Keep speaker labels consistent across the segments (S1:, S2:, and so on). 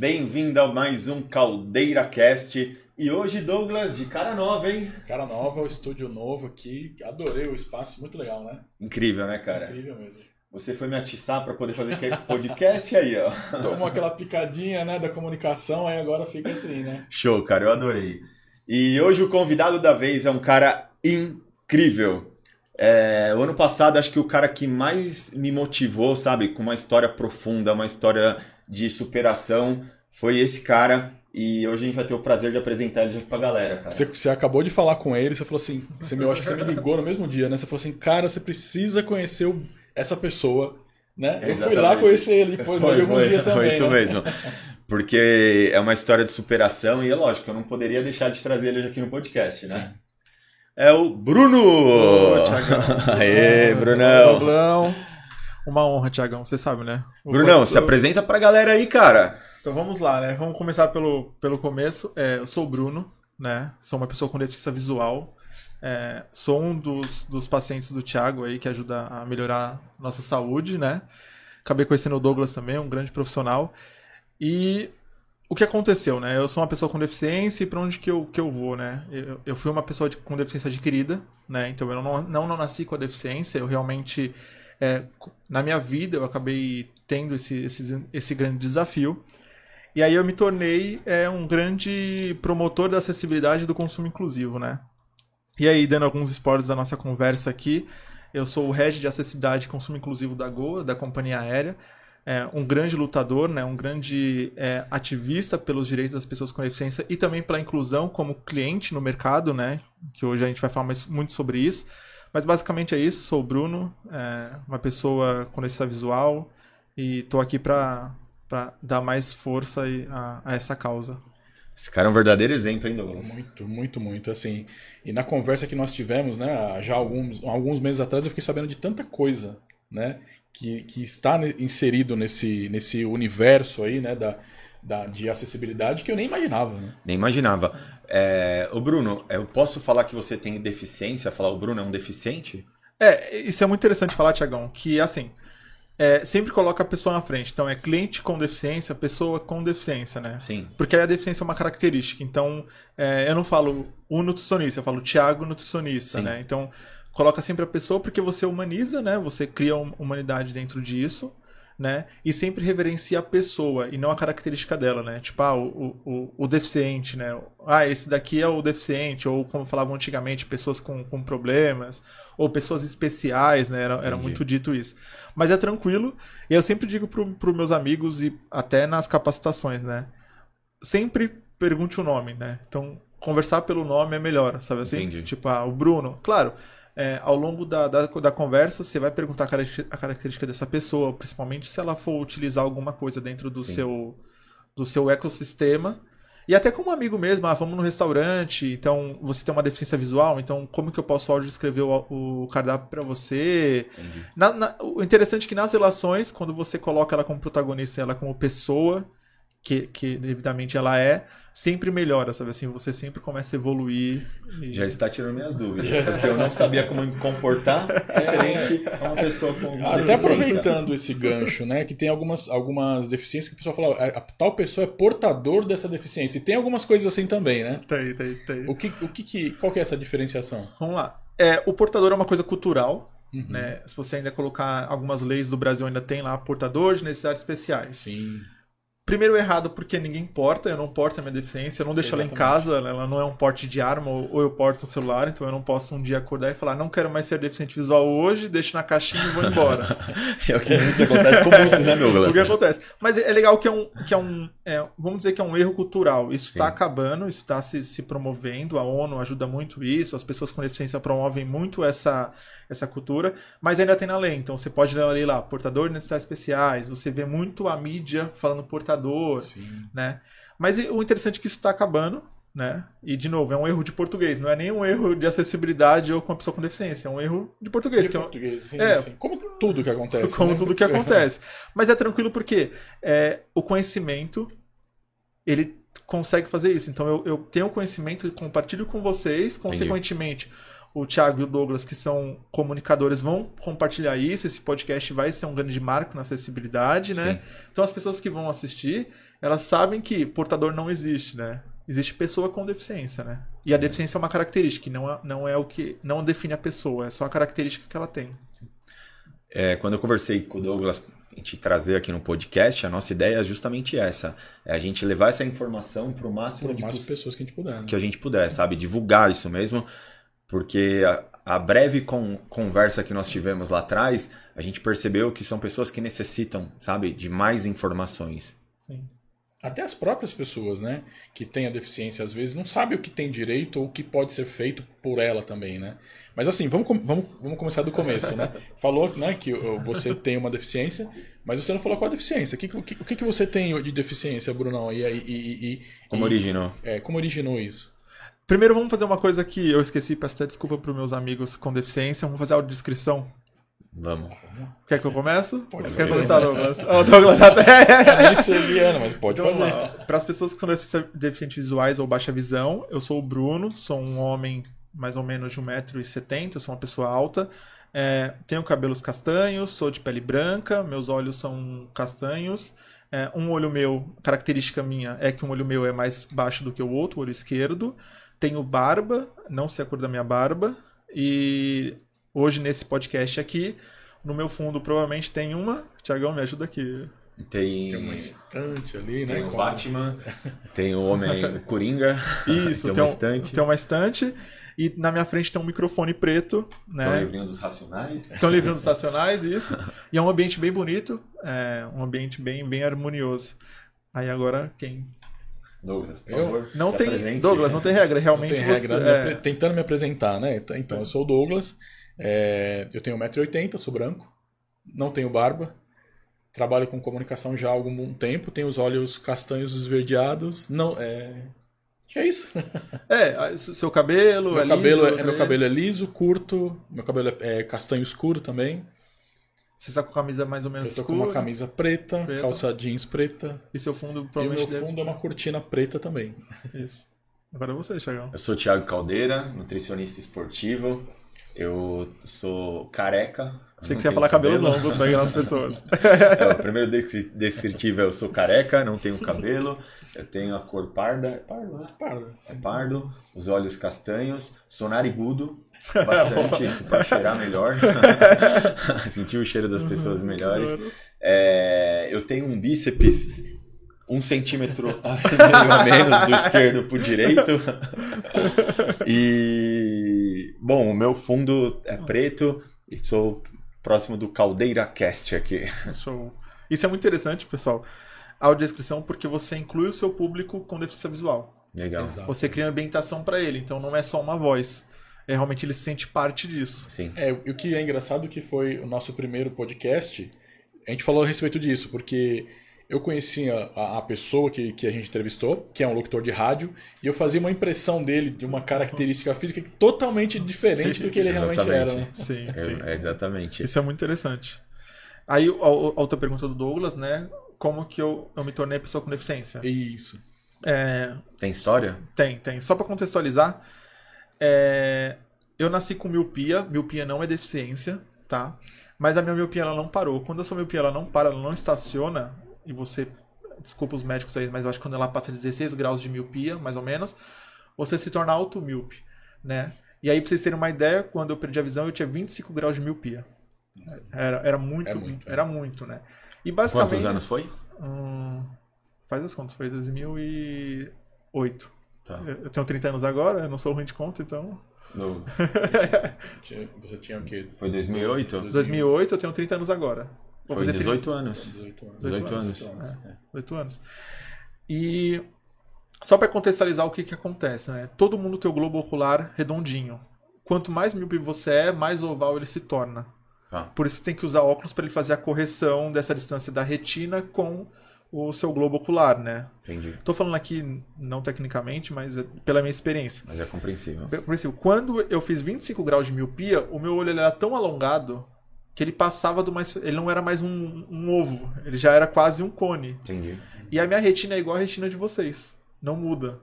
S1: Bem-vindo a mais um Caldeira Cast. E hoje, Douglas, de cara nova, hein?
S2: Cara nova, o estúdio novo aqui. Adorei o espaço, muito legal, né?
S1: Incrível, né, cara?
S2: Incrível mesmo.
S1: Você foi me atiçar para poder fazer podcast aí, ó.
S2: Tomou aquela picadinha, né, da comunicação, aí agora fica assim, né?
S1: Show, cara, eu adorei. E hoje o convidado da vez é um cara incrível. É, o ano passado, acho que o cara que mais me motivou, sabe, com uma história profunda, uma história de superação, foi esse cara. E hoje a gente vai ter o prazer de apresentar ele aqui pra galera, cara.
S2: Você, você acabou de falar com ele, você falou assim, você me, eu acho que você me ligou no mesmo dia, né? Você falou assim, cara, você precisa conhecer o, essa pessoa, né? Eu fui lá conhecer ele, depois foi, alguns
S1: foi,
S2: dias também.
S1: Foi isso
S2: né?
S1: mesmo. Porque é uma história de superação e é lógico, eu não poderia deixar de trazer ele aqui no podcast, né? Sim. É o Bruno!
S3: Ô,
S1: Aê, Brunão!
S3: Doblão. Uma honra, Tiagão, você sabe, né?
S1: O Brunão, se apresenta pra galera aí, cara.
S3: Então vamos lá, né? Vamos começar pelo, pelo começo. É, eu sou o Bruno, né? Sou uma pessoa com deficiência visual. É, sou um dos, dos pacientes do Thiago aí que ajuda a melhorar nossa saúde, né? Acabei conhecendo o Douglas também, um grande profissional. E o que aconteceu, né? Eu sou uma pessoa com deficiência e para onde que eu, que eu vou, né? Eu, eu fui uma pessoa de, com deficiência adquirida, né? Então eu não, não, não nasci com a deficiência, eu realmente, é, na minha vida, eu acabei tendo esse, esse, esse grande desafio. E aí eu me tornei é, um grande promotor da acessibilidade do consumo inclusivo, né? E aí, dando alguns spoilers da nossa conversa aqui, eu sou o head de acessibilidade e consumo inclusivo da Goa, da companhia aérea. É, um grande lutador, né, um grande é, ativista pelos direitos das pessoas com deficiência e também pela inclusão como cliente no mercado, né, que hoje a gente vai falar mais, muito sobre isso. Mas basicamente é isso, sou o Bruno, é, uma pessoa com deficiência visual e estou aqui para para dar mais força a, a, essa causa.
S1: Esse cara é um verdadeiro exemplo, hein, Douglas?
S2: Muito, muito, muito. Assim, e na conversa que nós tivemos, né, já alguns, alguns meses atrás, eu fiquei sabendo de tanta coisa, né, que, que está inserido nesse, nesse universo aí, né, da, da, de acessibilidade que eu nem imaginava. Né?
S1: Nem imaginava. É, o Bruno, eu posso falar que você tem deficiência? Falar o Bruno é um deficiente?
S3: É, isso é muito interessante falar, Tiagão, que assim, é, sempre coloca a pessoa na frente. Então é cliente com deficiência, pessoa com deficiência, né?
S1: Sim.
S3: Porque a deficiência é uma característica. Então é, eu não falo o nutricionista, eu falo Tiago nutricionista, Sim. né? Então coloca sempre a pessoa porque você humaniza, né? Você cria uma humanidade dentro disso né? E sempre reverencia a pessoa e não a característica dela, né? Tipo, ah, o, o, o deficiente, né? Ah, esse daqui é o deficiente, ou como falavam antigamente, pessoas com, com problemas, ou pessoas especiais, né? Era, era muito dito isso. Mas é tranquilo, e eu sempre digo para os meus amigos e até nas capacitações, né? Sempre pergunte o nome, né? Então, conversar pelo nome é melhor, sabe assim?
S1: Entendi.
S3: Tipo, ah, o Bruno. Claro, é, ao longo da, da, da, conversa, você vai perguntar a característica dessa pessoa, principalmente se ela for utilizar alguma coisa dentro do, seu, do seu ecossistema. E até como amigo mesmo, ah, vamos no restaurante, então você tem uma deficiência visual, então como que eu posso áudio escrever o, o cardápio para você? Na, na, o interessante é que nas relações, quando você coloca ela como protagonista, ela como pessoa, que, que devidamente ela é, sempre melhora, sabe assim? Você sempre começa a evoluir.
S1: E... Já está tirando minhas dúvidas, porque eu não sabia como me comportar diferente a uma pessoa com.
S2: Até aproveitando esse gancho, né? Que tem algumas, algumas deficiências que o pessoal fala, a, a tal pessoa é portador dessa deficiência. E tem algumas coisas assim também, né?
S3: Tem, tem, tem.
S2: O que, o que, qual que é essa diferenciação?
S3: Vamos lá. É, o portador é uma coisa cultural. Uhum. Né? Se você ainda colocar algumas leis do Brasil, ainda tem lá portador de necessidades especiais.
S2: Sim.
S3: Primeiro errado porque ninguém porta, eu não porto a minha deficiência, eu não deixo Exatamente. ela em casa, ela não é um porte de arma ou eu porto o celular, então eu não posso um dia acordar e falar, não quero mais ser deficiente visual hoje, deixo na caixinha e vou embora.
S1: é o que acontece com muitos, né, Douglas?
S3: o que acontece. Mas é legal que é um, que é um é, vamos dizer que é um erro cultural. Isso está acabando, isso está se, se promovendo, a ONU ajuda muito isso, as pessoas com deficiência promovem muito essa, essa cultura, mas ainda tem na lei. Então você pode ler a lei lá, portador de necessidades especiais, você vê muito a mídia falando portador, Sim. né? Mas o interessante é que isso está acabando, né? E de novo, é um erro de português, não é nem um erro de acessibilidade ou com uma pessoa com deficiência, é um erro de português.
S2: De
S3: que
S2: português,
S3: é,
S2: sim, é, sim. Como tudo que acontece.
S3: Como
S2: né?
S3: tudo que acontece. Mas é tranquilo porque é, o conhecimento ele consegue fazer isso. Então eu, eu tenho conhecimento e compartilho com vocês, consequentemente. Entendi o Thiago e o Douglas, que são comunicadores, vão compartilhar isso. Esse podcast vai ser um grande marco na acessibilidade, né?
S1: Sim.
S3: Então as pessoas que vão assistir, elas sabem que portador não existe, né? Existe pessoa com deficiência, né? E a deficiência é uma característica, não é, não é o que não define a pessoa, é só a característica que ela tem.
S1: É, quando eu conversei com o Douglas a gente trazer aqui no podcast, a nossa ideia é justamente essa. É a gente levar essa informação para o máximo de
S2: pessoas que a gente puder. Né?
S1: que a gente puder, sabe? Divulgar isso mesmo, porque a, a breve con- conversa que nós tivemos lá atrás, a gente percebeu que são pessoas que necessitam, sabe, de mais informações.
S3: Sim.
S2: Até as próprias pessoas, né, que têm a deficiência, às vezes não sabem o que tem direito ou o que pode ser feito por ela também, né? Mas assim, vamos, vamos, vamos começar do começo, né? Falou né, que você tem uma deficiência, mas você não falou qual a deficiência. O que, que- o que, que você tem de deficiência, Brunão? E, aí- e, e,
S1: Como
S2: e-
S1: originou?
S2: É, como originou isso?
S3: Primeiro vamos fazer uma coisa que eu esqueci, peço até desculpa para os meus amigos com deficiência. Vamos fazer a audiodescrição.
S1: Vamos.
S3: Quer que eu comece?
S2: Pode
S3: Quer
S2: fazer.
S3: começar, Douglas? Ó, o Douglas até.
S2: Nem Eliana, mas pode
S3: Então,
S2: fazer.
S3: para as pessoas que são defici- deficientes visuais ou baixa visão, eu sou o Bruno, sou um homem mais ou menos de 1,70m, eu sou uma pessoa alta. É, tenho cabelos castanhos, sou de pele branca, meus olhos são castanhos. É, um olho meu, característica minha é que um olho meu é mais baixo do que o outro, o olho esquerdo. Tenho barba, não sei a cor da minha barba. E hoje nesse podcast aqui, no meu fundo provavelmente tem uma. Tiagão, me ajuda aqui.
S1: Tem,
S2: Tem uma estante ali, né?
S1: tem o Batman, tem o Homem o Coringa,
S3: Isso,
S1: tem
S3: tem,
S1: uma
S3: um-
S1: estante,
S3: tem uma estante. E na minha frente tem um microfone preto,
S1: tem o
S3: né?
S1: livrinho dos Racionais.
S3: Tem um livrinho dos estacionais, isso. E é um ambiente bem bonito, é um ambiente bem, bem harmonioso. Aí agora, quem.
S1: Douglas, por
S2: Eu?
S1: favor.
S3: Não
S1: se
S3: tem.
S1: apresente.
S3: Douglas, não tem regra.
S2: Não
S3: Realmente
S2: tem
S3: você.
S2: regra, me
S3: é,
S2: apre- tentando me apresentar, né? Então, então, eu sou o Douglas, é, eu tenho 1,80m, sou branco, não tenho barba, trabalho com comunicação já há algum tempo, tenho os olhos castanhos esverdeados, não, é... Que é isso.
S3: É, seu cabelo.
S2: Meu
S3: é
S2: cabelo,
S3: liso,
S2: é, meu
S3: né?
S2: cabelo é liso, curto, meu cabelo é, é castanho escuro também,
S3: Você está com a camisa mais ou menos
S2: eu tô com
S3: escura.
S2: uma camisa preta,
S3: Preta.
S2: calça jeans preta,
S3: E seu fundo
S2: e o
S3: provavelmente
S2: meu fundo é uma cortina preta também.
S3: deve. Isso. Agora é você, Thiagão.
S1: Eu sou o Thiago Caldeira, nutricionista esportivo. Eu sou careca.
S3: Você
S1: não
S3: que você ia falar cabelos
S1: cabelo.
S3: longos, vai enganar as pessoas.
S1: É, o primeiro des- descritivo é eu sou careca, não tenho cabelo, eu tenho a cor parda, é pardo, né?
S2: Parda.
S1: É pardo, os olhos castanhos, sou narigudo, bastante isso para cheirar melhor, sentir o cheiro das pessoas melhores. É, eu tenho um bíceps um centímetro meio a menos do esquerdo pro direito. E bom, o meu fundo é preto e sou próximo do Caldeira Cast aqui.
S3: Show. Isso é muito interessante, pessoal. A audiodescrição, porque você inclui o seu público com deficiência visual.
S1: Legal.
S2: Exato.
S3: Você cria ambientação para ele, então não é só uma voz. É realmente ele se sente parte disso.
S1: Sim.
S2: É, o que é engraçado que foi o nosso primeiro podcast, a gente falou a respeito disso, porque eu conhecia a, a pessoa que, que a gente entrevistou, que é um locutor de rádio, e eu fazia uma impressão dele de uma característica física totalmente diferente
S3: Sim,
S2: do que ele realmente era. Né?
S3: Sim,
S1: É,
S3: sim.
S1: é exatamente.
S3: Isso é muito interessante. Aí, a, a outra pergunta do Douglas, né? Como que eu, eu me tornei pessoa com deficiência?
S2: Isso.
S3: É,
S1: Tem história?
S3: Tem, tem. Só para contextualizar, é, eu nasci com miopia. Miopia não é deficiência, tá? Mas a minha miopia ela não parou. Quando a sua miopia ela não para, ela não estaciona, e você. Desculpa os médicos aí, mas eu acho que quando ela passa de 16 graus de miopia, mais ou menos, você se torna automíope, né? E aí, pra vocês terem uma ideia, quando eu perdi a visão, eu tinha 25 graus de miopia. Era, era muito,
S2: É muito,
S3: era muito, né? E basicamente.
S1: Quantos anos foi?
S3: Hum, faz as contas, foi 2008.
S1: Tá.
S3: Eu tenho 30 anos agora, eu não sou ruim de conta, então.
S1: No-
S2: Você tinha o quê?
S1: Foi 2008?
S3: 2008, eu tenho 30 anos agora. Vou
S1: Foi
S3: fazer
S1: 18 anos.
S2: 18 anos.
S1: 18 anos.
S2: 18 anos. é.
S3: 8 anos. E só para contextualizar o que, que acontece, né? Todo mundo tem o globo ocular redondinho. Quanto mais míope você é, mais oval ele se torna.
S1: Tá.
S3: Por isso você tem que usar óculos para ele fazer a correção dessa distância da retina com o seu globo ocular, né?
S1: Entendi.
S3: Tô falando aqui não tecnicamente, mas é pela minha experiência.
S1: Mas é compreensível.
S3: Por exemplo, quando eu fiz 25 graus de miopia, o meu olho ele era tão alongado que ele passava do mais. Ele não era mais um, um ovo, ele já era quase um cone.
S1: Entendi.
S3: E a minha retina é igual a retina de vocês. Não muda.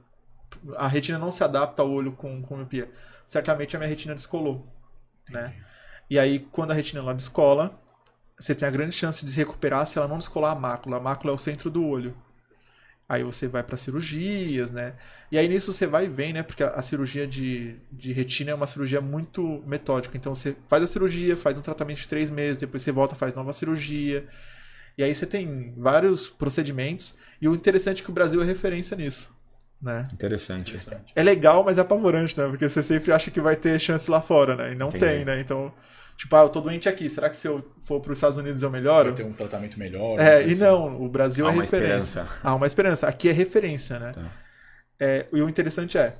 S3: A retina não se adapta ao olho com, com miopia. certamente a minha retina descolou, né? E aí, quando a retina ela descola, você tem a grande chance de se recuperar se ela não descolar a mácula. A mácula é o centro do olho. Aí você vai para cirurgias, né? E aí nisso você vai e vem, né? Porque a, a, cirurgia de, de retina é uma cirurgia muito metódica. Então você faz a cirurgia, faz um tratamento de três meses, depois você volta, faz nova cirurgia. E aí você tem vários procedimentos. E o interessante é que o Brasil é referência nisso. Né?
S1: Interessante.
S3: É legal, mas é apavorante, né? Porque você sempre acha que vai ter chance lá fora, né? E não Entendi. tem, né? Então Tipo, ah, eu tô doente aqui, será que se eu for para os Estados Unidos eu melhoro?
S2: Vai ter um tratamento melhor.
S3: É, e assim. não, o Brasil
S1: Há
S3: é referência.
S1: Esperança.
S3: Há uma esperança. Aqui é referência, né? Tá. É, e o interessante é,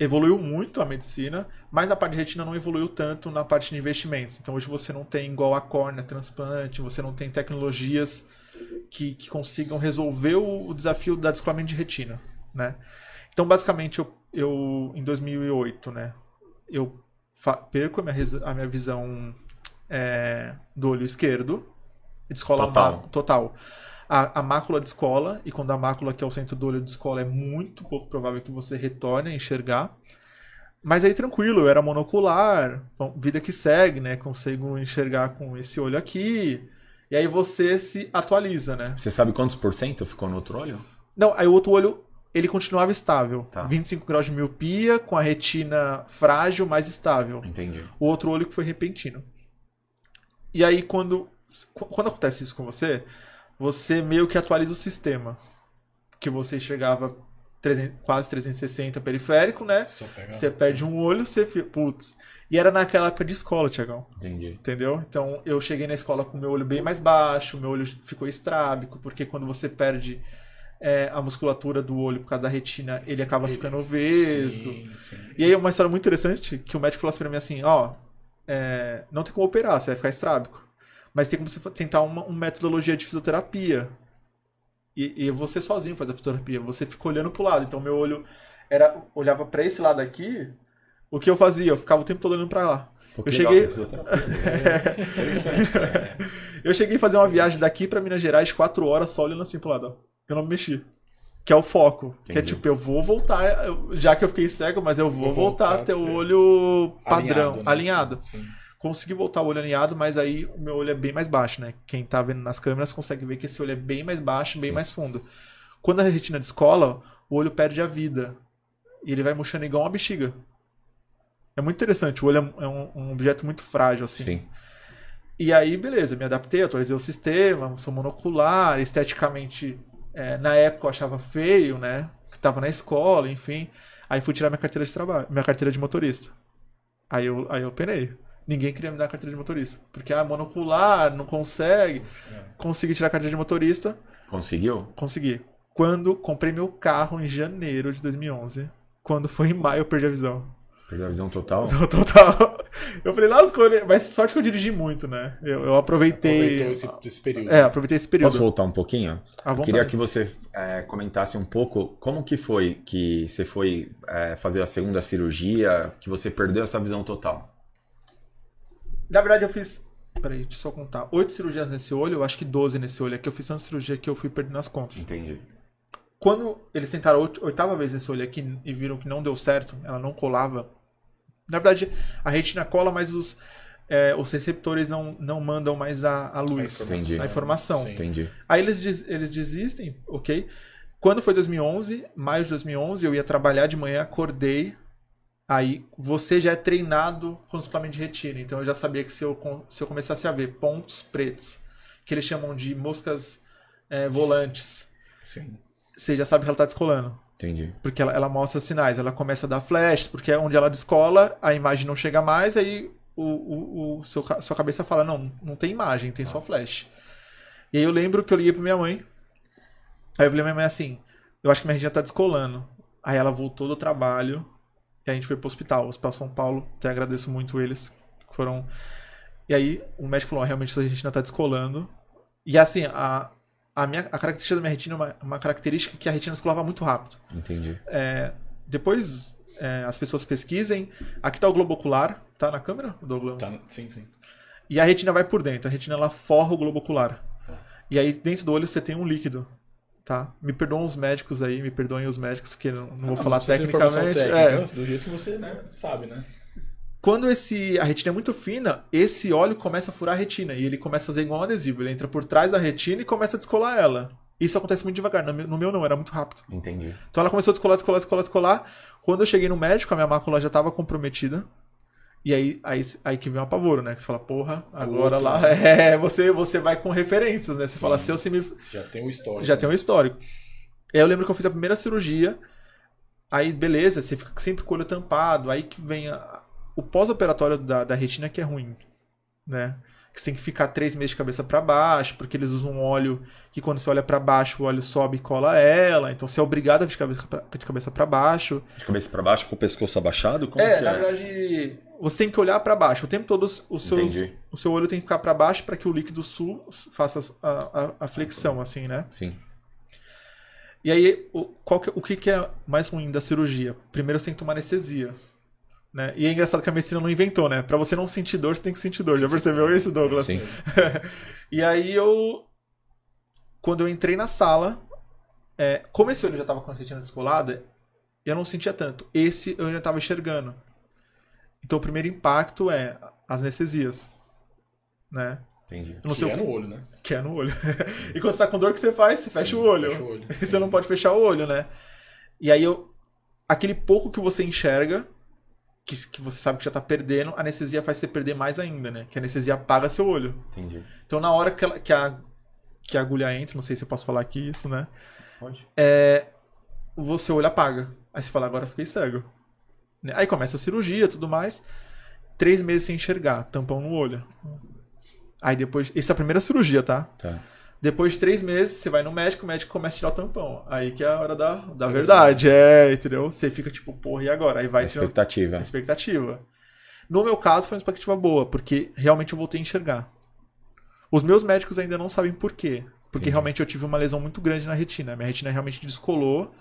S3: evoluiu muito a medicina, mas a parte de retina não evoluiu tanto na parte de investimentos. Então hoje você não tem igual a córnea, transplante, você não tem tecnologias que, que consigam resolver o, o desafio da descolamento de retina, né? Então basicamente eu, eu em 2008, né, eu perco a minha, a minha visão é, do olho esquerdo. Descola total. A, total. A, a mácula descola, e quando a mácula, que é o centro do olho, descola, é muito pouco provável que você retorne a enxergar. Mas aí tranquilo, eu era monocular, bom, vida que segue, né? Consigo enxergar com esse olho aqui. E aí você se atualiza, né?
S1: Você sabe quantos por cento ficou no outro olho?
S3: Não, aí o outro olho ele continuava estável. Tá. 25 graus de miopia, com a retina frágil, mais estável.
S1: Entendi.
S3: O outro olho que foi repentino. E aí, quando, quando acontece isso com você, você meio que atualiza o sistema. Que você chegava 300, quase 360 periférico, né? Você perde um olho, você. Putz. E era naquela época de escola, Tiagão.
S1: Entendi.
S3: Entendeu? Então eu cheguei na escola com meu olho bem mais baixo, meu olho ficou estrábico, porque quando você perde é, a musculatura do olho por causa da retina, ele acaba ele... ficando vesgo. Sim, sim. E aí uma história muito interessante, que o médico falou assim pra mim assim, ó, é, não tem como operar, você vai ficar estrábico. Mas tem como você tentar uma, uma metodologia de fisioterapia. E, e você sozinho faz a fisioterapia, você fica olhando pro lado. Então meu olho era olhava para esse lado aqui, o que eu fazia? Eu ficava o tempo todo olhando para lá. eu cheguei. é. eu cheguei a fazer uma viagem daqui para Minas Gerais quatro horas só olhando assim pro lado. Ó eu não me mexi. Que é o foco. Entendi. Que é tipo, eu vou voltar, já que eu fiquei cego, mas eu vou, vou voltar, ter o olho padrão, alinhado. Né? alinhado. Sim. Consegui voltar o olho alinhado, mas aí o meu olho é bem mais baixo, né? Quem tá vendo nas câmeras consegue ver que esse olho é bem mais baixo, bem Sim. mais fundo. Quando a retina descola, o olho perde a vida. E ele vai murchando igual uma bexiga. É muito interessante. O olho é um, um objeto muito frágil, assim. Sim. E aí, beleza, me adaptei, atualizei o sistema, sou monocular, esteticamente é, na época eu achava feio, né? Que tava na escola, enfim. Aí fui tirar minha carteira de trabalho, minha carteira de motorista. Aí eu, aí eu penei. Ninguém queria me dar a carteira de motorista. Porque, ah, monocular, não consegue. É. Consegui tirar a carteira de motorista.
S1: Conseguiu?
S3: Consegui. Quando comprei meu carro em janeiro de 2011. Quando foi em maio eu perdi a visão.
S1: Perdeu a visão total?
S3: Total. Eu falei, lascou, né? Mas sorte que eu dirigi muito, né? Eu, eu aproveitei.
S2: Aproveitou esse, esse, período.
S3: É, aproveitei esse período.
S1: Posso voltar um pouquinho? Eu queria que você é, comentasse um pouco como que foi que você foi é, fazer a segunda cirurgia, que você perdeu essa visão total.
S3: Na verdade, eu fiz. Peraí, deixa eu só contar. Oito cirurgias nesse olho, eu acho que doze nesse olho. É que eu fiz uma cirurgia que eu fui perdendo as contas.
S1: Entendi.
S3: Quando eles tentaram a oitava vez nesse olho aqui e viram que não deu certo, ela não colava na verdade, a retina cola, mas os, é, os receptores não, não mandam mais a, a luz, a informação. A informação.
S1: Entendi.
S3: Aí eles, eles desistem, ok? Quando foi 2011, maio de 2011, eu ia trabalhar de manhã, acordei. Aí você já é treinado com suplemento de retina. Então eu já sabia que se eu, se eu começasse a ver pontos pretos, que eles chamam de moscas é, volantes,
S2: Sim.
S3: você já sabe que ela está descolando.
S1: Entendi.
S3: Porque ela, ela mostra sinais, ela começa a dar flash, porque é onde ela descola, a imagem não chega mais, aí o, o, o seu, sua cabeça fala, não, não tem imagem, tem ah. só flash. E aí eu lembro que eu liguei pra minha mãe, aí eu falei pra minha mãe assim, eu acho que minha região tá descolando. Aí ela voltou do trabalho, e a gente foi pro hospital, Hospital São Paulo, até agradeço muito eles, foram... E aí o médico falou, realmente a retina tá descolando. E assim, a, a, minha, a característica da minha retina é uma, uma característica que a retina descolava muito rápido.
S1: Entendi.
S3: É, depois é, as pessoas pesquisem. Aqui está o globo ocular. Tá na câmera, Douglas?
S2: Tá, sim, sim.
S3: E a retina vai por dentro. A retina ela forra o globo ocular. Tá. E aí dentro do olho você tem um líquido. tá? Me perdoam os médicos aí, me perdoem os médicos, que não, não vou
S2: Ah,
S3: falar
S2: não
S3: tecnicamente.
S2: técnica,
S3: É.
S2: do jeito que você né, sabe, né?
S3: Quando esse, a retina é muito fina, esse óleo começa a furar a retina e ele começa a fazer igual um adesivo. Ele entra por trás da retina e começa a descolar ela. Isso acontece muito devagar. No meu, não, era muito rápido.
S1: Entendi.
S3: Então ela começou a descolar, descolar, descolar, descolar. Quando eu cheguei no médico, a minha mácula já estava comprometida. E aí, aí, aí que vem um apavoro, né? Que você fala, porra, agora
S2: outro,
S3: lá.
S2: né?
S3: É, você, você vai com referências, né? Você fala, se eu se me,
S2: já tem o histórico.
S3: já tem um histórico. Aí eu lembro que eu fiz a primeira cirurgia. Aí, beleza, você fica sempre com o olho tampado. Aí que vem a- o pós-operatório da, da retina que é ruim, né? Que você tem que ficar três meses de cabeça para baixo, porque eles usam um óleo que quando você olha para baixo, o óleo sobe e cola ela. Então você é obrigado a ficar de cabeça para baixo.
S1: De cabeça pra baixo, com o pescoço abaixado? Como
S3: é,
S1: que
S3: na
S1: é?
S3: verdade, você tem que olhar para baixo. O tempo todo os- seus, o seu olho tem que ficar para baixo para que o líquido sul faça a, a- a flexão, assim, né?
S1: Sim.
S3: E aí, o, qual que- o que, que é mais ruim da cirurgia? Primeiro você tem que tomar anestesia. Né? E é engraçado que a medicina não inventou, né? Pra você não sentir dor, você tem que sentir dor. Já percebeu isso, Douglas?
S1: Sim.
S3: E aí eu. Quando eu entrei na sala, é, como esse olho já tava com a retina descolada, eu não sentia tanto. Esse eu ainda tava enxergando. Então o primeiro impacto é as anestesias. Né?
S1: Entendi.
S3: Não
S2: Que
S3: sei
S2: é
S3: o
S2: no olho, né?
S3: que é no olho. e quando você tá com dor, o que você faz? Você fecha
S2: Sim,
S3: o olho.
S2: Fecha o olho.
S3: Você não pode fechar o olho, né? E aí eu. Aquele pouco que você enxerga, que, que você sabe que já tá perdendo, a anestesia faz você perder mais ainda, né? Que a anestesia apaga seu olho.
S1: Entendi.
S3: Então na hora que, ela- que, a, que a agulha entra, não sei se eu posso falar aqui isso, né?
S1: Pode.
S3: O seu olho apaga. Aí você fala, agora fiquei cego. Né? Aí começa a cirurgia tudo mais. Três meses sem enxergar, tampão no olho. Aí depois. Essa é a primeira cirurgia, tá?
S1: Tá.
S3: Depois de três meses, você vai no médico, o médico começa a tirar o tampão. Aí que é a hora da, da verdade, é, entendeu? Você fica tipo, porra, e agora? Aí vai
S1: A
S3: tirando
S1: expectativa.
S3: a expectativa. No meu caso, foi uma expectativa boa, porque realmente eu voltei a enxergar. Os meus médicos ainda não sabem por quê. Porque
S1: Entendi.
S3: realmente eu tive uma lesão muito grande na retina. Minha retina realmente descolou.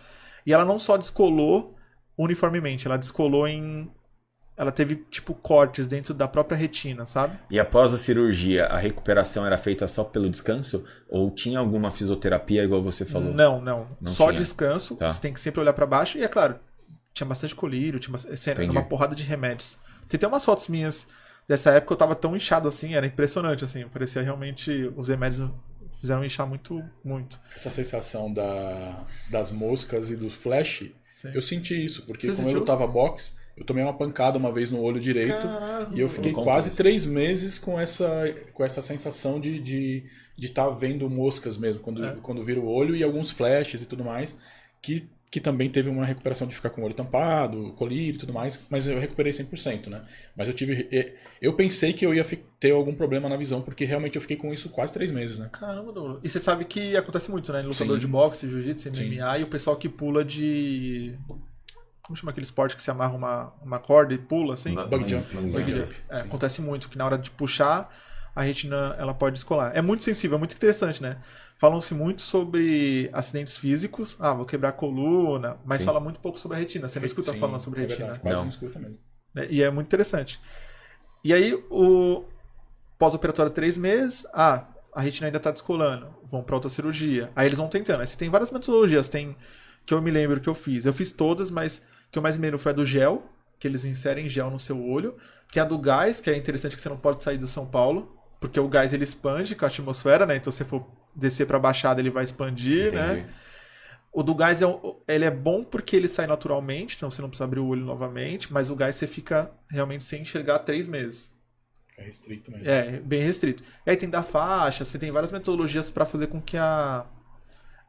S3: E ela não só descolou uniformemente, ela descolou em. Ela teve, tipo, cortes dentro da própria retina, sabe?
S1: E após a cirurgia, a recuperação era feita só pelo descanso? Ou tinha alguma fisioterapia, igual você falou?
S3: Não, não.
S1: Não
S3: Só
S1: tinha.
S3: descanso.
S1: Tá.
S3: Você tem que sempre olhar pra baixo. E é claro, tinha bastante colírio, tinha bastante, uma porrada de remédios. Tem até umas fotos minhas dessa época, eu tava tão inchado assim, era impressionante, assim. Parecia realmente. Os remédios fizeram inchar muito, muito.
S2: Essa sensação da, das moscas e do flash,
S3: Sim.
S2: eu senti isso, porque
S3: Você
S2: como eu
S3: sentiu?
S2: lutava boxe, eu tomei uma pancada uma vez no olho direito.
S3: Caraca,
S2: E eu fiquei quase três meses com essa, com essa sensação de estar de, de tá vendo moscas mesmo, quando,
S3: É.
S2: quando vira o olho e alguns flashes e tudo mais, que, que também teve uma recuperação de ficar com o olho tampado, colírio e tudo mais, mas eu recuperei 100%, né? Mas eu tive. Eu pensei que eu ia ter algum problema na visão, porque realmente eu fiquei com isso quase três meses, né?
S3: Caramba, Douglas. E você sabe que acontece muito, né? Em lutador
S2: Sim.
S3: de boxe, jiu-jitsu,
S2: Sim.
S3: MMA, e o pessoal que pula de. Como chama aquele esporte que se amarra uma, uma corda e pula, assim?
S2: Bug jump.
S1: Bug
S3: Bug
S1: jump.
S3: É, acontece muito, que na hora de puxar, a retina ela pode descolar. É muito sensível, é muito interessante, né? Falam-se muito sobre acidentes físicos. Ah, vou quebrar a coluna, mas
S1: Sim.
S3: fala muito pouco sobre a retina. Você não escuta
S2: Sim,
S3: falando sobre
S2: é
S3: retina.
S2: verdade, quase
S1: Não.
S2: não escuta mesmo.
S3: né? E é muito interessante. E aí, o pós-operatório três meses, ah, a retina ainda tá descolando, vão para outra cirurgia. Aí eles vão tentando. Aí você tem várias metodologias, tem que eu me lembro que eu fiz. Eu fiz todas, mas que eu mais me lembro foi a do gel, que eles inserem gel no seu olho. Tem a do gás, que é interessante que você não pode sair do São Paulo, porque o gás ele expande com a atmosfera, né? Então se você for descer para baixada, ele vai expandir, né?
S1: Entendi.
S3: O do gás é, ele é bom porque ele sai naturalmente, então você não precisa abrir o olho novamente, mas o gás você fica realmente sem enxergar três meses.
S2: É restrito mesmo.
S3: É, bem restrito. E aí tem da faixa, você tem várias metodologias para fazer com que a,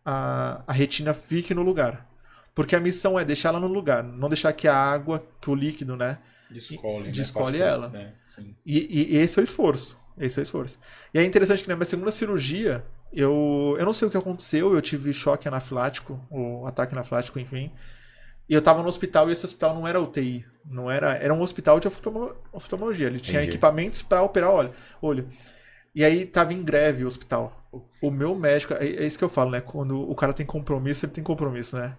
S3: a, a retina fique no lugar. Porque a missão é deixar ela no lugar, não deixar que a água, que o líquido, né?
S2: Descolhe, né?
S3: Descolhe
S2: Faz por-
S3: ela.
S2: né? Sim.
S3: E, e- esse é o esforço. Esse é o esforço. E é interessante que na minha segunda cirurgia, eu, eu não sei o que aconteceu, eu tive choque anafilático, ou ataque anafilático, enfim. E eu tava no hospital e esse hospital não era UTI. Não era, era um hospital de oftalmo- oftalmologia. Ele tinha
S1: Entendi.
S3: equipamentos para operar olho, olho. E aí tava em greve o hospital. O- O meu médico, é, é isso que eu falo, né? Quando o cara tem compromisso, ele tem compromisso, né?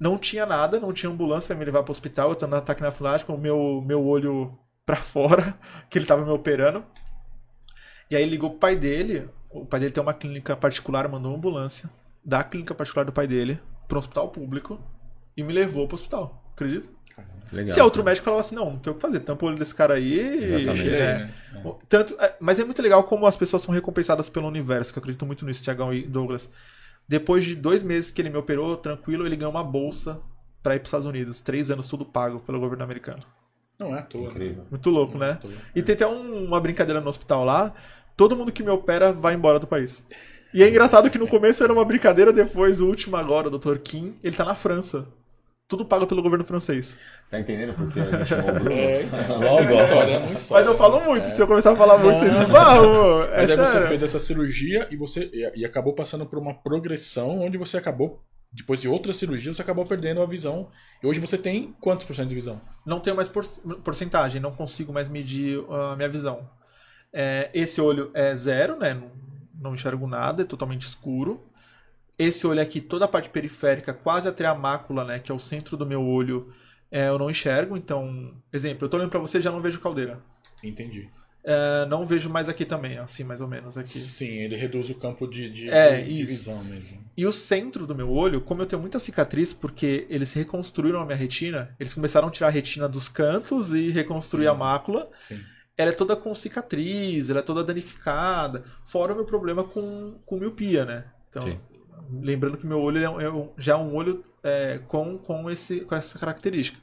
S3: Não tinha nada, não tinha ambulância pra me levar pro hospital, eu tava no ataque anafilático, o meu, meu olho pra fora, que ele tava me operando. E aí ligou pro pai dele, o pai dele tem uma clínica particular, mandou uma ambulância. da clínica particular do pai dele para um hospital público e me levou pro hospital. Acredita?
S1: Legal.
S3: Se outro médico falava assim, não, não tem o que fazer, tampa o olho desse cara aí.
S1: Exatamente.
S3: é,
S2: né? É.
S3: tanto, é, mas é muito legal como as pessoas são recompensadas pelo universo, que eu acredito muito nisso, Tiagão e Douglas. Depois de dois meses que ele me operou, tranquilo, ele ganhou uma bolsa pra ir pros Estados Unidos. Três anos, tudo pago pelo governo americano.
S2: Não é à toa.
S1: Incrível.
S3: Muito louco,
S2: Não é
S3: né?
S2: toa.
S3: E tem até um- uma brincadeira no hospital lá. Todo mundo que me opera vai embora do país. E é engraçado que no começo era uma brincadeira, depois o último agora, o Dr. Kim, ele tá na França. Tudo pago pelo governo francês.
S1: Você tá entendendo por que a gente chamou o Bruno?
S2: É, então.
S1: Logo.
S2: É uma história, é.
S3: Mas eu falo muito, se eu começar a falar muito, vocês dizem, ah, ô, é
S2: Mas aí você fez essa cirurgia e você e, e acabou passando por uma progressão onde você acabou, depois de outra cirurgia, você acabou perdendo a visão. E hoje você tem quantos por cento de visão?
S3: Não tenho mais por- porcentagem, não consigo mais medir a minha visão. É, esse olho é zero, né? Não, não enxergo nada, é totalmente escuro. Esse olho aqui, toda a parte periférica, quase até a mácula, né? Que é o centro do meu olho, é, eu não enxergo. Então, exemplo, eu tô olhando pra você já não vejo caldeira.
S2: Entendi.
S3: É, não vejo mais aqui também, assim, mais ou menos aqui.
S2: Sim, ele reduz o campo de, de,
S3: É,
S2: de- visão mesmo.
S3: E o centro do meu olho, como eu tenho muita cicatriz, porque eles reconstruíram a minha retina, eles começaram a tirar a retina dos cantos e reconstruir a mácula.
S2: Sim.
S3: ela é toda com cicatriz, ela é toda danificada. Fora o meu problema com, com miopia, né? Então,
S1: Sim.
S3: Lembrando que meu olho é, é já é um olho é, com, com, esse, com essa característica.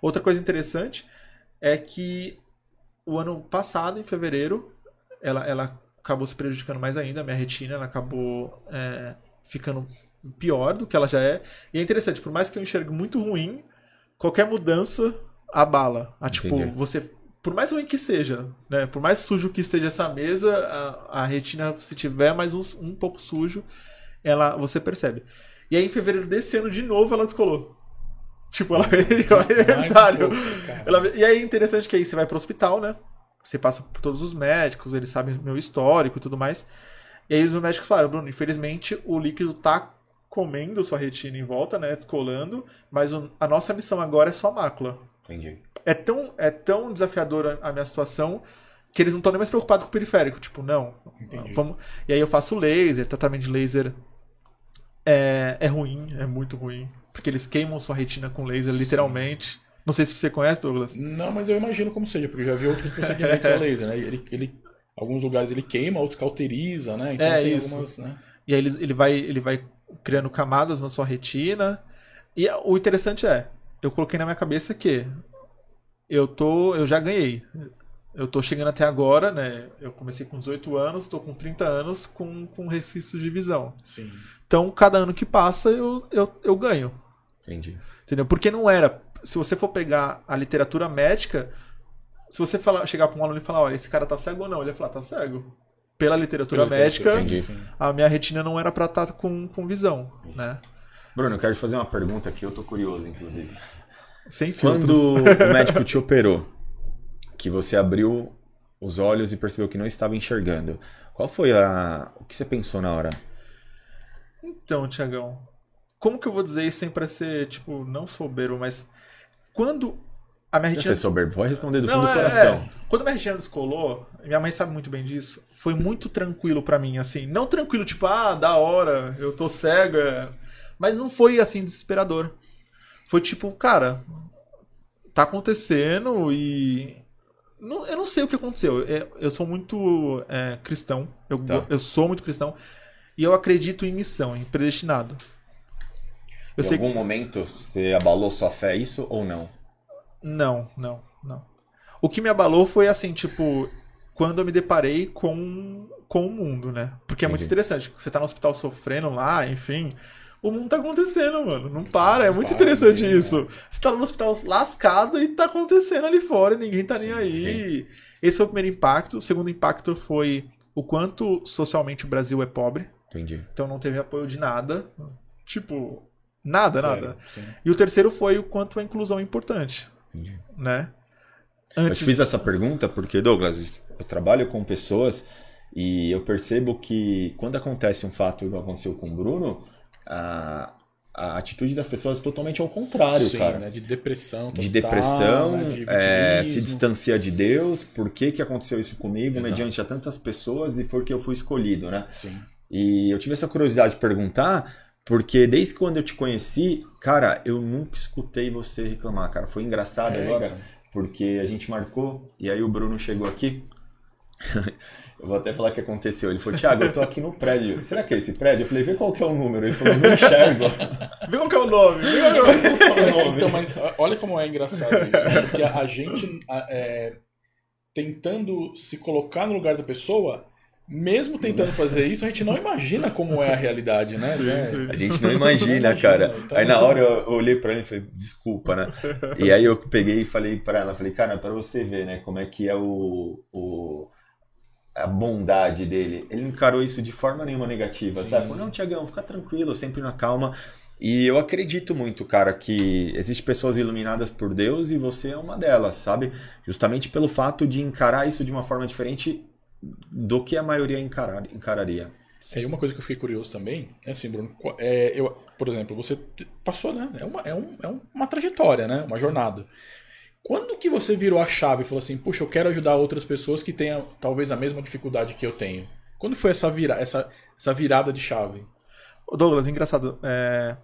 S3: Outra coisa interessante é que o ano passado, em fevereiro, ela, ela acabou se prejudicando mais ainda, a minha retina, ela acabou é, ficando pior do que ela já é. E é interessante, por mais que eu enxergue muito ruim, qualquer mudança abala. Ah, tipo,
S1: Entendi.
S3: você. Por mais ruim que seja, né? Por mais sujo que esteja essa mesa, a, a retina, se tiver mais um, um pouco sujo, ela você percebe. E aí, em fevereiro desse ano, de novo, ela descolou. Tipo, ela veio o aniversário.
S2: pouco.
S3: Ela- E aí é interessante que aí você vai pro hospital, né? Você passa por todos os médicos, eles sabem meu histórico e tudo mais. E aí os médicos falaram, Bruno, infelizmente o líquido tá comendo sua retina em volta, né? Descolando, mas o- a nossa missão agora é sua mácula.
S1: Entendi.
S3: É tão, é tão desafiadora a minha situação que eles não estão nem mais preocupados com o periférico. Tipo, não.
S2: Entendi.
S3: Vamos... E aí eu faço laser, tratamento de laser é, é ruim, é muito ruim. Porque eles queimam sua retina com laser, literalmente. Não sei se você conhece, Douglas.
S2: Não, mas eu imagino como seja, porque eu já vi outros procedimentos a laser, né? Ele, ele, alguns lugares ele queima, outros cauteriza, né? Então
S3: É,
S2: tem
S3: isso.
S2: algumas, né?
S3: E aí ele, ele, vai, ele vai criando camadas na sua retina. E o interessante é, eu coloquei na minha cabeça que eu tô, eu já ganhei. Eu tô chegando até agora, né? Eu comecei com 18 anos, tô com 30 anos com, com resquícios de visão.
S2: Sim.
S3: Então, cada ano que passa, eu, eu, eu ganho.
S1: Entendi.
S3: Entendeu? Porque não era. Se você for pegar a literatura médica, se você falar, chegar para um aluno e falar, olha, esse cara tá cego ou não, ele vai falar, tá cego. Pela literatura
S2: Pela
S3: médica,
S2: literatura,
S3: a minha retina não era pra estar com, com visão, né?
S1: Bruno, eu quero te fazer uma pergunta aqui, eu tô curioso, inclusive.
S3: Sem filtro.
S1: Quando o médico te operou, que você abriu os olhos e percebeu que não estava enxergando, qual foi a. O que você pensou na hora?
S3: Então, Tiagão, como que eu vou dizer isso sem parecer, tipo, não soberbo, mas quando a minha retina...
S1: Você soberbo, pode responder do fundo
S3: Não,
S1: do
S3: é,
S1: coração.
S3: é. Quando a minha retina descolou, minha mãe sabe muito bem disso, foi muito tranquilo pra mim, assim. Não tranquilo, tipo, ah, da hora, eu tô cego, é. mas não foi, assim, desesperador. Foi tipo, cara, tá acontecendo e... Não- eu não sei o que aconteceu. Eu, eu sou muito é, cristão, eu,
S1: Tá.
S3: eu sou muito cristão, e eu acredito em missão, em predestinado. Eu
S1: em algum momento você abalou sua fé isso ou não?
S3: Não, não, não. O que me abalou foi assim, tipo, quando eu me deparei com, com o mundo, né? Porque é muito interessante. Você tá no hospital sofrendo lá, enfim. O mundo tá acontecendo, mano. Não para. É muito
S2: para,
S3: interessante
S2: né?
S3: isso. Você tá no hospital lascado e tá acontecendo ali fora ninguém tá nem
S1: Sim,
S3: aí. Esse foi o primeiro impacto. O segundo impacto foi o quanto socialmente o Brasil é pobre.
S1: Entendi.
S3: Então não teve apoio de nada. Tipo, nada,
S2: Sério,
S3: nada.
S2: sim.
S3: E o terceiro foi o quanto a inclusão é importante,
S1: entendi.
S3: né?
S1: Eu te fiz essa pergunta porque, Douglas, eu trabalho com pessoas e eu percebo que quando acontece um fato igual aconteceu com o Bruno, a, a atitude das pessoas é totalmente ao contrário,
S2: Sim,
S1: cara.
S2: né? De depressão
S1: De
S2: total,
S1: depressão,
S2: né? De
S1: é, se distancia de Deus, por que, que aconteceu isso comigo,
S2: Exato.
S1: mediante a tantas pessoas e por que eu fui escolhido, né?
S2: Sim.
S1: E eu tive essa curiosidade de perguntar, porque desde quando eu te conheci, cara, eu nunca escutei você reclamar, cara. Foi engraçado
S2: É,
S1: agora,
S2: então.
S1: porque a gente marcou e aí o Bruno chegou aqui. Eu vou até falar o que aconteceu. Ele falou, Thiago, eu tô aqui no prédio. Será que é esse prédio? Eu falei, vê qual que é o número. Ele falou, não enxergo.
S3: Vê qual que é o nome, vê qual que é o nome.
S1: Qual que é o nome?
S2: Então, mas olha como é engraçado isso. Porque a, gente é, tentando se colocar no lugar da pessoa, mesmo tentando fazer isso, a gente não imagina como é a realidade, né?
S3: Sim,
S2: É,
S3: sim.
S1: A gente não imagina,
S2: Não imagina,
S1: cara.
S2: então-
S1: Aí na hora eu olhei pra ele e falei, desculpa, né? E aí eu peguei e falei pra ela, falei, cara, pra você ver, né, como é que é o, o- a bondade dele. Ele encarou isso de forma nenhuma negativa,
S2: Sim.
S1: sabe? Falou, não, Tiagão, fica tranquilo, sempre na calma. E eu acredito muito, cara, que existem pessoas iluminadas por Deus e você é uma delas, sabe? Justamente pelo fato de encarar isso de uma forma diferente do que a maioria encarar, encararia.
S2: Aí uma coisa que eu fiquei curioso também é assim, Bruno, é, eu, por exemplo, você passou, né? É uma, é, um, é um- uma trajetória, né? Uma jornada. Quando que você virou a chave e falou assim, puxa, eu quero ajudar outras pessoas que tenham talvez a mesma dificuldade que eu tenho? Quando foi essa, vira, essa, essa virada de chave?
S3: Douglas, engraçado. é,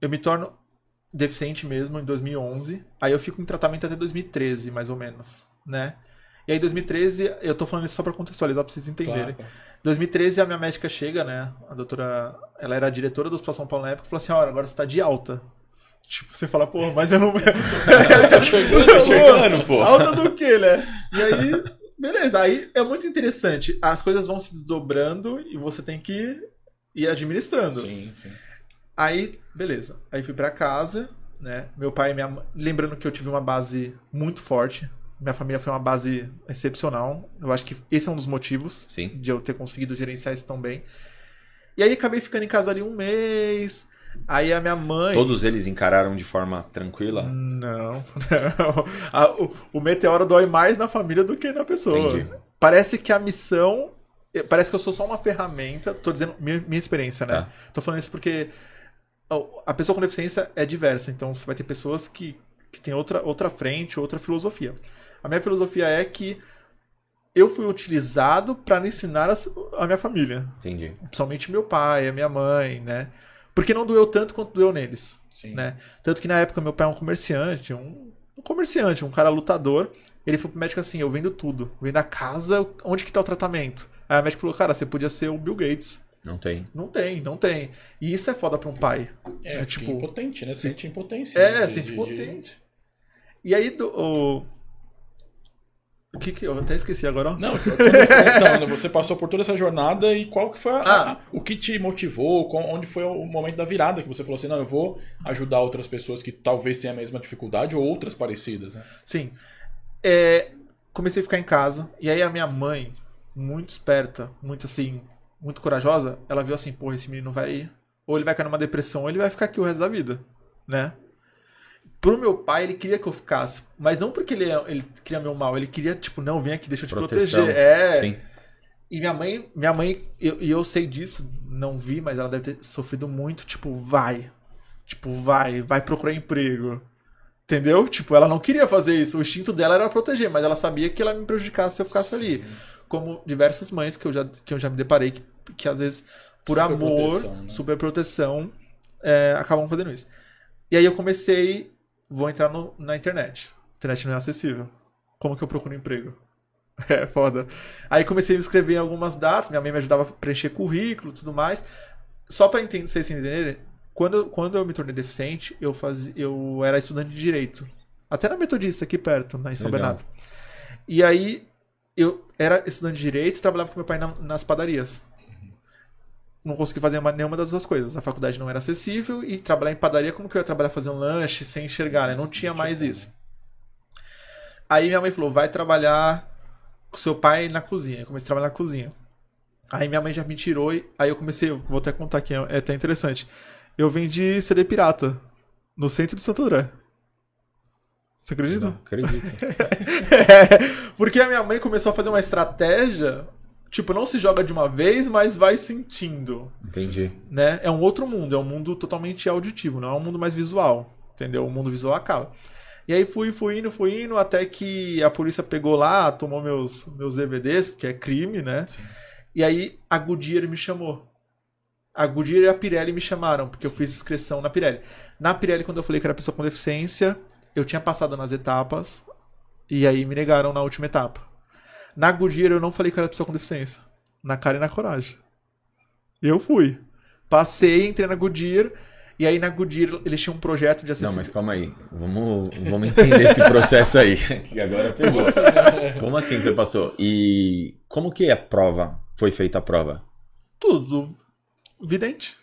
S3: Eu me torno deficiente mesmo em 2011. Aí eu fico em tratamento até 2013, mais ou menos, né? E aí, em 2013, eu tô falando isso só pra contextualizar, pra vocês entenderem.
S2: Claro.
S3: 2013, a minha médica chega, né? A doutora, ela era a diretora do Hospital São Paulo na época, e falou assim: olha, agora você tá de alta. Tipo, você fala, pô, mas eu não.
S2: Tá chegando,
S1: Tá chegando, pô.
S3: Alta do que, né? E aí, beleza. Aí é muito interessante. As coisas vão se desdobrando e você tem que ir administrando.
S2: Sim, sim.
S3: Aí, beleza. Aí fui pra casa, né? Meu pai e minha mãe. Lembrando que eu tive uma base muito forte. Minha família foi uma base excepcional. Eu acho que esse é um dos motivos
S1: Sim.
S3: de eu ter conseguido gerenciar isso tão bem. E aí acabei ficando em casa ali um mês. Aí a minha mãe.
S1: Todos eles encararam de forma tranquila?
S3: Não, não. A- o, o meteoro dói mais na família do que na pessoa.
S1: Entendi.
S3: Parece que a missão. Parece que eu sou só uma ferramenta. Tô dizendo minha, minha experiência, né?
S1: Tá.
S3: Tô falando isso porque a pessoa com deficiência é diversa. Então você vai ter pessoas que, que têm outra, outra frente, outra filosofia. A minha filosofia é que eu fui utilizado para ensinar as- a minha família.
S1: Entendi.
S3: Principalmente meu pai, a minha mãe, né? Porque não doeu tanto quanto doeu neles
S2: sim.
S3: né? Tanto que na época meu pai é um comerciante, um, um comerciante, um cara lutador. Ele falou pro médico assim: Eu vendo tudo, eu vendo a casa, onde que tá o tratamento? Aí o médico falou: Cara, você podia ser o Bill Gates.
S1: Não tem.
S3: Não tem, não tem. E isso é foda pra um pai.
S2: É,
S3: É,
S2: tipo,
S3: tipo-
S2: impotente, né? Sente impotência.
S3: É,
S2: né? De-
S3: sente
S2: de-
S3: impotente. E aí, do, o... o que que eu até esqueci agora? ó.
S2: Não, quando então, você passou por toda essa jornada e qual que foi a-
S3: Ah.
S2: a- o que te motivou, onde foi o momento da virada que você falou assim, não, eu vou ajudar outras pessoas que talvez tenham a mesma dificuldade ou outras parecidas, né?
S3: Sim. É, comecei a ficar em casa. E aí a minha mãe, muito esperta, muito assim, muito corajosa, ela viu assim, porra, esse menino vai. Ou ele vai cair numa depressão, ou ele vai ficar aqui o resto da vida. Né? Pro meu pai, ele queria que eu ficasse. Mas não porque ele, ele queria meu mal, ele queria, tipo, não, vem aqui, deixa eu te
S1: Proteção.
S3: proteger. É.
S1: Sim.
S3: E minha mãe, minha mãe, eu- e eu, sei disso, não vi, mas ela deve ter sofrido muito, tipo, vai. Tipo, vai, vai procurar emprego. Entendeu? Tipo, ela não queria fazer isso. O instinto dela era proteger, mas ela sabia que ela me prejudicasse se eu ficasse ali. Como diversas mães que eu já, que eu já me deparei, que, que às vezes, por amor,
S2: Superproteção, né?
S3: super proteção, é, acabam fazendo isso. E aí eu comecei, vou entrar no- na internet. A internet não é acessível. Como que eu procuro emprego? É foda. Aí comecei a me inscrever em algumas datas, minha mãe me ajudava a preencher currículo e tudo mais. Só pra entender, vocês entenderem, quando, quando eu me tornei deficiente, eu, fazia, eu era estudante de direito. Até na Metodista, aqui perto, né, em São
S1: Legal.
S3: Bernardo. E aí eu era estudante de direito e trabalhava com meu pai na- nas padarias. Não consegui fazer uma- nenhuma das duas coisas. A faculdade não era acessível e trabalhar em padaria, como que eu ia trabalhar fazendo lanche sem enxergar, né? Não tinha mais isso. Aí minha mãe falou: vai trabalhar com seu pai na cozinha. Eu comecei a trabalhar na cozinha. Aí minha mãe já me tirou e aí eu comecei, vou até contar aqui, é até interessante. Eu vendi CD pirata no centro de Santo André. Você acredita?
S1: Não, acredito.
S3: É, porque a minha mãe começou a fazer uma estratégia, tipo, não se joga de uma vez, mas vai sentindo,
S1: Entendi.
S3: né? É um outro mundo, é um mundo totalmente auditivo, não é um mundo mais visual, entendeu? O mundo visual acaba. E aí fui, fui indo, fui indo, até que a polícia pegou lá, tomou meus, meus DVDs, porque é crime, né?
S2: Sim.
S3: E aí a Goodyear me chamou. A Goodyear e a Pirelli me chamaram, porque eu fiz inscrição na Pirelli. Na Pirelli, quando eu falei que era pessoa com deficiência, eu tinha passado nas etapas, e aí me negaram na última etapa. Na Goodyear eu não falei que era pessoa com deficiência. Na cara e na coragem. Eu fui. Passei, entrei na Goodyear, e aí na Goodyear eles tinham um projeto de
S1: Não,
S3: acessibilidade.
S1: mas calma aí. Vamos, vamos entender esse processo aí. Que agora pegou. Como assim você passou? E como que a prova foi feita a prova?
S3: Tudo. Vidente.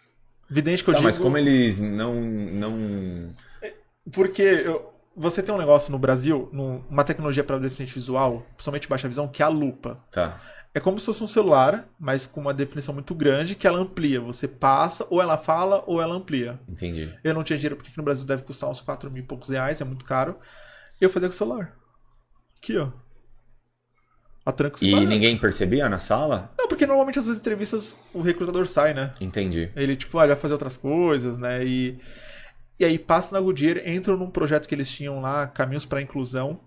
S3: Vidente que eu
S1: Tá,
S3: digo.
S1: mas como eles não. não...
S3: Porque eu- você tem um negócio no Brasil, uma tecnologia para deficiente visual, principalmente baixa visão, que é a lupa.
S1: Tá.
S3: É como se fosse um celular, mas com uma definição muito grande que ela amplia. Você passa, ou ela fala, ou ela amplia.
S1: Entendi.
S3: Eu não tinha dinheiro porque aqui no Brasil deve custar uns 4 mil e poucos reais, é muito caro. Eu fazia com o celular. Aqui, ó. A tranco
S1: E ninguém percebia na sala?
S3: Não, porque normalmente as entrevistas o recrutador sai, né?
S1: Entendi.
S3: Ele, tipo, ah, ele vai fazer outras coisas, né? E, e aí passa na Goodyear, entro num projeto que eles tinham lá, Caminhos para Inclusão,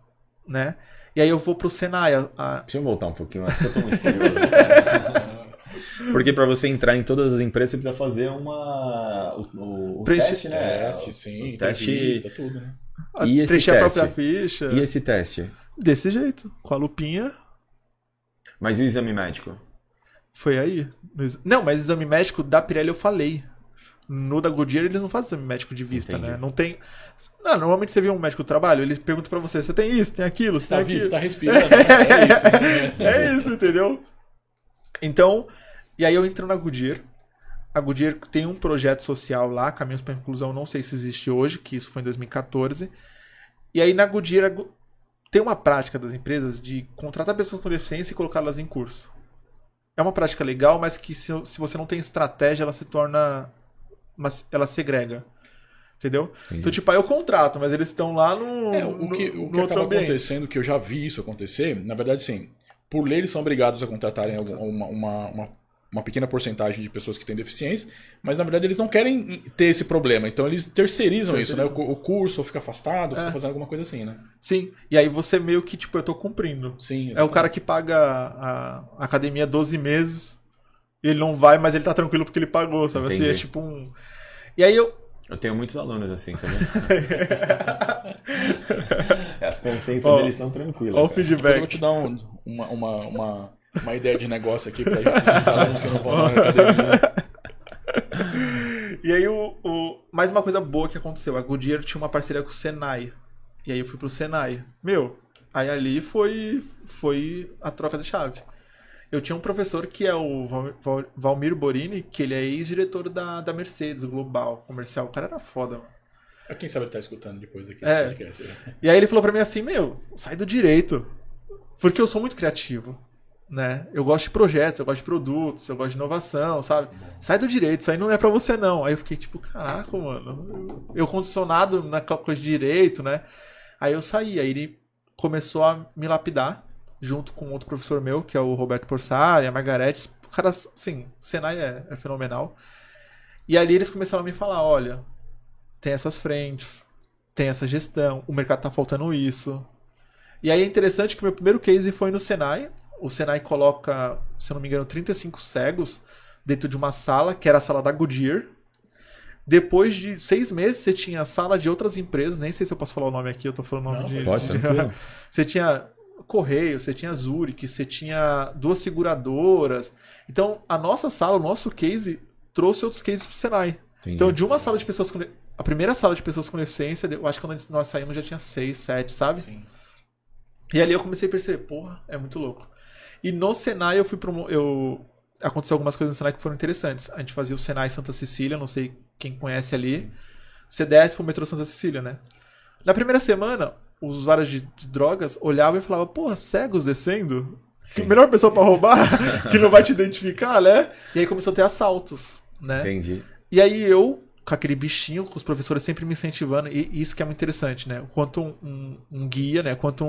S3: né? E aí eu vou pro Senai. a- a-
S1: Deixa eu voltar um pouquinho mais, que eu tô muito curioso. Porque pra você entrar em todas as empresas, você precisa fazer uma. O, o- o
S3: Preenche-
S1: teste, né?
S2: Teste, sim,
S1: O teste.
S2: entrevista, tudo, né?
S3: a
S1: E esse
S3: preencher a
S1: teste?
S3: própria ficha.
S1: E esse teste?
S3: Desse jeito, com a lupinha.
S1: Mas e o exame médico?
S3: Foi aí. Não, mas exame médico da Pirelli eu falei. No da Goodyear eles não fazem exame médico de vista,
S1: Entendi.
S3: né? Não tem. Não, normalmente você vê um médico do trabalho, ele pergunta pra você: você tem isso, tem aquilo, você
S2: Tá
S3: tem
S2: vivo,
S3: aquilo.
S2: tá respirando. né? É isso. né?
S3: É isso, entendeu? Então, e aí eu entro na Goodyear. A Goodyear tem um projeto social lá, Caminhos para Inclusão, não sei se existe hoje, que isso foi em 2014. E aí na Goodyear tem uma prática das empresas de contratar pessoas com deficiência e colocá-las em curso. É uma prática legal, mas que se, se você não tem estratégia, ela se torna. Uma- ela segrega. Entendeu?
S1: Entendi.
S3: Então, tipo, aí eu contrato, mas eles estão lá no,
S2: É, o que,
S3: no,
S2: o que
S3: no outro
S2: acaba
S3: ambiente.
S2: acontecendo, que eu já vi isso acontecer, na verdade, sim, por lei eles são obrigados a contratarem algum- uma, uma, uma, uma pequena porcentagem de pessoas que têm deficiência, mas na verdade eles não querem ter esse problema, então eles terceirizam, isso, né? O, o curso, ou fica afastado, ou fica
S3: É.
S2: fazendo alguma coisa assim, né?
S3: Sim. E aí você meio que, tipo, eu tô cumprindo.
S2: Sim,
S3: É o cara que paga a, a academia 12 meses, ele não vai, mas ele tá tranquilo porque ele pagou, sabe? Assim,
S1: Entendi.
S3: é tipo um. E aí eu.
S1: Eu tenho muitos alunos assim, sabe? As consciências
S3: Ó,
S1: deles estão tranquilas.
S3: Ó o.
S2: Depois eu vou
S3: feedback.
S2: te dar um- uma, uma, uma, uma ideia de negócio aqui para esses alunos que não vão na academia.
S3: E aí o, o. Mais uma coisa boa que aconteceu. A Goodyear tinha uma parceria com o Senai. E aí eu fui pro Senai. Meu, aí ali foi. Foi a troca de chave. Eu tinha um professor que é o Val- Val- Valmir Borini, que ele é ex-diretor da, da Mercedes Global Comercial. O cara era foda, mano.
S2: Ah, Quem sabe ele tá escutando depois aqui
S3: É.
S2: esse podcast. né?
S3: E aí ele falou pra mim assim, meu, sai do direito. Porque eu sou muito criativo, né? Eu gosto de projetos, eu gosto de produtos, eu gosto de inovação, sabe? Sai do direito, isso aí não é pra você não. Aí eu fiquei tipo, caraca, mano. Eu condicionado naquela coisa de direito, né? Aí eu saí, aí ele começou a me lapidar, junto com outro professor meu, que é o Roberto Porsari, a Margarete. Cara, assim, Senai é, é fenomenal. E ali eles começaram a me falar, olha, tem essas frentes, tem essa gestão, o mercado tá faltando isso. E aí é interessante que o meu primeiro case foi no Senai. O Senai coloca, se eu não me engano, 35 cegos dentro de uma sala, que era a sala da Goodyear. Depois de seis meses, você tinha a sala de outras empresas, nem sei se eu posso falar o nome aqui, eu tô falando o nome
S2: Não,
S3: de.
S1: Pode,
S3: de-. Você tinha Correio, você tinha Zurich, você tinha duas seguradoras. Então, a nossa sala, o nosso case, trouxe outros cases pro Senai.
S1: Entendi.
S3: Então, de uma sala de pessoas com. A primeira sala de pessoas com deficiência, eu acho que quando nós saímos já tinha seis, sete, sabe?
S2: Sim.
S3: E ali eu comecei a perceber, porra, é muito louco. E no Senai eu fui promo... eu aconteceu algumas coisas no Senai que foram interessantes. A gente fazia o Senai Santa Cecília, não sei quem conhece ali. Você desce pro metrô Santa Cecília, né? Na primeira semana, os usuários de, de drogas olhavam e falavam, porra, cegos descendo?
S1: Sim.
S3: melhor pessoa pra roubar, que não vai te identificar, né? E aí começou a ter assaltos, né?
S1: Entendi.
S3: E aí eu, com aquele bichinho, com os professores sempre me incentivando, e isso que é muito interessante, né? Quanto um, um- um guia, né? Quanto um,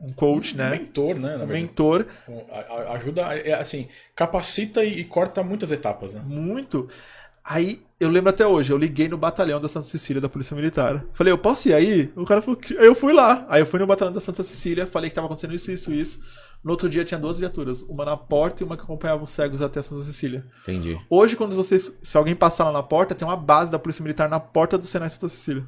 S3: um- um coach,
S2: Um
S3: né?
S2: mentor, né? Na
S3: Um mentor,
S2: Ajuda, é, assim, capacita e, e corta muitas etapas, né?
S3: muito. Aí eu lembro até hoje, eu liguei no batalhão da Santa Cecília da Polícia Militar. Falei, eu posso ir aí? O cara falou que. Aí eu fui lá. Aí eu fui no batalhão da Santa Cecília, falei que tava acontecendo isso, isso, isso. No outro dia tinha duas viaturas, uma na porta e uma que acompanhava os cegos até a Santa Cecília.
S1: Entendi.
S3: Hoje, quando vocês. Se alguém passar lá na porta, tem uma base da Polícia Militar na porta do Senai Santa Cecília.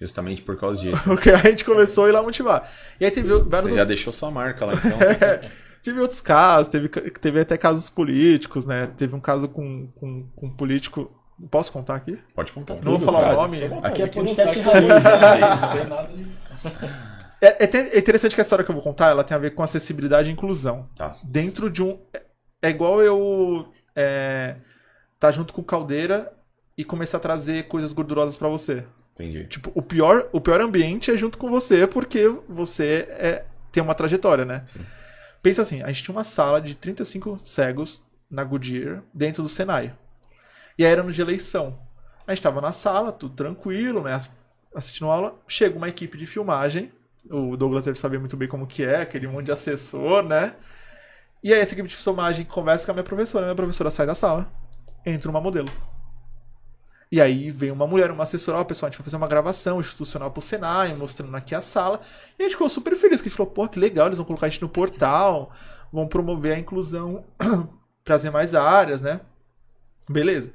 S1: Justamente por causa disso.
S3: Porque a gente começou a ir lá motivar. E aí teve vários.
S1: Você já deixou sua marca lá, então.
S3: Teve outros casos, teve, teve até casos políticos, né? Teve um caso com, com, com um político. Posso contar aqui?
S1: Pode contar.
S3: Não vou falar o nome.
S1: Aqui é podcast raiz, né?
S2: Não tem nada de.
S3: É, é é interessante que a história que eu vou contar ela tem a ver com acessibilidade e inclusão.
S1: Tá.
S3: Dentro de um. é- É igual eu é, tá junto com o Caldeira e começar a trazer coisas gordurosas pra você.
S1: Entendi.
S3: Tipo, o pior, o pior ambiente é junto com você porque você é, tem uma trajetória, né? Pensa assim, a gente tinha uma sala de 35 cegos na Goodyear dentro do Senai. E aí era no de eleição. A gente tava na sala, tudo tranquilo, né? ass- Assistindo aula, chega uma equipe de filmagem. O Douglas deve saber muito bem como que é, aquele monte de assessor, né? E aí essa equipe de filmagem conversa com a minha professora. A minha professora sai da sala, entra uma modelo. E aí vem uma mulher, uma assessora, ó, pessoal, a gente vai fazer uma gravação institucional pro Senai, mostrando aqui a sala. E a gente ficou super feliz, que a gente falou, pô, que legal, eles vão colocar a gente no portal, vão promover a inclusão, trazer mais áreas, né? Beleza.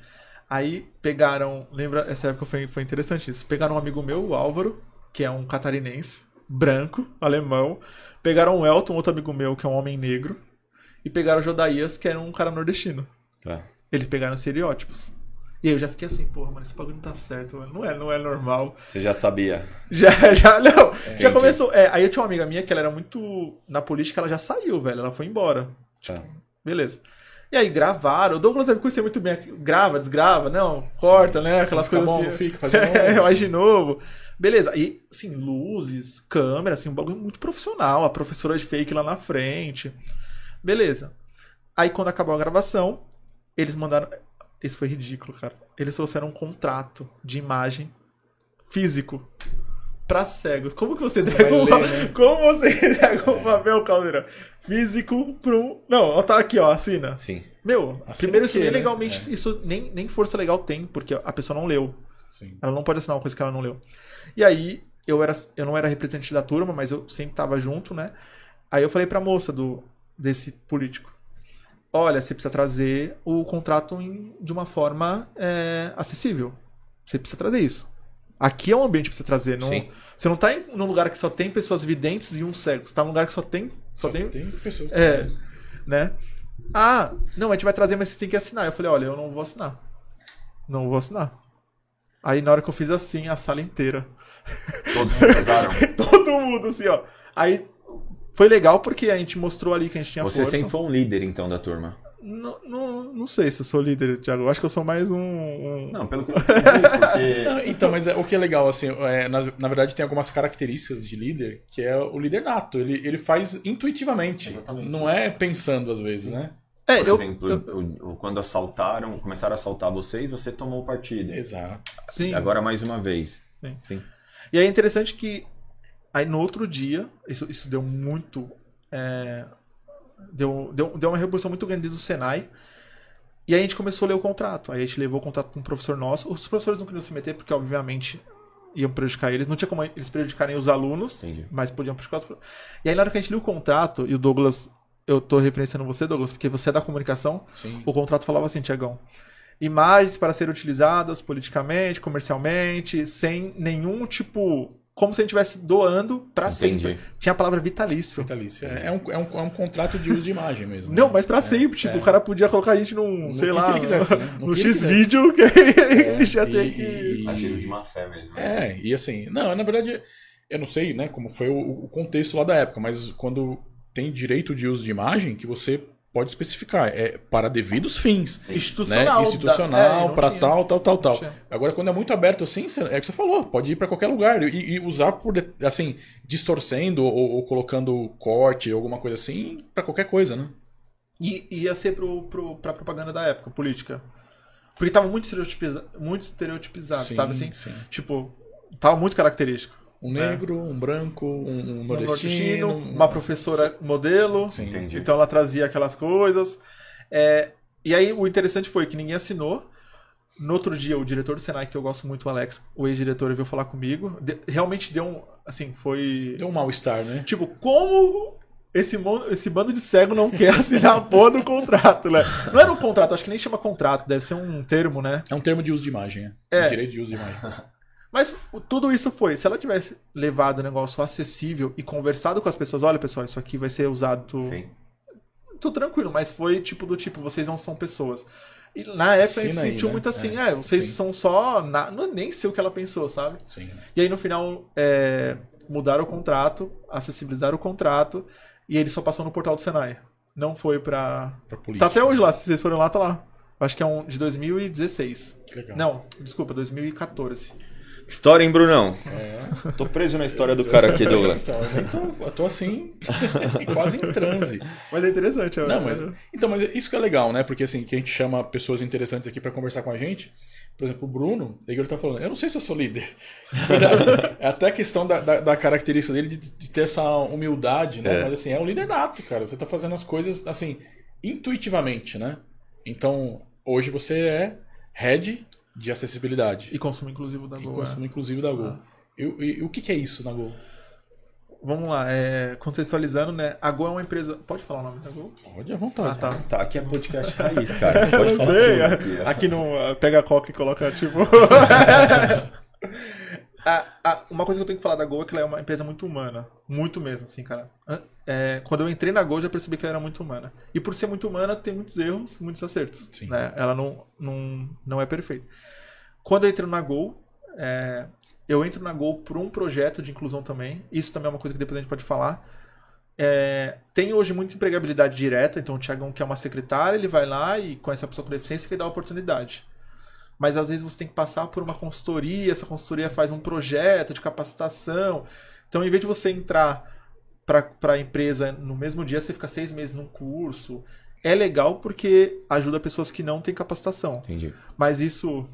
S3: Aí pegaram, lembra, essa época foi, foi interessante isso. Pegaram um amigo meu, o Álvaro, que é um catarinense, branco, alemão. Pegaram o Elton, outro amigo meu, que é um homem negro. E pegaram o Jodaías, que era um cara nordestino.
S1: Tá.
S3: Eles pegaram estereótipos. E aí eu já fiquei assim, porra, mano, esse bagulho não tá certo, mano. Não é, não é normal.
S1: Você já sabia.
S3: Já, já, não. Já
S1: Entendi.
S3: começou. É, aí eu tinha uma amiga minha que ela era muito. Na política, ela já saiu, velho. Ela foi embora.
S1: Tá.
S3: Beleza. E aí gravaram. O Douglas deve conhecer muito bem. Grava, desgrava, não, corta, né? Aquelas coisas
S2: bom,
S3: assim.
S2: fica, faz de novo,
S3: É, faz
S2: assim.
S3: de novo. Beleza. E, assim, luzes, câmera, assim, um bagulho muito profissional. A professora de fake lá na frente. Beleza. Aí quando acabou a gravação, eles mandaram. Isso foi ridículo, cara. Eles trouxeram um contrato de imagem físico pra cegos. Como que você entrega um,
S2: né?
S3: Como você entrega um papel, Caldeira? Físico pro. Não, ó, tá aqui, ó, assina.
S1: Sim.
S3: Meu,
S2: Assina
S3: primeiro isso nem
S2: né?
S3: legalmente. Isso nem, nem força legal tem, porque a pessoa não leu.
S2: Sim.
S3: Ela não pode assinar uma coisa que ela não leu. E aí, eu, era, eu não era representante da turma, mas eu sempre tava junto, né? Aí eu falei pra moça do, desse político: Olha, você precisa trazer o contrato em- de uma forma é, acessível. Você precisa trazer isso. Aqui é um ambiente pra você trazer. Não,
S1: Sim.
S3: você não tá em num lugar que só tem pessoas videntes e um cego. Você tá num lugar que só tem. Só, tem.
S2: tem pessoas.
S3: É. Né? Ah, não, a gente vai trazer, mas você tem que assinar. Eu falei, olha, eu não vou assinar. Não vou assinar. Aí na hora que eu fiz assim, a sala inteira.
S1: Todos se casaram.
S3: Todo mundo, assim, ó. Aí foi legal porque a gente mostrou ali que a gente tinha
S1: Você
S3: força.
S1: sempre foi um líder, então, da turma.
S3: Não, não, não sei se eu sou líder, Thiago. Eu acho que eu sou mais um. um-
S1: Não, pelo que eu entendi, porque...
S2: Não, então, mas é, o que é legal, assim, é, na, na verdade tem algumas características de líder, que é o líder nato. Ele, ele faz intuitivamente.
S1: Exatamente.
S2: Não é pensando, às vezes, né?
S3: É,
S1: Por
S3: eu.
S1: exemplo,
S3: eu-
S1: o- quando assaltaram, começaram a assaltar vocês, você tomou partido.
S2: Exato.
S3: sim.
S1: Agora mais uma vez.
S3: Sim.
S1: Sim.
S3: E aí é interessante que aí no outro dia, isso, isso deu muito. é, deu, deu, deu uma repercussão muito grande do Senai. E aí a gente começou a ler o contrato. Aí a gente levou o contrato para um professor nosso. Os professores não queriam se meter porque, obviamente, iam prejudicar eles. Não tinha como eles prejudicarem os alunos,
S1: Entendi.
S3: mas podiam prejudicar os. E aí na hora que a gente leu o contrato, e o Douglas, eu tô referenciando você, Douglas, porque você é da comunicação,
S2: Sim.
S3: o contrato falava assim, Tiagão. Imagens para serem utilizadas politicamente, comercialmente, sem nenhum tipo. Como se a gente estivesse doando para sempre. Tinha a palavra vitalício.
S2: Vitalício. É, é um, é, um, é um contrato de uso de imagem mesmo.
S3: Não,
S2: né?
S3: mas pra
S2: É,
S3: sempre. Tipo,
S2: é.
S3: o cara podia colocar a gente num,
S2: No
S3: sei
S2: que
S3: lá,
S2: ele quisesse, né? No
S3: no
S2: que ele
S3: X-vídeo que
S2: É,
S3: a gente ia ter
S2: e-
S3: que.
S2: e-
S1: Agir de má fé mesmo. né?
S2: É, e assim, não, na verdade, eu não sei, né, como foi o, o contexto lá da época, mas quando tem direito de uso de imagem, que você pode especificar, é para devidos fins. Né?
S3: Institucional.
S2: Institucional,
S3: da- é,
S2: para tal, tal, tal, tal. Agora, quando é muito aberto assim, é o que você falou, pode ir para qualquer lugar e, e usar por, assim, distorcendo ou, ou colocando corte, alguma coisa assim, para qualquer coisa, né?
S3: E e ia ser pro, pro, pra propaganda da época, política. Porque tava muito estereotipizado, muito estereotipizado
S2: Sim,
S3: sabe assim?
S2: sim.
S3: Tipo, tava muito característico.
S2: Um negro, um branco, um, um
S3: Um
S2: nordestino.
S3: uma professora modelo.
S2: Sim.
S1: Entendi.
S3: Então ela trazia aquelas coisas. É, e aí o interessante foi que ninguém assinou. No outro dia, o diretor do Senai, que eu gosto muito, o Alex, o ex-diretor, veio falar comigo. De- realmente deu um. Assim, foi.
S2: Deu um mal-estar, né?
S3: Tipo, como esse, esse bando de cego não quer assinar a porra do contrato, né? Não era um contrato, acho que nem chama contrato, deve ser um termo, né?
S2: É um termo de uso de imagem, né?
S3: É.
S2: Direito de uso de imagem.
S3: Mas tudo isso foi, se ela tivesse levado o negócio acessível e conversado com as pessoas, olha pessoal, isso aqui vai ser usado
S1: Sim.
S3: tudo tranquilo, mas foi tipo do tipo, vocês não são pessoas. E na época a gente
S2: aí,
S3: sentiu
S2: né?
S3: muito assim,
S2: É,
S3: é, vocês
S2: sim.
S3: são só. Na... Não, nem sei o que ela pensou, sabe?
S2: Sim.
S3: E aí no final é, mudaram o contrato, acessibilizaram o contrato, e ele só passou no portal do Senai. Não foi pra.
S2: Pra
S3: Tá
S2: política.
S3: até hoje lá, se vocês forem lá, tá lá. Acho que é um de 2016.
S2: Que legal.
S3: Não, desculpa, 2014.
S1: História, hein, Brunão?
S2: É.
S1: Tô preso na história do cara aqui, Douglas.
S2: Então, eu, tô, eu tô assim, quase em transe.
S3: Mas é interessante,
S2: Não,
S3: é-
S2: mas. Então, mas isso que é legal, né? Porque assim, que a gente chama pessoas interessantes aqui pra conversar com a gente. Por exemplo, o Bruno, ele tá falando, eu não sei se eu sou líder. É até a questão da, da, da característica dele de, de ter essa humildade, né?
S1: É.
S2: Mas assim, é um líder nato, cara. Você tá fazendo as coisas assim, intuitivamente, né? Então, hoje você é head de acessibilidade
S3: E consumo inclusivo da
S2: e
S3: Gol.
S2: consumo inclusivo da Gol.
S3: Ah.
S2: E, e- e o que, que é isso na Gol?
S3: Vamos lá, é, contextualizando, né? A Gol é uma empresa. Pode falar o nome da Gol?
S2: Pode à vontade.
S3: Ah, tá.
S1: Tá, aqui é podcast raiz, cara. Pode
S3: Eu
S1: falar
S3: sei,
S1: aqui, ó.
S3: aqui no pega a coca e coloca tipo. A- a- uma coisa que eu tenho que falar da Gol é que ela é uma empresa muito humana. Muito mesmo, assim, cara. É, quando eu entrei na Gol, eu já percebi que ela era muito humana. E por ser muito humana, tem muitos erros, muitos acertos.
S2: Sim.
S3: Né? Ela não, não, não é perfeita. Quando eu entro na Gol, é, eu entro na Gol por um projeto de inclusão também. Isso também é uma coisa que depois a gente pode falar. É, tem hoje muita empregabilidade direta, então o Thiagão que é uma secretária, ele vai lá e conhece a pessoa com deficiência que dá a oportunidade. Mas às vezes você tem que passar por uma consultoria, essa consultoria faz um projeto de capacitação. Então, em vez de você entrar para a empresa no mesmo dia, você fica seis meses num curso. É legal porque ajuda pessoas que não têm capacitação.
S1: Entendi.
S3: Mas isso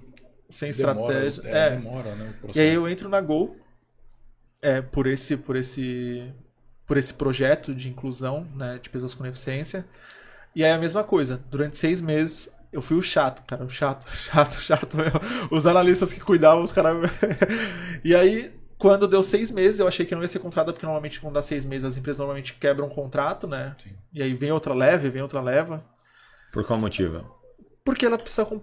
S3: sem
S2: Demora,
S3: estratégia.
S2: é,
S3: é,
S2: demora, né? O
S3: e aí eu entro na Gol é, por esse por esse por esse projeto de inclusão né, de pessoas com deficiência. E aí a mesma coisa, durante seis meses eu fui o chato, cara, o chato, chato, chato. Os analistas que cuidavam, os caras. e aí, quando deu seis meses, eu achei que não ia ser contratado, porque normalmente quando dá seis meses as empresas normalmente quebram um contrato, né?
S2: Sim.
S3: E aí vem outra leve, vem outra leva.
S1: Por qual motivo?
S3: Porque ela precisa. com-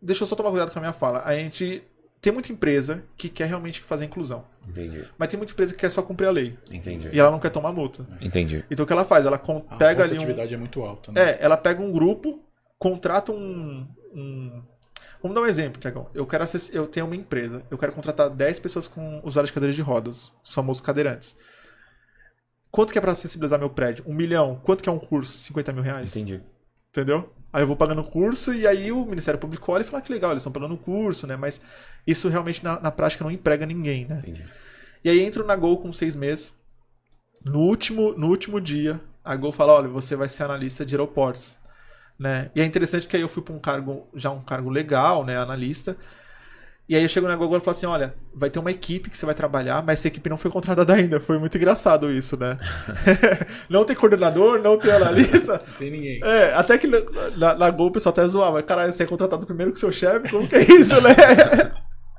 S3: Deixa eu só tomar cuidado com a minha fala. A gente tem muita empresa que quer realmente fazer inclusão.
S1: Entendi.
S3: Mas tem muita empresa que quer só cumprir a lei.
S1: Entendi.
S3: E ela não quer tomar multa.
S1: Entendi.
S3: Então o que ela faz? Ela con-
S2: A
S3: pega ali um.
S2: rotatividade é muito alta, né?
S3: É, ela pega um grupo, contrata um. um- Vamos dar um exemplo, Tiagão. Eu quero acess... eu tenho uma empresa, eu quero contratar 10 pessoas com usuários de cadeiras de rodas, os famosos cadeirantes. Quanto que é pra acessibilizar meu prédio? Um milhão. Quanto que é um curso? 50 mil reais.
S1: Entendi.
S3: Entendeu? Aí eu vou pagando o curso e aí o Ministério Público olha e fala "Ah, que legal, eles estão pagando o curso, né? Mas isso realmente na, na prática não emprega ninguém, né?
S1: Entendi.
S3: E aí entro na Gol com seis meses. No último, no último dia, a Gol fala, olha, você vai ser analista de aeroportos. Né? E é interessante que aí eu fui para um cargo, já um cargo legal, né? Analista. E aí eu chego na Gol e falo assim, olha, vai ter uma equipe que você vai trabalhar, mas essa equipe não foi contratada ainda. Foi muito engraçado isso, né? não tem coordenador, não tem analista.
S2: Não tem ninguém.
S3: É, até que na, na Gol o pessoal até zoava, caralho, você é contratado primeiro que seu chefe, como que é isso, né?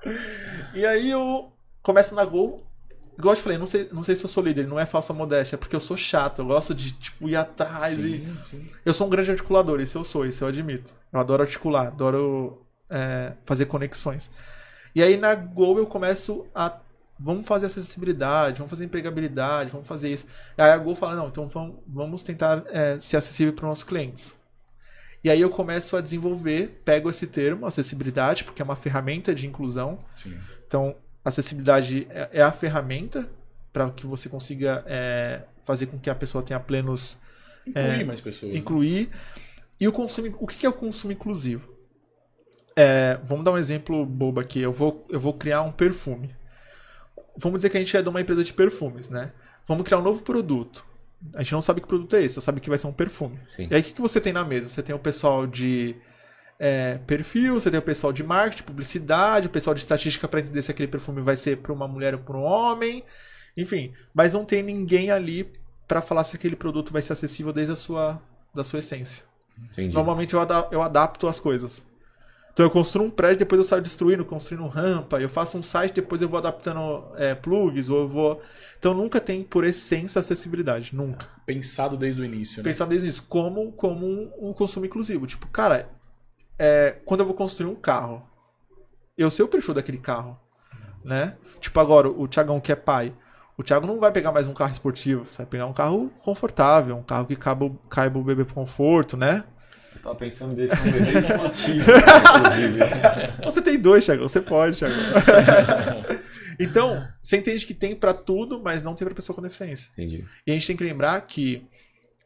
S3: e aí eu começo na Gol, igual eu te falei, não sei, não sei se eu sou líder, não é falsa modéstia, é porque eu sou chato, eu gosto de, tipo, ir atrás e...
S2: Sim, sim.
S3: Eu sou um grande articulador, isso eu sou, isso eu admito. Eu adoro articular, adoro é, fazer conexões. E aí na Gol eu começo a. Vamos fazer acessibilidade, vamos fazer empregabilidade, vamos fazer isso. Aí a Gol fala, não, então vamos, vamos tentar é, ser acessível para os nossos clientes. E aí eu começo a desenvolver, pego esse termo, acessibilidade, porque é uma ferramenta de inclusão.
S2: sim.
S3: Então, acessibilidade é, é a ferramenta para que você consiga é, fazer com que a pessoa tenha plenos
S2: Incluir mais pessoas. né?
S3: incluir. E o consumo, o que que é o consumo inclusivo? É, vamos dar um exemplo bobo aqui. Eu vou, eu vou criar um perfume. Vamos dizer que a gente é de uma empresa de perfumes, né? Vamos criar um novo produto. A gente não sabe que produto é esse, só sabe que vai ser um perfume.
S1: Sim.
S3: E aí o que, que você tem na mesa? Você tem o pessoal de é, perfil, você tem o pessoal de marketing, publicidade, o pessoal de estatística para entender se aquele perfume vai ser para uma mulher ou para um homem. Enfim, mas não tem ninguém ali para falar se aquele produto vai ser acessível desde a sua, da sua essência.
S1: Entendi.
S3: Normalmente eu, eu adapto as coisas. Então eu construo um prédio, depois eu saio destruindo, construindo rampa, eu faço um site, depois eu vou adaptando é, plugs, ou eu vou. Então nunca tem, por essência, acessibilidade. Nunca.
S2: Pensado desde o início, né?
S3: Pensar desde isso, como, como um, um consumo inclusivo. Tipo, cara, é, quando eu vou construir um carro, eu sei o perfil daquele carro. Né? Tipo, agora, o Thiagão que é pai. O Thiago não vai pegar mais um carro esportivo, você vai pegar um carro confortável, um carro que caiba, caiba o bebê por conforto, né?
S1: Eu tava pensando desse um bebê esportivo, inclusive.
S3: Você tem dois, Thiago, você pode, Thiago. então, você entende que tem pra tudo, mas não tem pra pessoa com deficiência.
S1: Entendi.
S3: E a gente tem que lembrar que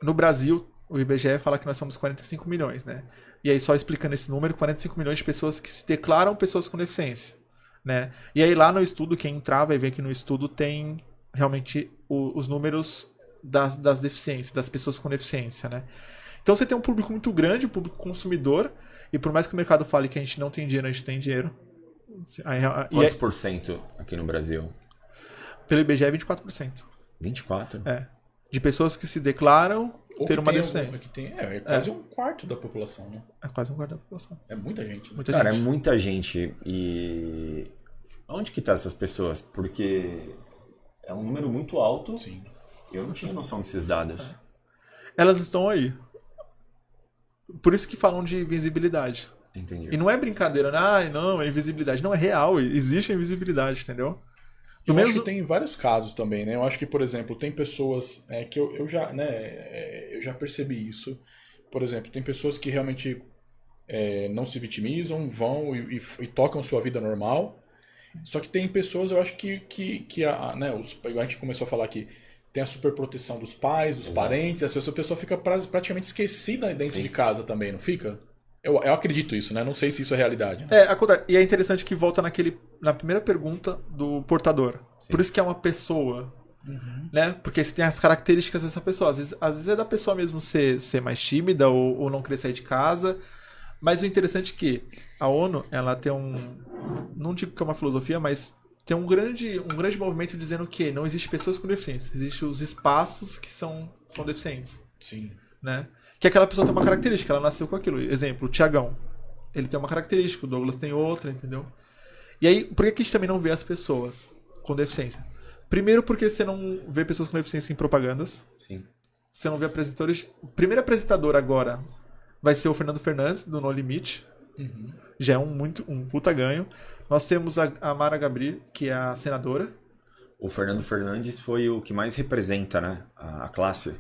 S3: no Brasil, o IBGE fala que nós somos 45 milhões, né? E aí, só explicando esse número, 45 milhões de pessoas que se declaram pessoas com deficiência. Né? E aí, lá no estudo, quem entrar vai ver que no estudo tem realmente o, os números das, das deficiências, das pessoas com deficiência. Né? Então, você tem um público muito grande, um público consumidor, e por mais que o mercado fale que a gente não tem dinheiro, a gente tem dinheiro. Aí,
S1: Quantos
S3: aí,
S1: por cento aqui no Brasil?
S3: pelo IBGE é 24%.
S1: 24?
S3: É. De pessoas que se declaram
S2: Ou
S3: ter uma deficiência.
S2: que tem- é, é quase um quarto da população, né?
S3: É quase um quarto da população.
S2: É muita gente. né?
S3: Muita
S1: Cara, é
S3: gente.
S1: muita gente. E. Onde que tá essas pessoas? Porque é um número muito alto.
S2: Sim.
S1: Eu não tinha noção desses dados.
S3: Elas estão aí. Por isso que falam de visibilidade.
S1: Entendi.
S3: E não é brincadeira, né? ah, não, é invisibilidade. Não, é real, existe a invisibilidade, entendeu?
S2: Eu
S3: Do
S2: acho
S3: mesmo-
S2: que tem vários casos também, né? Eu acho que, por exemplo, tem pessoas é, que eu, eu já, né, é, eu já percebi isso. Por exemplo, tem pessoas que realmente é, não se vitimizam, vão e, e- e tocam sua vida normal. Só que tem pessoas, eu acho que, que, que a, né, os, a gente começou a falar aqui, tem a superproteção dos pais, dos
S1: Exato.
S2: parentes, as pessoas, a pessoa fica pra- praticamente esquecida dentro
S1: Sim.
S2: de casa também, não fica? Eu, eu acredito isso, né? Não sei se isso é realidade. né?
S3: É, acontece. E é interessante que volta naquele, na primeira pergunta do portador.
S1: Sim.
S3: Por isso que é uma pessoa,
S2: Uhum.
S3: né? Porque você tem as características dessa pessoa. Às vezes, às vezes é da pessoa mesmo ser, ser mais tímida ou, ou não querer sair de casa. Mas o interessante é que a ONU, ela tem um. Não digo que é uma filosofia, mas tem um grande, um grande movimento dizendo que não existe pessoas com deficiência. Existem os espaços que são, são deficientes
S2: Sim.
S3: né? Que aquela pessoa tem uma característica, ela nasceu com aquilo. Exemplo, o Tiagão. Ele tem uma característica, o Douglas tem outra, entendeu? E aí, por que a gente também não vê as pessoas com deficiência? Primeiro porque você não vê pessoas com deficiência em propagandas.
S1: Sim.
S3: Você não vê apresentadores. O primeiro apresentador agora vai ser o Fernando Fernandes, do No Limite.
S2: Uhum.
S3: Já é um, muito, um puta ganho. Nós temos a, a Mara Gabri, que é a senadora.
S1: O Fernando Fernandes foi o que mais representa, né? A, a classe.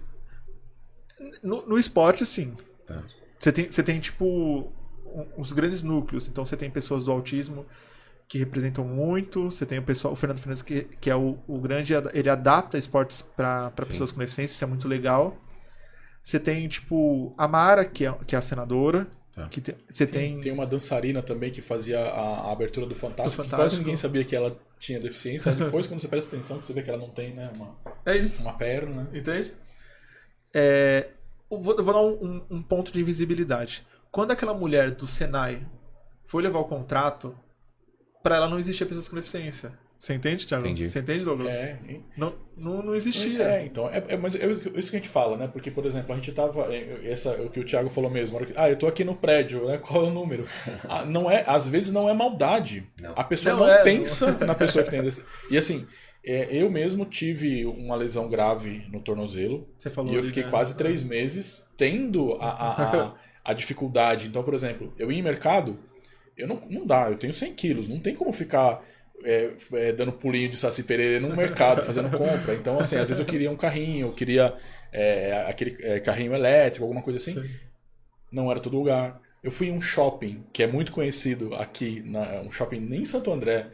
S3: No, no esporte, sim.
S1: Tá.
S3: Você tem, você tem, tipo, os grandes núcleos. Então, você tem pessoas do autismo que representam muito. Você tem o pessoal, o Fernando Fernandes, que, que é o, o grande. Ele adapta esportes para pessoas com deficiência. Isso é muito legal. Você tem, tipo, a Mara, que é, que é a senadora.
S1: Tá.
S3: Que tem, você tem.
S2: Tem uma dançarina também que fazia a, a abertura do Fantástico,
S3: Fantástico.
S2: quase ninguém sabia que ela tinha deficiência. Depois, quando você presta atenção, que você vê que ela não tem né, uma,
S3: É isso.
S2: uma perna. né?
S3: Entende? É, eu vou, eu vou dar um, um- um ponto de invisibilidade. Quando aquela mulher do Senai foi levar o contrato, pra ela não existia pessoas com deficiência. Você entende, Thiago?
S1: Entendi.
S3: Você entende, Douglas?
S2: É?
S3: Não, não, não existia.
S2: É, então, é, é- mas é isso que a gente fala, né? Porque, por exemplo, a gente tava. é, Essa, o que o Thiago falou mesmo. Ah, eu tô aqui no prédio, né? Qual é o número? Ah, não é, às vezes não é maldade.
S1: Não.
S2: A pessoa
S3: Não
S2: não,
S3: é,
S2: pensa na pessoa que tem desse. E assim, é, eu mesmo tive uma lesão grave no tornozelo.
S3: Você falou
S2: E eu fiquei
S3: né?
S2: quase três meses tendo a, a, a, a dificuldade. Então, por exemplo, eu ia em mercado, eu não, não dá, eu tenho 100 quilos, não tem como ficar é, é, dando pulinho de Saci Pereira no mercado, fazendo compra. Então, assim, às vezes eu queria um carrinho, eu queria é, aquele é, carrinho elétrico, alguma coisa assim.
S3: Sim.
S2: Não era todo lugar. Eu fui em um shopping que é muito conhecido aqui, na, um shopping em Santo André.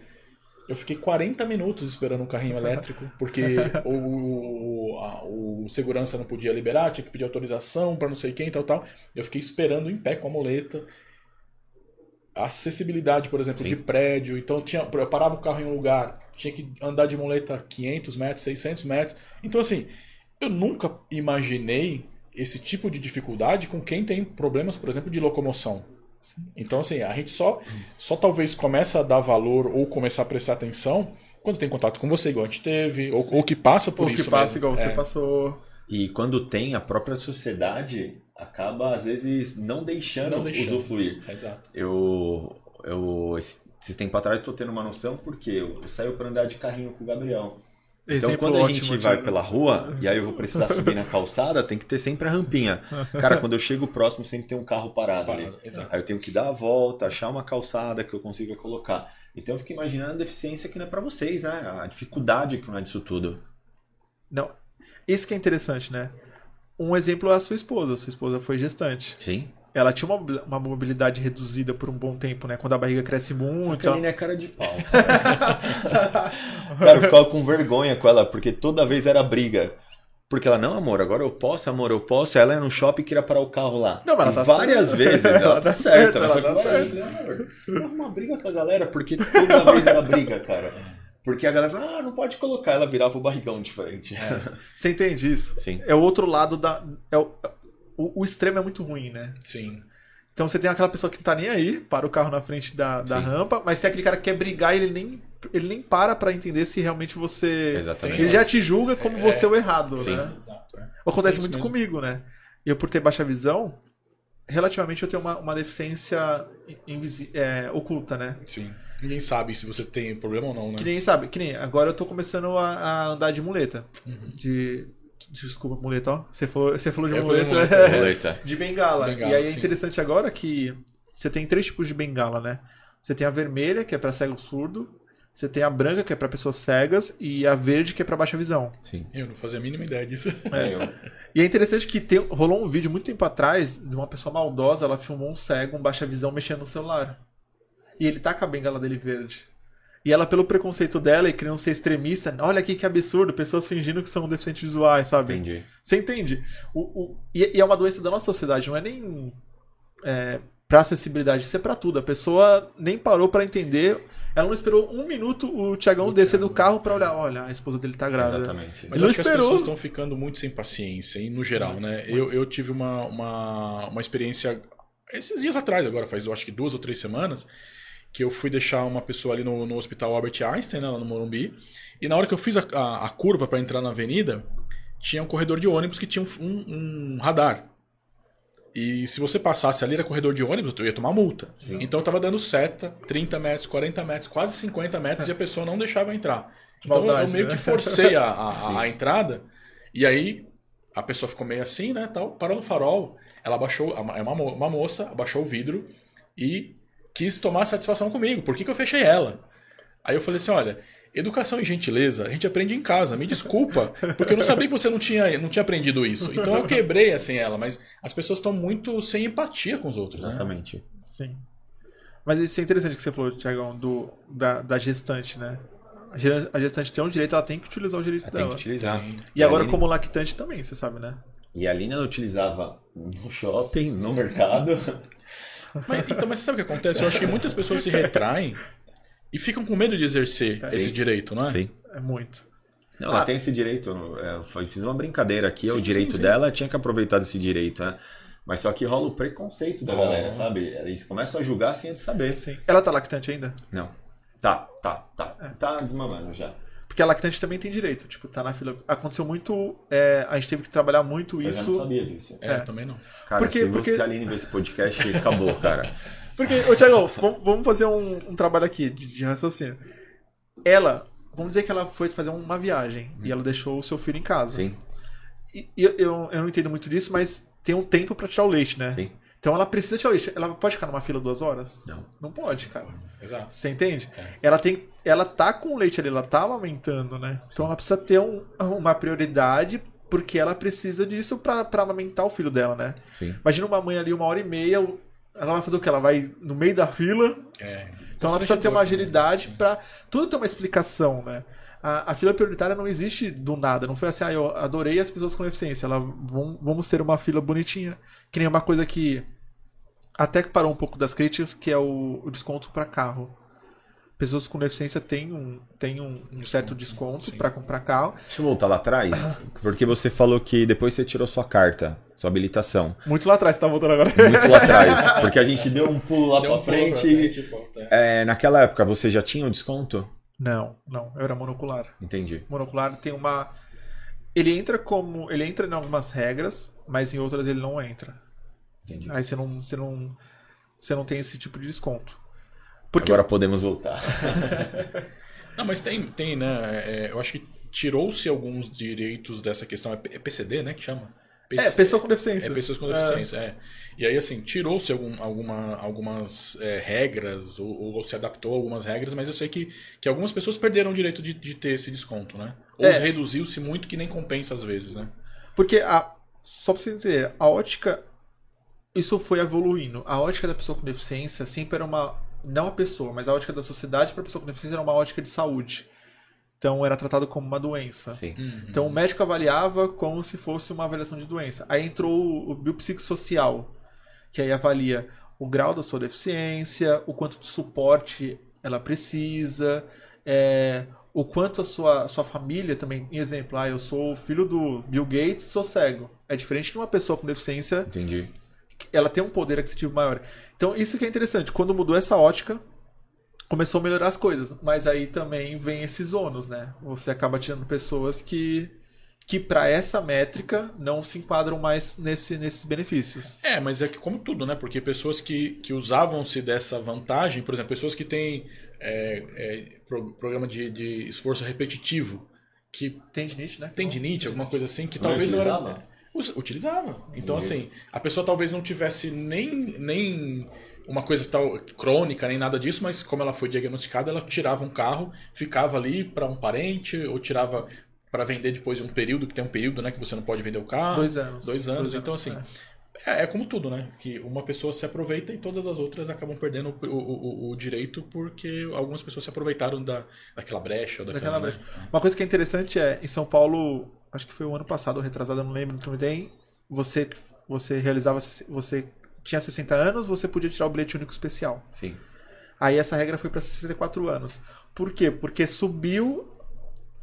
S2: Eu fiquei 40 minutos esperando um carrinho elétrico, porque o, o, a- o segurança não podia liberar, tinha que pedir autorização para não sei quem, tal, tal. Eu fiquei esperando em pé com a moleta. A acessibilidade, por exemplo,
S1: Sim.
S2: de prédio. Então, tinha, eu parava o carro em um lugar, tinha que andar de moleta 500 metros, 600 metros. Então, assim, eu nunca imaginei esse tipo de dificuldade com quem tem problemas, por exemplo, de locomoção. Então, assim, a gente só, só talvez começa a dar valor ou começar a prestar atenção quando tem contato com você, igual a gente teve, ou, ou que passa por
S3: Ou
S2: isso
S3: que passa
S2: mesmo.
S3: igual você
S2: É.
S3: passou.
S1: E quando tem, a própria sociedade acaba, às vezes, não deixando,
S2: Não deixando.
S1: usufruir.
S2: Exato.
S1: Eu, eu, esses tempos atrás, estou tendo uma noção porque eu, eu saio para andar de carrinho com o Gabriel. Então,
S3: Exemplo
S1: quando a gente
S3: de-
S1: vai pela rua e aí eu vou precisar subir na calçada, tem que ter sempre a rampinha. Cara, quando eu chego próximo, sempre tem um carro parado ali.
S2: Parado, exato.
S1: Aí eu tenho que dar a volta, achar uma calçada que eu consiga colocar. Então eu fico imaginando a deficiência que não é pra vocês, né? A dificuldade que não é disso tudo.
S3: Não. Isso que é interessante, né? Um exemplo é a sua esposa. Sua esposa foi gestante.
S1: Sim.
S3: Ela tinha uma, uma mobilidade reduzida por um bom tempo, né? Quando a barriga cresce
S1: Só
S3: muito.
S1: que a Aline é cara de pau. Cara, eu ficava com vergonha com ela, porque toda vez era briga. Porque ela, não, amor, agora eu posso, amor, eu posso. Ela ia no shopping e queria parar o carro lá.
S3: Não, mas ela tá
S1: várias
S3: certa.
S1: vezes. Ela,
S3: Ela
S1: tá
S3: tá
S1: certa.
S3: certa,
S1: Mas
S3: ela
S1: que
S3: tá
S1: eu falei, amor, não arruma briga com a galera, porque toda vez era briga, cara. Porque a galera fala, ah, não pode colocar. Ela virava o barrigão de frente.
S3: Você entende isso?
S1: Sim.
S3: É o outro lado da. É o, o, o extremo é muito ruim, né?
S2: Sim.
S3: Então você tem aquela pessoa que não tá nem aí, para o carro na frente da, da
S1: Sim.
S3: rampa, mas tem aquele cara que quer brigar e ele nem, ele nem para pra entender se realmente você.
S1: Exatamente.
S3: Ele já te julga como
S2: É.
S3: você é o errado,
S1: Sim.
S3: né?
S2: Exato. é.
S3: Acontece
S2: isso
S3: muito
S2: mesmo.
S3: comigo, né? Eu, por ter baixa visão, relativamente eu tenho uma, uma deficiência é, oculta, né?
S2: Sim. Ninguém sabe se você tem problema ou não, né?
S3: Que nem, sabe, que nem, agora eu tô começando a, a andar de muleta.
S2: Uhum.
S3: De. Desculpa, muleta, ó. Você falou, você falou de
S2: falei
S3: muleta.
S2: muleta,
S1: Boleta.
S3: de bengala.
S2: Bengala,
S3: e aí é
S2: sim.
S3: interessante agora que você tem três tipos de bengala, né? Você tem a vermelha, que é pra cego surdo. Você tem a branca, que é pra pessoas cegas. E a verde, que é pra baixa visão.
S1: Sim.
S2: Eu não fazia a mínima ideia disso.
S1: Eu.
S3: E é interessante que tem- rolou um vídeo muito tempo atrás de uma pessoa maldosa, ela filmou um cego, um baixa visão, mexendo no celular. E ele tá com a bengala dele verde. E ela, pelo preconceito dela e querendo ser extremista, olha aqui que absurdo, pessoas fingindo que são deficientes visuais, sabe?
S1: Entendi.
S3: Você entende? O, o- e, e é uma doença da nossa sociedade, não é nem é, pra acessibilidade, isso é pra tudo. A pessoa nem parou pra entender, ela não esperou um minuto o Tiagão descer do carro pra olhar, olha, a esposa dele tá grávida.
S1: Exatamente.
S2: Mas
S3: Não
S2: eu acho que as
S3: esperou.
S2: pessoas estão ficando muito sem paciência, e no geral, né? Eu, eu tive uma, uma, uma experiência esses dias atrás, agora, faz eu acho que duas ou três semanas, que eu fui deixar uma pessoa ali no, no hospital Albert Einstein, né, lá no Morumbi, e na hora que eu fiz a, a, a curva para entrar na avenida, tinha um corredor de ônibus que tinha um, um- um radar. E se você passasse ali, era corredor de ônibus, eu ia tomar multa. Então eu tava dando seta, 30 metros, 40 metros, quase 50 metros, e a pessoa não deixava entrar. Então eu- eu
S3: Maldade,
S2: meio
S3: né?
S2: que forcei a, a, a entrada, e aí a pessoa ficou meio assim, né, tal, parou no farol, ela abaixou, é uma, mo- uma moça, abaixou o vidro e quis tomar satisfação comigo, por que, que eu fechei ela? Aí eu falei assim, olha, educação e gentileza a gente aprende em casa, me desculpa, porque eu não sabia que você não tinha, não tinha aprendido isso. Então eu quebrei assim ela, mas as pessoas estão muito sem empatia com os outros, né?
S1: Exatamente.
S3: Sim. Mas isso é interessante que você falou, Tiagão, do, da, da gestante, né? A gestante tem um direito, ela tem que utilizar o direito
S1: Ela tem
S3: dela.
S1: que utilizar.
S2: Tem.
S3: E agora,
S1: a Aline-
S3: como lactante também, você sabe, né?
S1: E a Aline ela utilizava no shopping, no mercado.
S2: Mas, então, mas você sabe o que acontece? Eu acho que muitas pessoas se retraem e ficam com medo de exercer esse direito, não é?
S1: Sim.
S3: É muito.
S1: Não, ela
S3: Ah.
S1: tem esse direito. é, Eu fiz uma brincadeira aqui, é o
S2: Sim,
S1: direito
S2: sim, sim.
S1: dela, tinha que aproveitar desse direito, né? Mas só que rola o preconceito da
S2: Rola.
S1: galera, sabe? Eles começam a julgar sem antes saber.
S3: Sim. Ela tá lactante ainda?
S1: Não. Tá, tá, tá. Tá desmamando já.
S3: Porque a lactante também tem direito, tipo, tá na fila. Aconteceu muito. é, a gente teve que trabalhar muito
S1: Eu já não
S3: isso.
S1: sabia disso.
S2: É,
S3: É.
S2: também não.
S1: Cara,
S3: Por quê?
S1: se
S3: Porque-
S1: você, Aline, ver esse podcast, acabou, cara.
S3: Porque, ô Tiagão, vamos, fazer um, um trabalho aqui de, de raciocínio. Ela, vamos dizer que ela foi fazer uma viagem e ela deixou o seu filho em casa.
S1: Sim,
S3: E, e eu, eu, eu não entendo muito disso, mas tem um tempo pra tirar o leite, né?
S1: sim.
S3: Então ela precisa tirar o leite. Ela pode ficar numa fila duas horas?
S1: Não.
S3: Não pode, cara.
S2: Exato.
S3: Você entende?
S2: É.
S3: Ela tem, ela tá com o leite ali, ela tá amamentando, né? Então ela precisa ter um- uma prioridade porque ela precisa disso pra, pra amamentar o filho dela, né?
S1: Sim.
S3: Imagina uma mãe ali uma hora e meia, ela vai fazer o quê? Ela vai no meio da fila,
S2: É.
S3: então ela precisa ter uma
S2: Constrangedor
S3: agilidade pra tudo ter uma explicação, né? A, a fila prioritária não existe do nada, não foi assim, ah, eu adorei as pessoas com deficiência, ela, vamos, vamos ter uma fila bonitinha. Que nem uma coisa que até que parou um pouco das críticas, que é o, o desconto pra carro. Pessoas com deficiência têm um, têm um, um certo desconto pra comprar carro.
S1: Deixa eu voltar lá atrás, porque você falou que depois você tirou sua carta, sua habilitação.
S3: Muito lá atrás, tá voltando agora.
S1: Muito lá atrás, porque a gente deu um pulo lá
S2: Deu
S1: pra
S2: um pulo pra
S1: frente.
S2: frente e volta, é.
S1: É, naquela época, você já tinha o desconto?
S3: Não, não, eu era monocular.
S1: Entendi.
S3: monocular tem uma ele entra como ele entra em algumas regras mas em outras ele não entra
S1: Entendi.
S3: Aí você não, você não, você não tem esse tipo de desconto. Porque
S1: Agora podemos voltar.
S2: Não, mas tem, tem né? é, eu acho que tirou-se alguns direitos dessa questão. É P- é PCD, né? Que chama?
S3: É pessoa com deficiência.
S2: É pessoas com deficiência, é. E aí, assim, tirou-se algum, alguma, algumas é, regras, ou, ou se adaptou a algumas regras, mas eu sei que, que algumas pessoas perderam o direito de, de ter esse desconto, né? Ou
S3: É.
S2: reduziu-se muito que nem compensa às vezes, né?
S3: Porque a, só pra você entender, a ótica isso foi evoluindo. A ótica da pessoa com deficiência sempre era uma não a pessoa, mas a ótica da sociedade para a pessoa com deficiência era uma ótica de saúde. Então era tratado como uma doença.
S1: Sim.
S2: Uhum.
S3: Então o médico avaliava como se fosse uma avaliação de doença. Aí entrou o- o biopsicossocial, que aí avalia o grau da sua deficiência, o quanto de suporte ela precisa, é, o quanto a sua, sua família também. Em exemplo, ah, eu sou filho do Bill Gates, sou cego. É diferente de uma pessoa com deficiência,
S1: Entendi.
S3: ela tem um poder aquisitivo maior. Então isso que é interessante. Quando mudou essa ótica, começou a melhorar as coisas. Mas aí também vem esses ônus, né? Você acaba tirando pessoas que que para essa métrica não se enquadram mais nesse, nesses benefícios.
S2: É, mas é que como tudo, né? Porque pessoas que, que usavam-se dessa vantagem, por exemplo, pessoas que têm é, é, pro- programa de, de esforço repetitivo, que
S3: Tendinite, né?
S2: tendinite, alguma coisa assim, que
S1: Não
S2: talvez não era.
S1: utilizava?
S2: Utilizava. Então, assim, a pessoa talvez não tivesse nem, nem uma coisa tal crônica, nem nada disso, mas como ela foi diagnosticada, ela tirava um carro, ficava ali para um parente, ou tirava para vender depois de um período, que tem um período, né, que você não pode vender o carro.
S3: Dois anos.
S2: Dois anos. Então, assim,
S3: é.
S2: é, é como tudo, né? Que uma pessoa se aproveita e todas as outras acabam perdendo o, o, o- o direito porque algumas pessoas se aproveitaram da, daquela brecha. Daquela,
S3: Daquela
S2: né?
S3: Uma coisa que é interessante é, em São Paulo, acho que foi o ano passado, ou retrasado, eu não lembro muito bem, você, você realizava, você tinha 60 anos, você podia tirar o bilhete único especial.
S1: Sim.
S3: Aí essa regra foi para 64 anos. Por quê? Porque subiu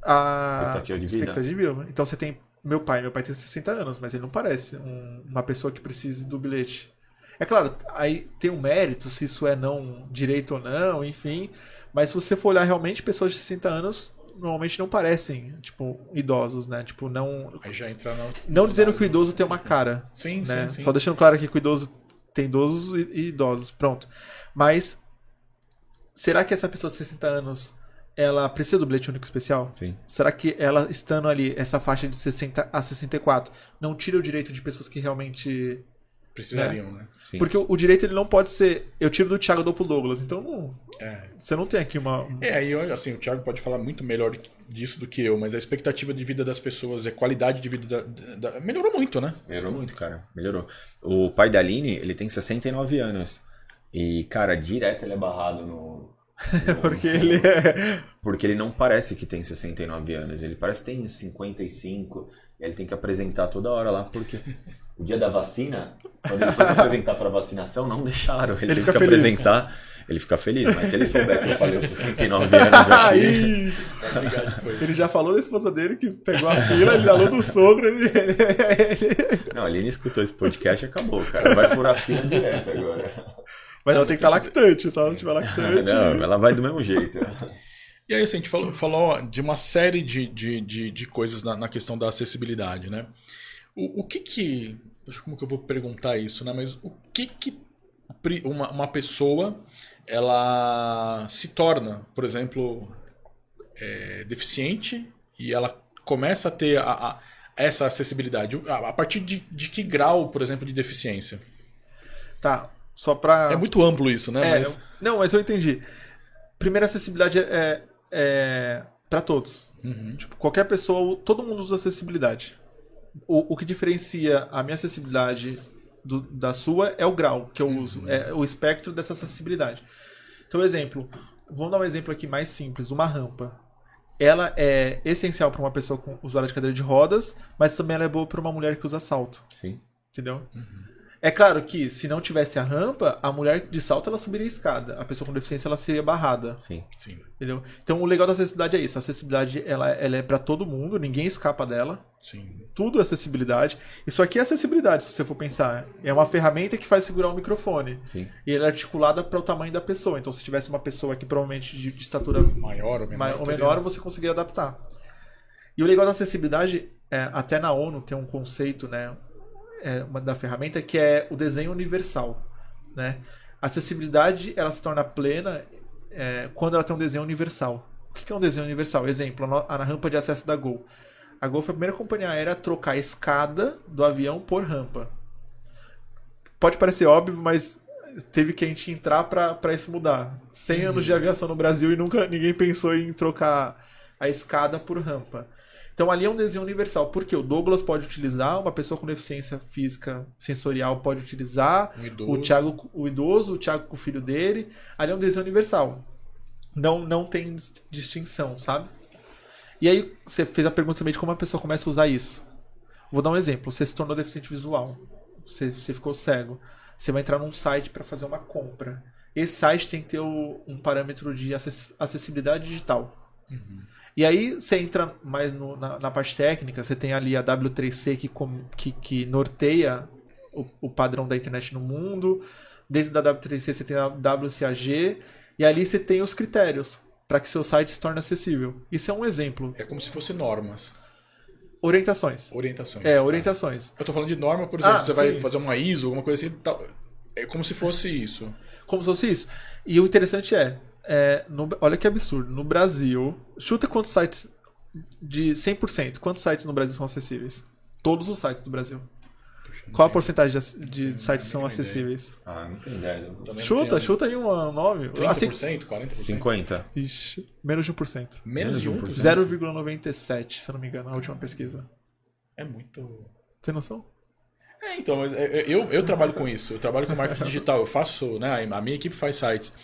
S3: a
S1: Expectativa de vida.
S3: expectativa. Então você tem meu pai, meu pai tem 60 anos, mas ele não parece um- uma pessoa que precise do bilhete. É claro, aí tem um mérito se isso é não direito ou não, enfim. Mas se você for olhar realmente, pessoas de 60 anos normalmente não parecem, tipo, idosos, né? Tipo, não.
S2: Aí já entra na.
S3: Não dizendo que o idoso tem uma cara
S2: Sim,
S3: né?
S2: sim, sim.
S3: Só deixando claro aqui que o idoso tem idosos e, idosos, pronto. Mas será que essa pessoa de 60 anos ela precisa do bilhete único especial?
S1: Sim.
S3: Será que ela estando ali essa faixa de 60 a 64 não tira o direito de pessoas que realmente
S2: Precisariam, né?
S1: Sim.
S3: porque o, o direito ele não pode ser eu tiro do Thiago Doplo Douglas, então não,
S2: É.
S3: você não tem aqui uma
S2: É, aí eu- assim, o Thiago pode falar muito melhor disso do que eu, mas a expectativa de vida das pessoas e a qualidade de vida da, da- melhorou muito, né?
S1: Melhorou muito, cara. Melhorou. O pai da Aline, ele tem 69 anos. E, cara, direto ele é barrado no. no-
S3: porque ele é
S1: Porque ele não parece que tem 69 anos. Ele parece que tem 55. E ele tem que apresentar toda hora lá, porque o dia da vacina, quando ele foi se apresentar pra vacinação, não deixaram. Ele,
S3: Ele
S1: teve que
S3: feliz.
S1: apresentar. Ele fica feliz, mas se ele souber que eu falei os 69 anos aqui.
S3: Aí, ele já falou da esposa dele que pegou a fila, ele falou do sogro, ele-
S1: Não, a Aline escutou esse podcast e acabou, cara. Vai furar a fila direto agora.
S3: Mas ela tem que estar lactante, se ela não tiver lactante.
S1: Não, ela vai do mesmo jeito.
S2: E aí, assim, a gente falou, falou de uma série de, de, de, de coisas na, na questão da acessibilidade, né? O, o que que... Como que eu vou perguntar isso, né? Mas o que que uma, uma pessoa, ela se torna, por exemplo, é, deficiente e ela começa a ter a- a- essa acessibilidade? A, a partir de, de que grau, por exemplo, de deficiência?
S3: Tá, só pra.
S2: É muito amplo isso, né?
S3: É,
S2: Mas...
S3: Não, mas eu entendi. Primeira acessibilidade é, é para todos.
S2: Uhum.
S3: Tipo, qualquer pessoa, todo mundo usa acessibilidade. O, o que diferencia a minha acessibilidade do- da sua é o grau que eu uso, é o espectro dessa acessibilidade. Então, exemplo, vamos dar um exemplo aqui mais simples, uma rampa. Ela é essencial para uma pessoa com usuário de cadeira de rodas, mas também ela é boa para uma mulher que usa salto,
S1: Sim.
S3: entendeu? É claro que se não tivesse a rampa, a mulher de salto ela subiria a escada, a pessoa com deficiência ela seria barrada.
S1: Sim.
S2: Sim,
S3: Entendeu? Então o legal da acessibilidade é isso. A acessibilidade ela, ela é para todo mundo, ninguém escapa dela.
S2: sim.
S3: Tudo é acessibilidade. Isso aqui é acessibilidade, se você for pensar. É uma ferramenta que faz segurar o microfone.
S1: Sim.
S3: E ela é articulada para o tamanho da pessoa. Então se tivesse uma pessoa aqui provavelmente de, de estatura
S2: Maior ou menor.
S3: mai- ou menor, você conseguiria adaptar. E o legal da acessibilidade, é, até na ONU tem um conceito, né? É, uma da ferramenta que é o desenho universal, né? A acessibilidade ela se torna plena é, quando ela tem um desenho universal. O que é um desenho universal? Exemplo, a rampa de acesso da Gol. A Gol foi a primeira companhia aérea a trocar a escada do avião por rampa. Pode parecer óbvio, mas teve que a gente entrar para isso mudar. 100 uhum. anos de aviação no Brasil e nunca ninguém pensou em trocar a escada por rampa. Então ali é um desenho universal, porque o Douglas pode utilizar, uma pessoa com deficiência física sensorial pode utilizar, o Thiago, o idoso, o Thiago com o filho dele, ali é um desenho universal. Não, não tem distinção, sabe? E aí você fez a pergunta também de como a pessoa começa a usar isso. Vou dar um exemplo. Você se tornou deficiente visual. Você, você ficou cego. Você vai entrar num site para fazer uma compra. Esse site tem que ter o, um parâmetro de acessibilidade digital. Uhum. E aí você entra mais no, na, na, parte técnica, você tem ali a W3C que, que, que norteia o, o, padrão da internet no mundo. Dentro da W3C você tem a WCAG. E ali você tem os critérios para que seu site se torne acessível. Isso é um exemplo.
S2: É como se fosse normas.
S3: Orientações.
S2: Orientações.
S3: É, tá. orientações.
S2: Eu tô falando de norma, por exemplo, ah, você sim. vai fazer uma ISO, alguma coisa assim. É como se fosse isso.
S3: Como se fosse isso. E o interessante é, é, no, olha que absurdo. No Brasil, chuta quantos sites de 100%, quantos sites no Brasil são acessíveis? Todos os sites do Brasil. Qual a porcentagem de, de sites são acessíveis?
S1: Ah, não tem ideia.
S3: Chuta, chuta aí um nome.
S2: 30%, assim, 40%?
S1: 50%.
S3: Ixi, menos de 1%.
S2: Menos de 1%?
S3: 0,97, se eu não me engano, na última pesquisa.
S2: É muito...
S3: Tem noção?
S2: É, então, mas é, eu, eu trabalho com isso. Eu trabalho com marketing digital. Eu faço, né? A minha equipe faz sites.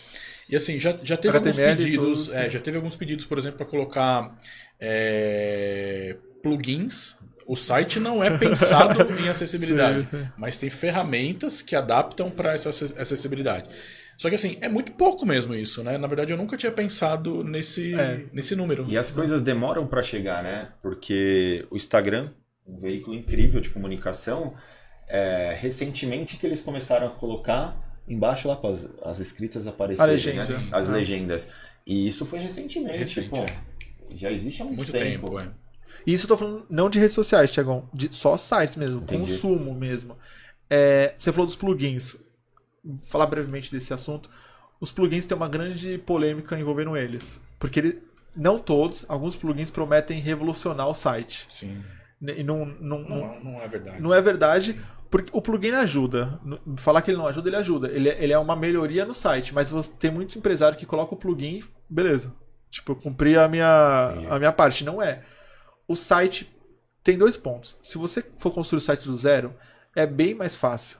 S2: E assim, já, já teve HTML alguns pedidos. Tudo, é, já teve alguns pedidos, por exemplo, para colocar é, plugins. O site não é pensado em acessibilidade, sim. mas tem ferramentas que adaptam para essa acessibilidade. Só que assim, é muito pouco mesmo isso, né? Na verdade, eu nunca tinha pensado nesse, é. nesse número.
S1: E as coisas demoram para chegar, né? Porque o Instagram, um veículo incrível de comunicação, é, recentemente que eles começaram a colocar embaixo lá para as, as escritas aparecerem, legenda. né? as ah. legendas. E isso foi recentemente, Recente, pô. É. Já existe há muito, muito tempo. tempo é.
S3: E isso eu tô falando não de redes sociais, Tiagão, de só sites mesmo, Entendi. consumo mesmo. É, você falou dos plugins. Vou falar brevemente desse assunto. Os plugins têm uma grande polêmica envolvendo eles. Porque ele, não todos, alguns plugins prometem revolucionar o site.
S2: Sim.
S3: E não, não,
S2: não, não, não é verdade.
S3: Não é verdade, porque o plugin ajuda. Falar que ele não ajuda, ele ajuda. Ele, é, ele é uma melhoria no site, mas você tem muito empresário que coloca o plugin, beleza. Tipo, eu cumpri a minha, a minha parte. Não é. O site tem dois pontos. Se você for construir o site do zero, é bem mais fácil.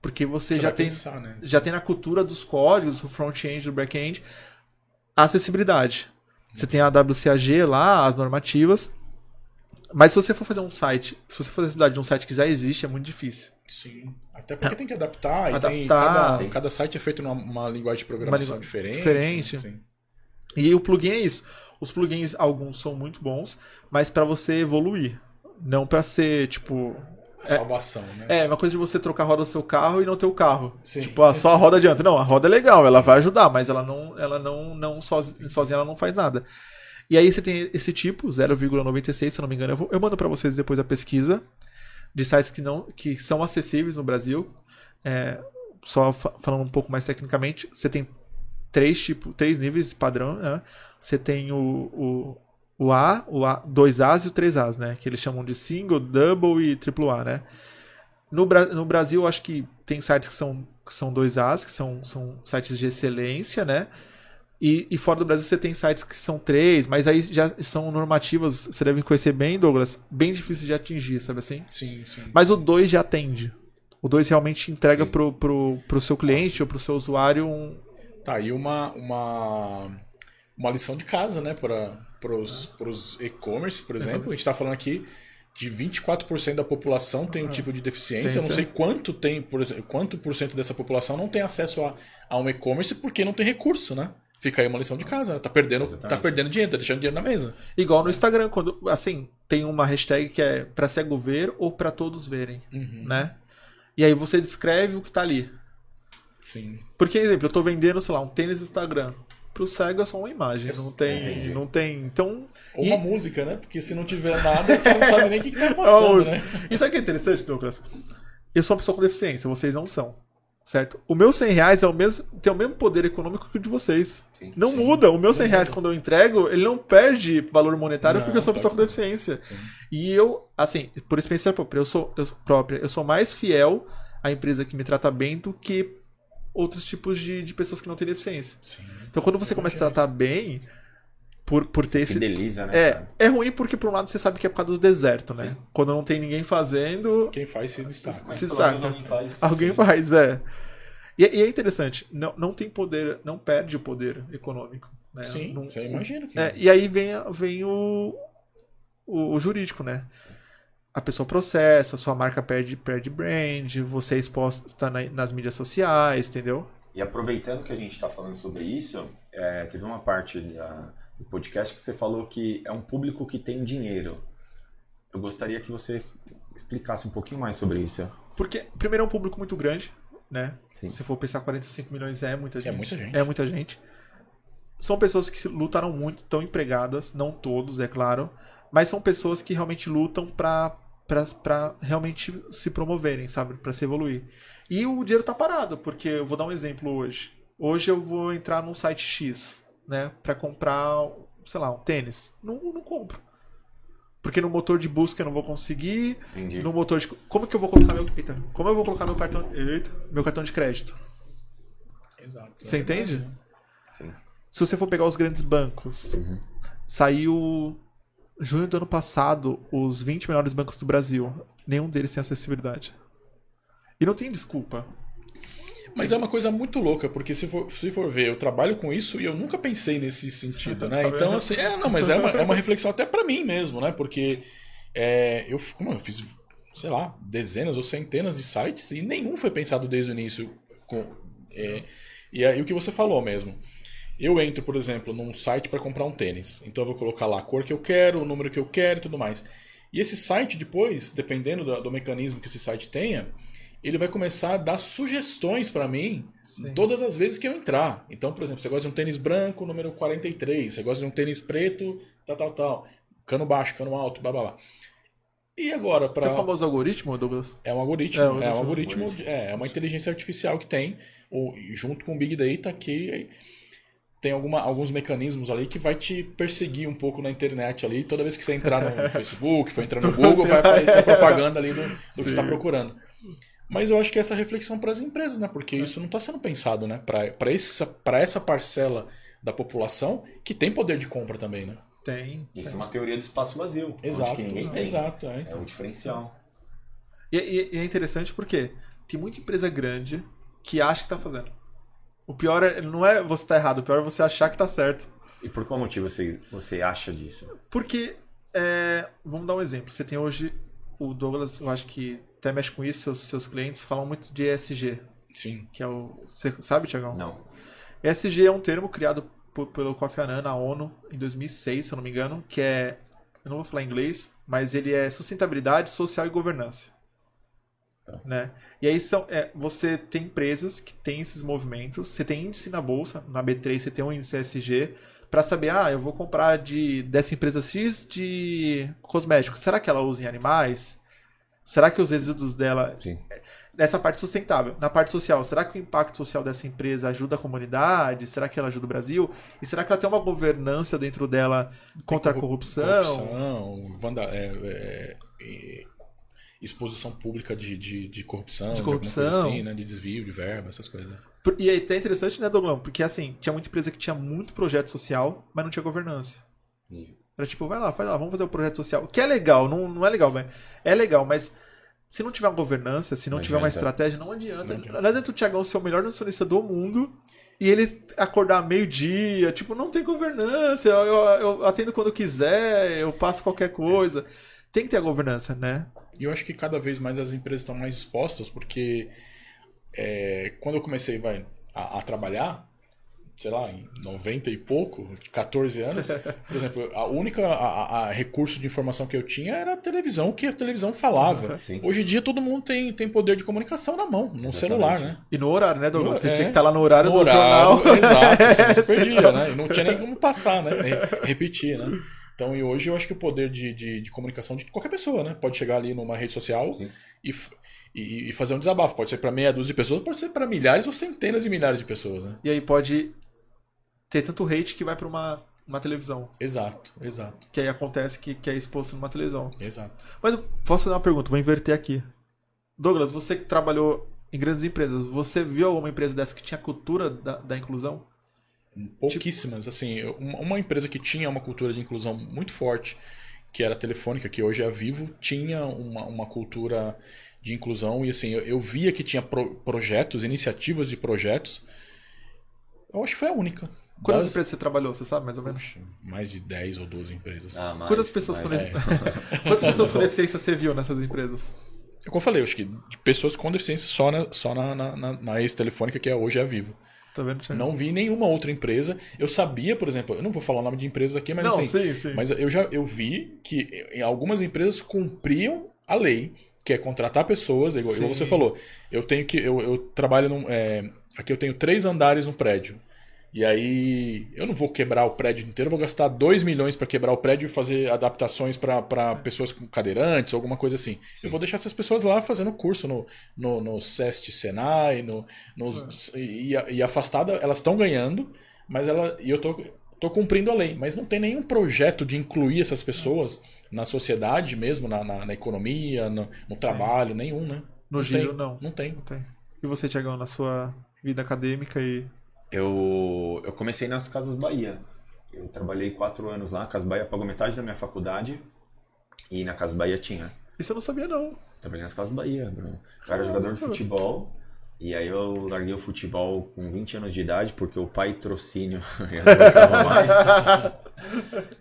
S3: Porque você, você já tem pensar, né? já tem na cultura dos códigos, do front-end, do back-end, a acessibilidade. Você tem a WCAG lá, as normativas. Mas se você for fazer um site, se você for acessibilidade de um site que já existe, é muito difícil.
S2: Sim. Até porque tem que adaptar. adaptar. Tem, cada, cada, site é feito numa, uma linguagem de programação diferente.
S3: Diferente. Assim. E o plugin é isso. Os plugins, alguns são muito bons, mas para você evoluir. Não para ser, tipo.
S2: É, Salvação, né?
S3: É, uma coisa de você trocar a roda do seu carro e não ter o carro. Sim. Tipo, ah, só a roda adianta. Não, a roda é legal, ela vai ajudar, mas ela não, ela não, não sozinha, sozinha ela não faz nada. E aí você tem esse tipo, 0,96, se eu não me engano. Eu, vou, eu mando para vocês depois a pesquisa de sites que, não, que são acessíveis no Brasil. É, só falando um pouco mais tecnicamente, você tem três, tipo, três níveis padrão. Né? Você tem o, o, o A, o A, 2As e o 3As, né? Que eles chamam de single, double e triple A, né? No, no Brasil, acho que tem sites que são, que são 2As, que são, são sites de excelência, né? E, e, fora do Brasil você tem sites que são três, mas aí já são normativas, você deve conhecer bem, Douglas, bem difícil de atingir, sabe assim?
S2: Sim, sim.
S3: Mas o 2 já atende. O 2 realmente entrega pro, pro, pro seu cliente ou pro seu usuário um.
S2: Tá, e uma, uma, uma lição de casa, né, para os e-commerce, por exemplo. A gente está falando aqui de 24% da população tem um ah, tipo de deficiência. Sim, Eu não sei quanto tem, por exemplo, quanto por cento dessa população não tem acesso a, a um e-commerce porque não tem recurso, né? Fica aí uma lição de casa. Tá perdendo, tá perdendo dinheiro, tá deixando dinheiro na mesa.
S3: Igual no Instagram, quando, assim, tem uma hashtag que é pra cego ver ou pra todos verem, uhum. né? E aí você descreve o que tá ali.
S2: Sim.
S3: Porque, exemplo, eu tô vendendo, sei lá, um tênis no Instagram. Pro cego é só uma imagem, não tem, não tem, então...
S2: Ou uma música, né? Porque se não tiver nada, tu não sabe nem o que, que tá passando, né?
S3: E sabe o que é interessante, Douglas? eu sou uma pessoa com deficiência, vocês não são. Certo? O meu 100 reais é o mesmo, tem o mesmo poder econômico que o de vocês.
S4: Sim.
S3: Não
S2: Sim.
S3: muda. O meu 100
S2: Não
S3: reais, quando eu entrego, ele não perde valor monetário
S2: Não,
S3: porque eu sou uma pessoa com deficiência.
S2: Sim.
S3: E eu, assim, por experiência própria, eu sou, eu própria, eu sou mais fiel à empresa que me trata bem do que outros tipos de, de pessoas que não têm deficiência.
S2: Sim.
S3: Então quando você começa a
S2: imagino
S3: tratar bem, por, por ter esse.
S1: Fideliza, né?
S3: É,
S1: cara?
S3: é ruim porque por um lado você sabe que é por causa do deserto, né?
S4: Sim.
S3: Quando não tem ninguém fazendo,
S2: Quem faz se destaca.
S3: Se saca.
S4: alguém faz.
S3: alguém faz, é. E, e é interessante, não, não tem poder, não perde o poder econômico. Né?
S2: Sim,
S3: Não-
S2: você imagina que.
S3: É, e aí vem, vem o, o, o jurídico, né? A pessoa processa, sua marca perde, perde brand, você é exposta na- nas mídias sociais, entendeu?
S1: E aproveitando que a gente está falando sobre isso, é, teve uma parte da- do podcast que você falou que é um público que tem dinheiro. Eu gostaria que você explicasse um pouquinho mais sobre isso.
S3: Porque, primeiro, é um público muito grande, né?
S1: Sim.
S3: Se for pensar 45 milhões é muita gente.
S2: muita gente.
S3: É muita gente. São pessoas que lutaram muito, estão empregadas, não todos, é claro, mas são pessoas que realmente lutam pra, pra, pra realmente se promoverem, sabe? Pra se evoluir. E o dinheiro tá parado, porque eu vou dar um exemplo hoje. Hoje eu vou entrar num site X, né? Pra comprar, sei lá, um tênis. Não, não compro. Porque no motor de busca eu não vou conseguir,
S1: Entendi.
S3: no motor de. Como que eu vou colocar meu. Eita, como eu vou colocar meu cartão. Eita, meu cartão de crédito?
S2: Exato.
S3: Você
S2: É
S3: entende?
S2: verdade, né?
S1: Sim.
S3: Se você for pegar os grandes bancos,
S1: Uhum.
S3: saiu junho do ano passado os 20 melhores bancos do Brasil. Nenhum deles tem acessibilidade. E não tem desculpa.
S2: Mas é uma coisa muito louca, porque se for, se for ver, eu trabalho com isso e eu nunca pensei nesse sentido, né?
S3: Tá
S2: Então, assim, é, não, mas é uma, é uma reflexão até pra mim mesmo, né? Porque é, eu, como eu fiz, sei lá, dezenas ou centenas de sites e nenhum foi pensado desde o início. Com, é, e aí o que você falou mesmo. Eu entro, por exemplo, num site para comprar um tênis. Então eu vou colocar lá a cor que eu quero, o número que eu quero e tudo mais. E esse site depois, dependendo do, do mecanismo que esse site tenha, ele vai começar a dar sugestões para mim
S3: Sim.
S2: todas as vezes que eu entrar. Então, por exemplo, você gosta de um tênis branco, número 43, você gosta de um tênis preto, tal, tal, tal. Cano baixo, cano alto, blá blá blá. E agora,
S3: Tem o
S2: para
S3: famoso algoritmo, Douglas?
S2: é um algoritmo,
S3: É,
S2: é,
S3: um
S2: um
S3: algoritmo.
S2: algoritmo, é, é uma inteligência artificial que tem, o- junto com o Big Data, que tem alguma, alguns mecanismos ali que vai te perseguir um pouco na internet ali. Toda vez que você entrar no Facebook, for entrar no Google, vai aparecer a propaganda ali do, do que você está procurando. Mas eu acho que essa reflexão para as empresas, né? Porque isso não está sendo pensado, né? Para essa, pra essa parcela da população que tem poder de compra também, né?
S3: Tem.
S1: Isso é uma teoria do espaço vazio.
S2: Exato,
S1: que ninguém tem.
S2: exato. É,
S1: É
S2: então.
S1: o diferencial.
S3: E, e- e é interessante porque tem muita empresa grande que acha que tá fazendo. O pior é, não é você tá errado, o pior é você achar que tá certo.
S1: E por qual motivo você, você acha disso?
S3: Porque, é, vamos dar um exemplo. Você tem hoje o Douglas, eu acho que até mexe com isso, seus, seus clientes falam muito de ESG,
S2: Sim.
S3: que é o. Você sabe, Tiagão?
S1: Não.
S3: ESG é um termo criado por- pelo Kofi Annan na ONU em 2006, se eu não me engano, que é. Eu não vou falar em inglês, mas ele é sustentabilidade social e governança.
S1: Tá.
S3: Né? E aí são, é, você tem empresas que têm esses movimentos, você tem índice na bolsa, na B3 você tem um índice ESG, para saber, ah, eu vou comprar de dessa empresa X de cosméticos. Será que ela usa em animais? Será que os resíduos dela
S1: Sim.
S3: nessa parte sustentável. Na parte social, será que o impacto social dessa empresa ajuda a comunidade? Será que ela ajuda o Brasil? E será que ela tem uma governança dentro dela contra a corrupção?
S2: Corrupção, vanda, é, é, é, exposição pública de, de, de corrupção,
S3: De corrupção.
S2: coisa assim, né? De desvio de verba, essas coisas.
S3: E é até interessante, né, Douglas? Porque assim, tinha muita empresa que tinha muito projeto social, mas não tinha governança.
S1: E-
S3: Era tipo, vai lá, vai lá, vamos fazer o projeto social. Que é legal, não, não é legal, mas é legal, mas se não tiver uma governança, se não,
S1: Não
S3: tiver uma
S1: adianta.
S3: estratégia, não adianta.
S2: Não adianta.
S3: Não adianta o Thiagão ser o melhor nutricionista do mundo e ele acordar meio-dia, tipo, não tem governança, eu, eu, eu atendo quando quiser, eu passo qualquer coisa. Tem que ter a governança, né?
S2: E eu acho que cada vez mais as empresas estão mais expostas, porque é, quando eu comecei vai, a, a trabalhar, sei lá, em 90 e pouco, 14 anos, por exemplo, a única a, a- recurso de informação que eu tinha era a televisão, o que a televisão falava.
S1: Sim.
S2: Hoje em dia todo mundo tem, tem poder de comunicação na mão, no
S1: Exatamente.
S2: celular, né?
S3: E no horário, né, Douglas? Você
S2: é.
S3: tinha que estar lá no horário
S2: No
S3: do
S2: horário,
S3: jornal.
S2: exato, senão você perdia, né? E não tinha nem como passar, né? Re- Repetir, né? Então, e hoje eu acho que o poder de, de, de comunicação de qualquer pessoa, né? Pode chegar ali numa rede social
S1: Sim.
S2: e, e, e fazer um desabafo. Pode ser para meia dúzia de pessoas, pode ser para milhares ou centenas de milhares de pessoas, né?
S3: E aí pode ter tanto hate que vai pra uma, uma televisão.
S2: Exato, exato,
S3: Que aí acontece que, que é exposto numa televisão.
S2: exato.
S3: Mas eu posso fazer uma pergunta, vou inverter aqui. Douglas, você que trabalhou em grandes empresas, você viu alguma empresa dessa que tinha cultura da, da inclusão?
S2: Pouquíssimas, assim, eu- uma uma empresa que tinha uma cultura de inclusão muito forte, que era a Telefônica, que hoje é a Vivo, tinha uma, uma cultura de inclusão e assim, eu, eu via que tinha pro- projetos, iniciativas de projetos. Eu acho que foi a única.
S3: Quantas
S2: Das-
S3: empresas você trabalhou, você sabe, mais ou menos?
S2: Mais de 10 ou 12 empresas.
S1: Ah, mais,
S3: Quantas pessoas
S1: mais-
S3: com
S2: É.
S3: Quantas pessoas com deficiência você viu nessas empresas?
S2: É como eu falei, eu acho que de pessoas com deficiência só na, só na, na, na- na ex-telefônica, que é hoje a Vivo.
S3: Tá vendo?
S2: Não vi nenhuma outra empresa. Eu sabia, por exemplo, eu não vou falar o nome de empresas aqui, mas
S3: Não,
S2: assim,
S3: sim, sim.
S2: Mas eu já eu vi que em algumas empresas cumpriam a lei, que é contratar pessoas, igual, igual
S3: Sim.
S2: você falou. Eu tenho que. Eu, eu trabalho num. é, aqui eu tenho três andares no prédio. E aí eu não vou quebrar o prédio inteiro, eu vou gastar 2 milhões para quebrar o prédio e fazer adaptações para pessoas com cadeirantes, alguma coisa assim. Eu vou deixar essas pessoas lá fazendo curso no, no, no SEST Senai, no, nos, e, e afastada, elas estão ganhando, mas ela, e eu tô, tô cumprindo a lei. Mas não tem nenhum projeto de incluir essas pessoas na sociedade mesmo, na, na, na economia, no, no trabalho, nenhum, né?
S3: No
S2: não
S3: giro,
S2: tem,
S3: não.
S2: Não tem.
S3: Não tem. E você, Tiagão, na sua vida acadêmica e.
S1: Eu, eu comecei nas Casas Bahia. Eu trabalhei quatro anos lá. A Casas Bahia pagou metade da minha faculdade. E na Casas Bahia tinha.
S3: Isso eu não sabia, não.
S1: Trabalhei nas Casas Bahia, Bruno. Eu era jogador de futebol. E aí eu larguei o futebol com 20 anos de idade, porque o pai trocínio eu mais.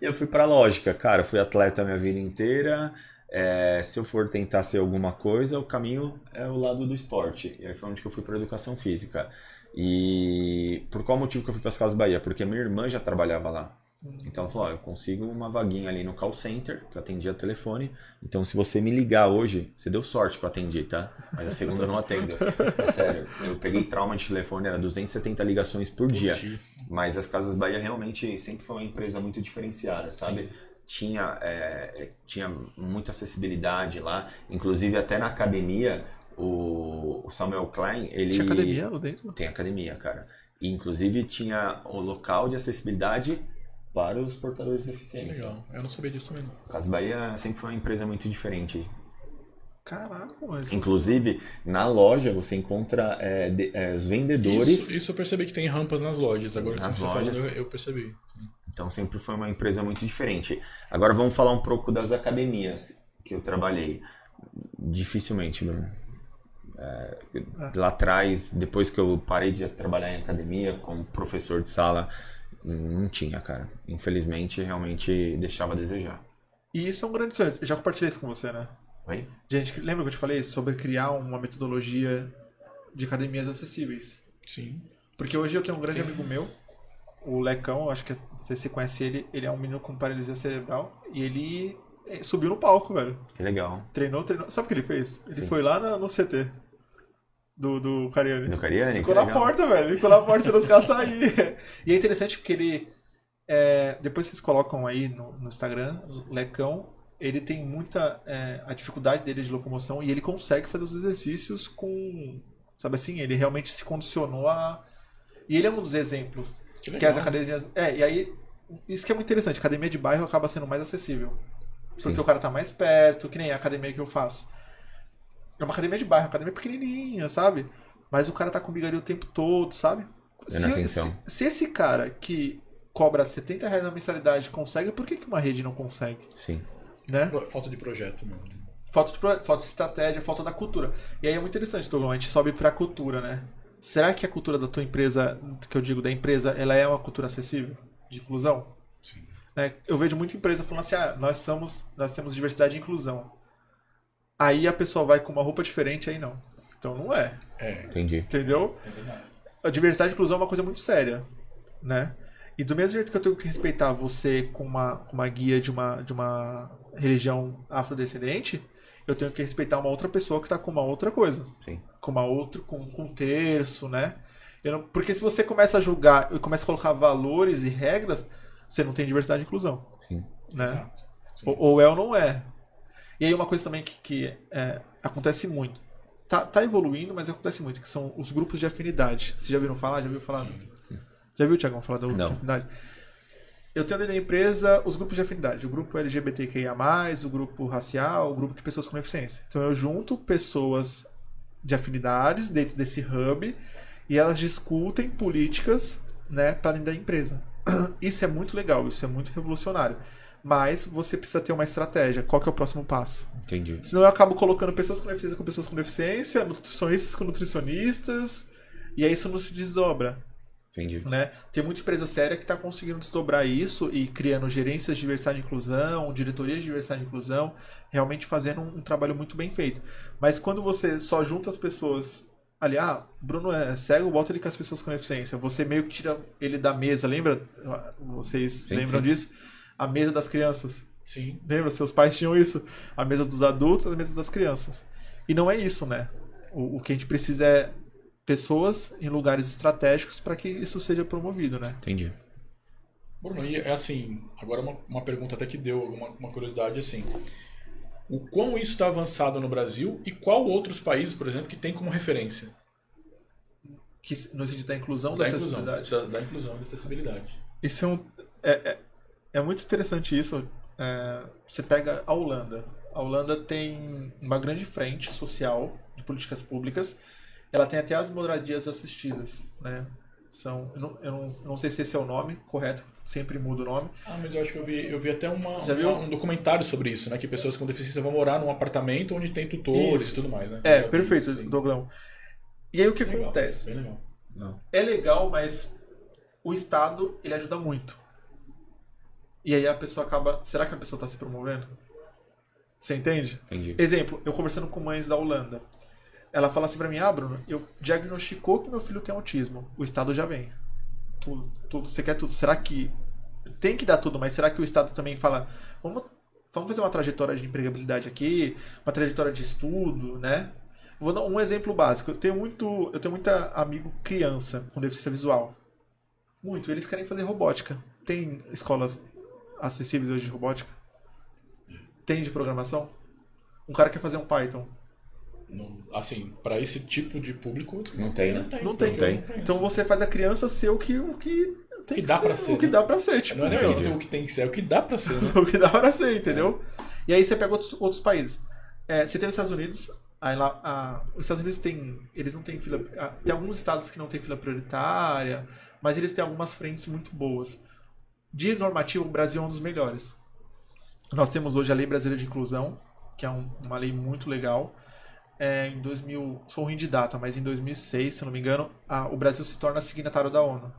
S1: E eu fui pra lógica, cara. Fui atleta a minha vida inteira. É, se eu for tentar ser alguma coisa, o caminho é o lado do esporte. E aí foi onde que eu fui pra educação física. E por qual motivo que eu fui para as Casas Bahia? Porque minha irmã já trabalhava lá. Então ela falou: ó, eu consigo uma vaguinha ali no call center, que eu atendia telefone. Então se você me ligar hoje, você deu sorte que eu atendi, tá? Mas a segunda eu não atendo. É sério, eu peguei trauma de telefone, era 270 ligações por dia.
S2: dia.
S1: Mas as Casas Bahia realmente sempre foi uma empresa muito diferenciada, sabe? Tinha, é, tinha muita acessibilidade lá, inclusive até na academia, o, o Samuel Klein, ele...
S3: Tinha academia lá dentro?
S1: Tem academia, cara. E, inclusive tinha o local de acessibilidade para os portadores de deficiência.
S2: Legal. Eu não sabia disso também. não.
S1: Casas Bahia sempre foi uma empresa muito diferente.
S3: Caraca, mas.
S1: Inclusive, na loja você encontra é, de- é, os vendedores.
S2: Isso, isso eu percebi que tem rampas nas lojas. Agora que
S1: Nas
S2: você está falando,
S1: lojas.
S2: eu, eu percebi. Sim.
S1: Então sempre foi uma empresa muito diferente. Agora vamos falar um pouco das academias que eu trabalhei. Dificilmente, Bruno. É, lá atrás, depois que eu parei de trabalhar em academia como professor de sala, não tinha, cara. Infelizmente, realmente deixava a desejar.
S3: E isso é um grande sonho. Eu já compartilhei isso com você, né?
S1: Oi?
S3: Gente, lembra que eu te falei sobre criar uma metodologia de academias acessíveis?
S2: Sim.
S3: Porque hoje eu tenho um grande amigo meu, o Lecão, acho que você se conhece ele, ele é um menino com paralisia cerebral e ele eh, subiu no palco, velho.
S1: Que legal.
S3: Treinou, treinou. Sabe o que ele fez? Ele
S1: Sim.
S3: foi lá na- no CT do, do Cariani.
S1: Do Cariani?
S3: Ficou na
S1: legal.
S3: porta, velho. Ficou na porta dos caras sair. E é interessante porque ele. é, depois vocês colocam aí no, no Instagram, Lecão, ele tem muita. é, a dificuldade dele de locomoção e ele consegue fazer os exercícios com. Sabe assim? Ele realmente se condicionou a. E ele é um dos exemplos.
S2: Que
S3: Que as academias. É, e aí. Isso que é muito interessante. Academia de bairro acaba sendo mais acessível. Porque
S1: Sim.
S3: o cara tá mais perto, que nem a academia que eu faço. É uma academia de bairro, uma academia pequenininha, sabe? Mas o cara tá comigo ali o tempo todo, sabe?
S1: Atenção.
S3: se, se esse cara que cobra 70 reais na mensalidade consegue, por que, que uma rede não consegue?
S1: Sim.
S3: Né?
S2: Falta de projeto, mano.
S3: Falta de, falta de estratégia, falta da cultura. E aí é muito interessante, Douglas, a gente sobe pra cultura, né? Será que a cultura da tua empresa, que eu digo da empresa, ela é uma cultura acessível? De inclusão?
S2: Sim.
S3: né? Eu vejo muita empresa falando assim, ah, nós somos, nós temos diversidade e inclusão. Aí a pessoa vai com uma roupa diferente, aí não. Então não é,
S2: É.
S1: Entendi.
S3: entendeu?
S2: É.
S3: A diversidade e inclusão é uma coisa muito séria, né? E do mesmo jeito que eu tenho que respeitar você com uma, com uma guia de uma, de uma religião afrodescendente, eu tenho que respeitar uma outra pessoa que tá com uma outra coisa.
S1: Sim.
S3: Com uma outra, com, com um terço, né? Eu não- porque se você começa a julgar e começa a colocar valores e regras, você não tem diversidade e inclusão
S1: Sim.
S3: né?
S2: Exato. Sim.
S3: Ou, ou é ou não é. E aí uma coisa também que, que é, acontece muito. tá, tá evoluindo, mas acontece muito, que são os grupos de afinidade. Vocês já viram falar? Já viu falar? Já viu, Tiagão, falar do grupo
S1: Não.
S3: de afinidade? Eu tenho dentro da empresa os grupos de afinidade. O grupo LGBTQIA+, o grupo racial, o grupo de pessoas com deficiência. Então eu junto pessoas de afinidades dentro desse hub e elas discutem políticas né, para dentro da empresa. Isso é muito legal, isso é muito revolucionário. Mas você precisa ter uma estratégia. Qual que é o próximo passo?
S1: Entendi.
S3: Senão eu acabo colocando pessoas com deficiência com pessoas com deficiência, nutricionistas com nutricionistas, e aí isso não se desdobra.
S1: Entendi.
S3: Né? Tem muita empresa séria que está conseguindo desdobrar isso e criando gerências de diversidade e inclusão, diretorias de diversidade e inclusão, realmente fazendo um, um trabalho muito bem feito. Mas quando você só junta as pessoas ali, ah, Bruno é cego, bota ele com as pessoas com deficiência. Você meio que tira ele da mesa, lembra? Vocês
S1: Sim,
S3: lembram
S1: sim.
S3: disso? A mesa das crianças.
S2: Sim.
S3: Lembra? Seus pais tinham isso. A mesa dos adultos, a mesa das crianças. E não é isso, né? O, o que a gente precisa é pessoas em lugares estratégicos para que isso seja promovido, né?
S1: Entendi.
S2: Bruno, e é assim, agora uma, uma pergunta até que deu uma, uma curiosidade assim. O quão isso está avançado no Brasil e qual outros países, por exemplo, que tem como referência?
S3: Que no sentido da inclusão,
S2: Da
S3: da,
S2: inclusão,
S3: acessibilidade.
S2: da, da inclusão e da acessibilidade.
S3: Isso é, um, é, é, é muito interessante isso. É, você pega a Holanda. A Holanda tem uma grande frente social de políticas públicas. Ela tem até as moradias assistidas, né? São, eu não, eu não, eu não sei se esse é o nome correto, sempre muda o nome.
S2: Ah, mas eu acho que eu vi, eu vi até uma,
S3: Já
S2: uma-
S3: viu?
S2: um documentário sobre isso, né? Que pessoas com deficiência vão morar num apartamento onde tem tutores
S3: Isso.
S2: e tudo mais, né?
S3: É, perfeito,
S2: isso.
S3: E aí o que
S2: Legal,
S3: acontece?
S2: Bem legal.
S1: Não.
S3: É legal, mas o Estado ele ajuda muito. E aí a pessoa acaba. Será que a pessoa está se promovendo? Você entende?
S1: Entendi.
S3: Exemplo, eu conversando com mães da Holanda. Ela fala assim pra mim, ah, Bruno, eu diagnosticou que meu filho tem autismo. O Estado já vem. Tudo, tudo, você quer tudo. Será que. Tem que dar tudo, mas será que o Estado também fala. Vamos, vamos fazer uma trajetória de empregabilidade aqui, uma trajetória de estudo, né? Vou dar um exemplo básico. Eu tenho muito. Eu tenho muita amigo criança com deficiência visual. Muito. Eles querem fazer robótica. Tem escolas acessíveis hoje de robótica? Tem de programação? Um cara quer fazer um Python.
S2: Não- assim, para esse tipo de público.
S1: Não tem, né?
S3: Não tem.
S2: eu
S1: tem.
S2: conheço.
S3: Então você faz a criança ser o que, o que tem
S2: que dá pra ser,
S3: O que
S2: né?
S3: dá pra ser, tipo,
S2: Não é nem o que tem- o que tem que ser, é o que dá pra ser, né?
S3: o que dá pra ser, entendeu? E aí você pega outros, outros países. É, você tem os Estados Unidos, aí lá, a- os Estados Unidos tem. Eles não têm fila. Tem alguns estados que não têm fila prioritária, mas eles têm algumas frentes muito boas. De normativo, o Brasil é um dos melhores. Nós temos hoje a Lei Brasileira de Inclusão, que é um- uma lei muito legal. É, em 2000, sou ruim de data, mas em 2006, se não me engano, a- o Brasil se torna signatário da ONU.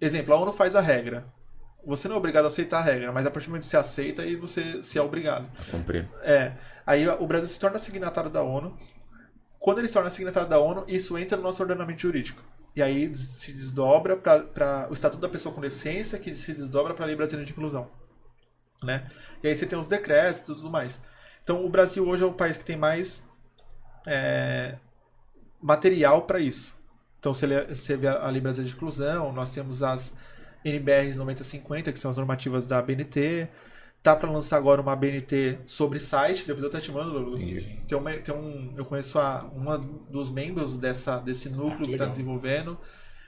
S3: Exemplo, a ONU faz a regra. Você não é obrigado a aceitar a regra, mas a partir do momento que você aceita, aí você se é obrigado.
S1: Comprei.
S3: É. Aí o Brasil se torna signatário da ONU. Quando ele se torna signatário da ONU, isso entra no nosso ordenamento jurídico. E aí se desdobra para o Estatuto da Pessoa com Deficiência, que se desdobra para a Lei Brasileira de Inclusão. Né? E aí você tem os decretos e tudo mais. Então o Brasil hoje é o país que tem mais é, material para isso. Então você, lê- você vê a Lei Brasileira de Inclusão, nós temos as NBRs 9050, que são as normativas da BNT. Tá para lançar agora uma BNT sobre site, depois eu até te mando, Douglas. Tem, uma, tem um, eu conheço a, uma dos membros dessa, desse núcleo
S2: Ah, que
S3: está desenvolvendo.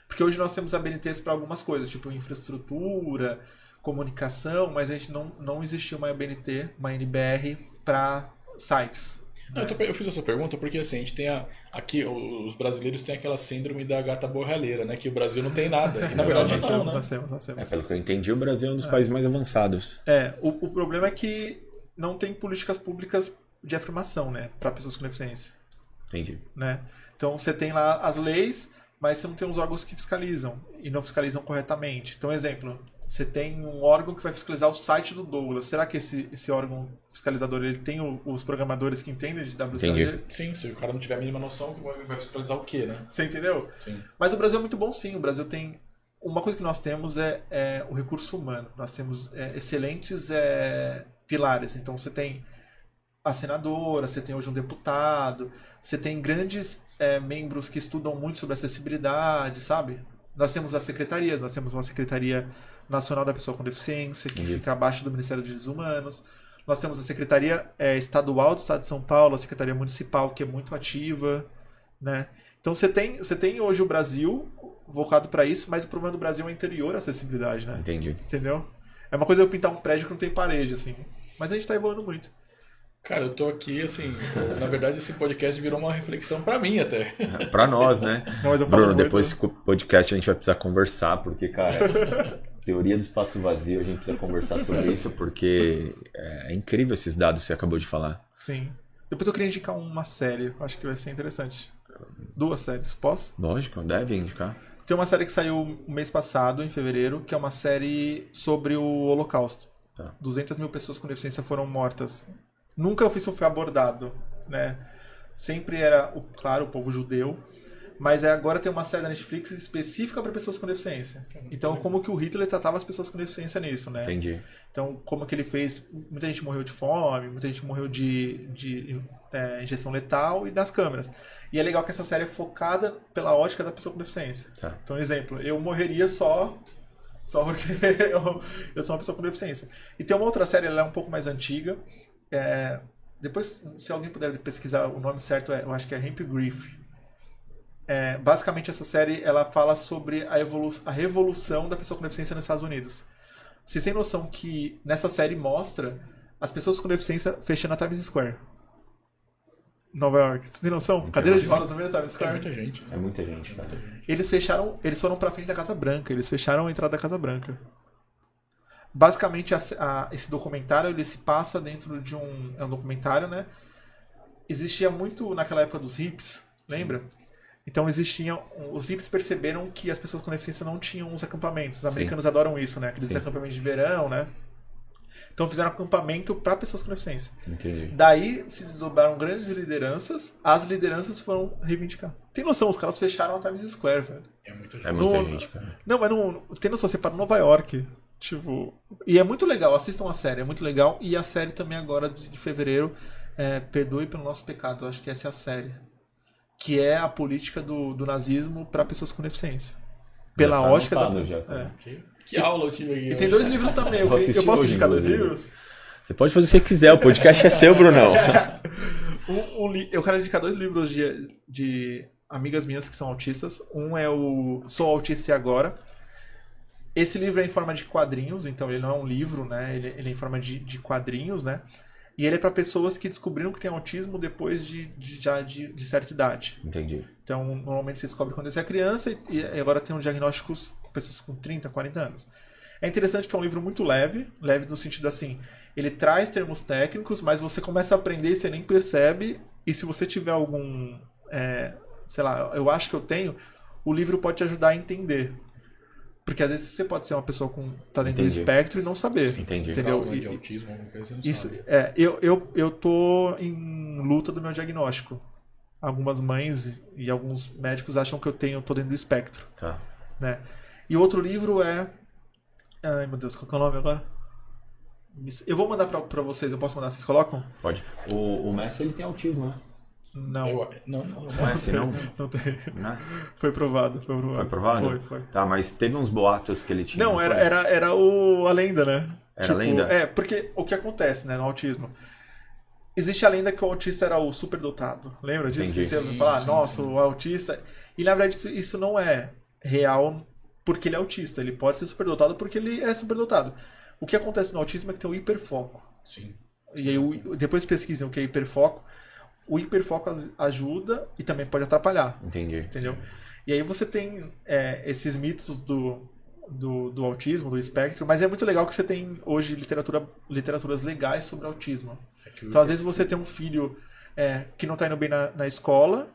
S3: Porque hoje nós temos a BNTs para algumas coisas, tipo infraestrutura, comunicação, mas a gente não, não existia uma BNT, uma NBR para sites.
S2: Não, eu, tô- eu fiz essa pergunta porque assim, a gente tem a, aqui, os brasileiros têm aquela síndrome da gata borralheira, né? Que o Brasil não tem nada. E na verdade não,
S3: temos,
S2: né?
S3: nós temos, nós
S1: É,
S3: temos.
S1: pelo que eu entendi, o Brasil é um dos países mais avançados.
S3: É, o, o problema é que não tem políticas públicas de afirmação, né, para pessoas com deficiência,
S1: Entendi.
S3: né? Então você tem lá as leis, mas você não tem os órgãos que fiscalizam e não fiscalizam corretamente. Então, exemplo, você tem um órgão que vai fiscalizar o site do Douglas. Será que esse, esse órgão fiscalizador ele tem o- os programadores que entendem de WCAG?
S1: Entendi.
S2: Sim, se o cara não tiver a mínima noção, vai vai fiscalizar o quê, né?
S3: Você entendeu?
S2: Sim.
S3: Mas o Brasil é muito bom sim. O Brasil tem. Uma coisa que nós temos é, é o recurso humano. Nós temos é, excelentes é, pilares. Então você tem a senadora, você tem hoje um deputado, você tem grandes é, membros que estudam muito sobre acessibilidade, sabe? Nós temos as secretarias, nós temos uma Secretaria Nacional da Pessoa com Deficiência, que fica abaixo do Ministério dos Direitos Humanos. Nós temos a Secretaria é, Estadual do Estado de São Paulo, a Secretaria Municipal, que é muito ativa, né? Então você tem, você tem hoje o Brasil voltado para isso, mas o problema do Brasil é a interior acessibilidade, né?
S1: Entendi.
S3: Entendeu? É uma coisa eu pintar um prédio que não tem parede, assim. Mas a gente tá evoluindo muito.
S2: Cara, eu tô aqui, assim, na verdade esse podcast virou uma reflexão para mim até.
S1: Pra nós, né?
S3: Não, mas eu falo
S1: Bruno, depois desse podcast a gente vai precisar conversar, porque, cara, teoria do espaço vazio, a gente precisa conversar sobre isso, porque é incrível esses dados que você acabou de falar.
S3: Sim. Depois eu queria indicar uma série, acho que vai ser interessante. Duas séries, posso?
S1: Lógico, deve indicar.
S3: Tem uma série que saiu o mês passado, em fevereiro, que é uma série sobre o Holocausto.
S1: Tá.
S3: 200 mil pessoas com deficiência foram mortas. Nunca isso foi abordado, né? Sempre era, o- claro, o povo judeu, mas é, agora tem uma série da Netflix específica para pessoas com deficiência. Então, como que o Hitler tratava as pessoas com deficiência nisso, né?
S1: Entendi.
S3: Então, como que ele fez. Muita gente morreu de fome, muita gente morreu de, de é, injeção letal e das câmeras. E é legal que essa série é focada pela ótica da pessoa com deficiência.
S1: Tá.
S3: Então, exemplo, eu morreria só. Só porque eu, eu sou uma pessoa com deficiência. E tem uma outra série, ela é um pouco mais antiga. É, depois, se alguém puder pesquisar o nome certo, é, eu acho que é Hemp Grief. É, basicamente, essa série ela fala sobre a, evolu a revolução da pessoa com deficiência nos Estados Unidos. Vocês têm noção que nessa série mostra as pessoas com deficiência fechando a Times Square? Nova York. Você tem noção? Cadeira de rodas no meio da Times
S2: É
S3: Square.
S2: muita gente.
S1: É muita gente, cara.
S3: Eles fecharam, eles foram pra frente da Casa Branca, eles fecharam a entrada da Casa Branca. Basicamente, a- a- esse documentário ele se passa dentro de um, é um documentário, né? Existia muito naquela época dos hips, lembra? Então existiam, os hips perceberam que as pessoas com deficiência não tinham os acampamentos. Os americanos adoram isso, né? Aqueles
S1: Sim.
S3: acampamentos de verão, né? Então fizeram acampamento para pessoas com deficiência.
S1: Entendi.
S3: Daí se desdobraram grandes lideranças, as lideranças foram reivindicar. Tem noção, os caras fecharam a Times Square, velho.
S2: É muita gente.
S1: É muita
S3: No-
S1: gente, cara.
S3: Não, mas não. Tem noção, você para Nova York. Tipo. E é muito legal, assistam a série, é muito legal. E a série também agora de, de fevereiro, é, Perdoe pelo Nosso Pecado. Eu acho que essa é a série. Que é a política do, do nazismo para pessoas com deficiência. Pela
S1: Já tá
S3: ótica da.
S1: já.
S3: É.
S2: Que, que aula eu tive aqui.
S3: E tem
S2: hoje.
S3: dois livros também. Eu, eu posso indicar dois livros?
S1: Você pode fazer o que você quiser, o podcast é seu, Brunão.
S3: Um- um li- eu quero indicar dois livros de, de amigas minhas que são autistas. Um é o Sou Autista e Agora. Esse livro é em forma de quadrinhos, então ele não é um livro, né? Ele, ele é em forma de, de quadrinhos, né? E ele é para pessoas que descobriram que têm autismo depois de, de- já de, de certa idade.
S1: Entendi.
S3: Então, normalmente você descobre quando você é criança e, e agora tem um diagnósticos com pessoas com 30, 40 anos. É interessante que é um livro muito leve, leve no sentido assim, ele traz termos técnicos, mas você começa a aprender e você nem percebe. E se você tiver algum, é, sei lá, eu acho que eu tenho, o livro pode te ajudar a entender. Porque às vezes você pode ser uma pessoa com tá dentro
S1: Entendi.
S3: do espectro e não saber.
S1: Entendi.
S3: Entendeu?
S2: Trauma
S3: E-
S2: de autismo, alguma coisa, você não
S3: Isso,
S2: sabe.
S3: é, eu, eu, eu tô em luta do meu diagnóstico. Algumas mães e alguns médicos acham que eu tenho, tô dentro do espectro,
S1: Tá.
S3: né? E outro livro é... Ai, meu Deus, qual que é o nome agora? Eu vou mandar pra, pra vocês, eu posso mandar, vocês colocam?
S1: Pode. O, o Messi, ele tem autismo, né?
S3: Não,
S2: Eu- não, não, não.
S1: Messi não?
S3: não tem.
S1: Né?
S3: Foi provado, foi provado.
S1: Foi provado?
S3: Foi, foi.
S1: Tá, mas teve uns boatos que ele tinha.
S3: Não, era,
S1: foi?
S3: era, era o, a lenda, né?
S1: Era a lenda?
S3: É, porque o que acontece, né, no autismo? Existe a lenda que o autista era o superdotado. Lembra disso?
S1: Entendi.
S3: Você
S2: Sim,
S3: falar,
S2: sim,
S3: nossa,
S2: sim.
S3: o autista. E na verdade isso, não é real porque ele é autista. Ele pode ser superdotado porque ele é superdotado. O que acontece no autismo é que tem o hiperfoco.
S2: Sim.
S3: E aí, o- depois pesquisem o que é hiperfoco. O hiperfoco ajuda e também pode atrapalhar
S1: Entendi.
S3: entendeu? E aí você tem é, esses mitos do, do, do autismo, do espectro, mas é muito legal que você tem hoje literatura, literaturas legais sobre autismo.
S2: É
S3: Então, às vezes, você tem um filho é, que não tá indo bem na, na escola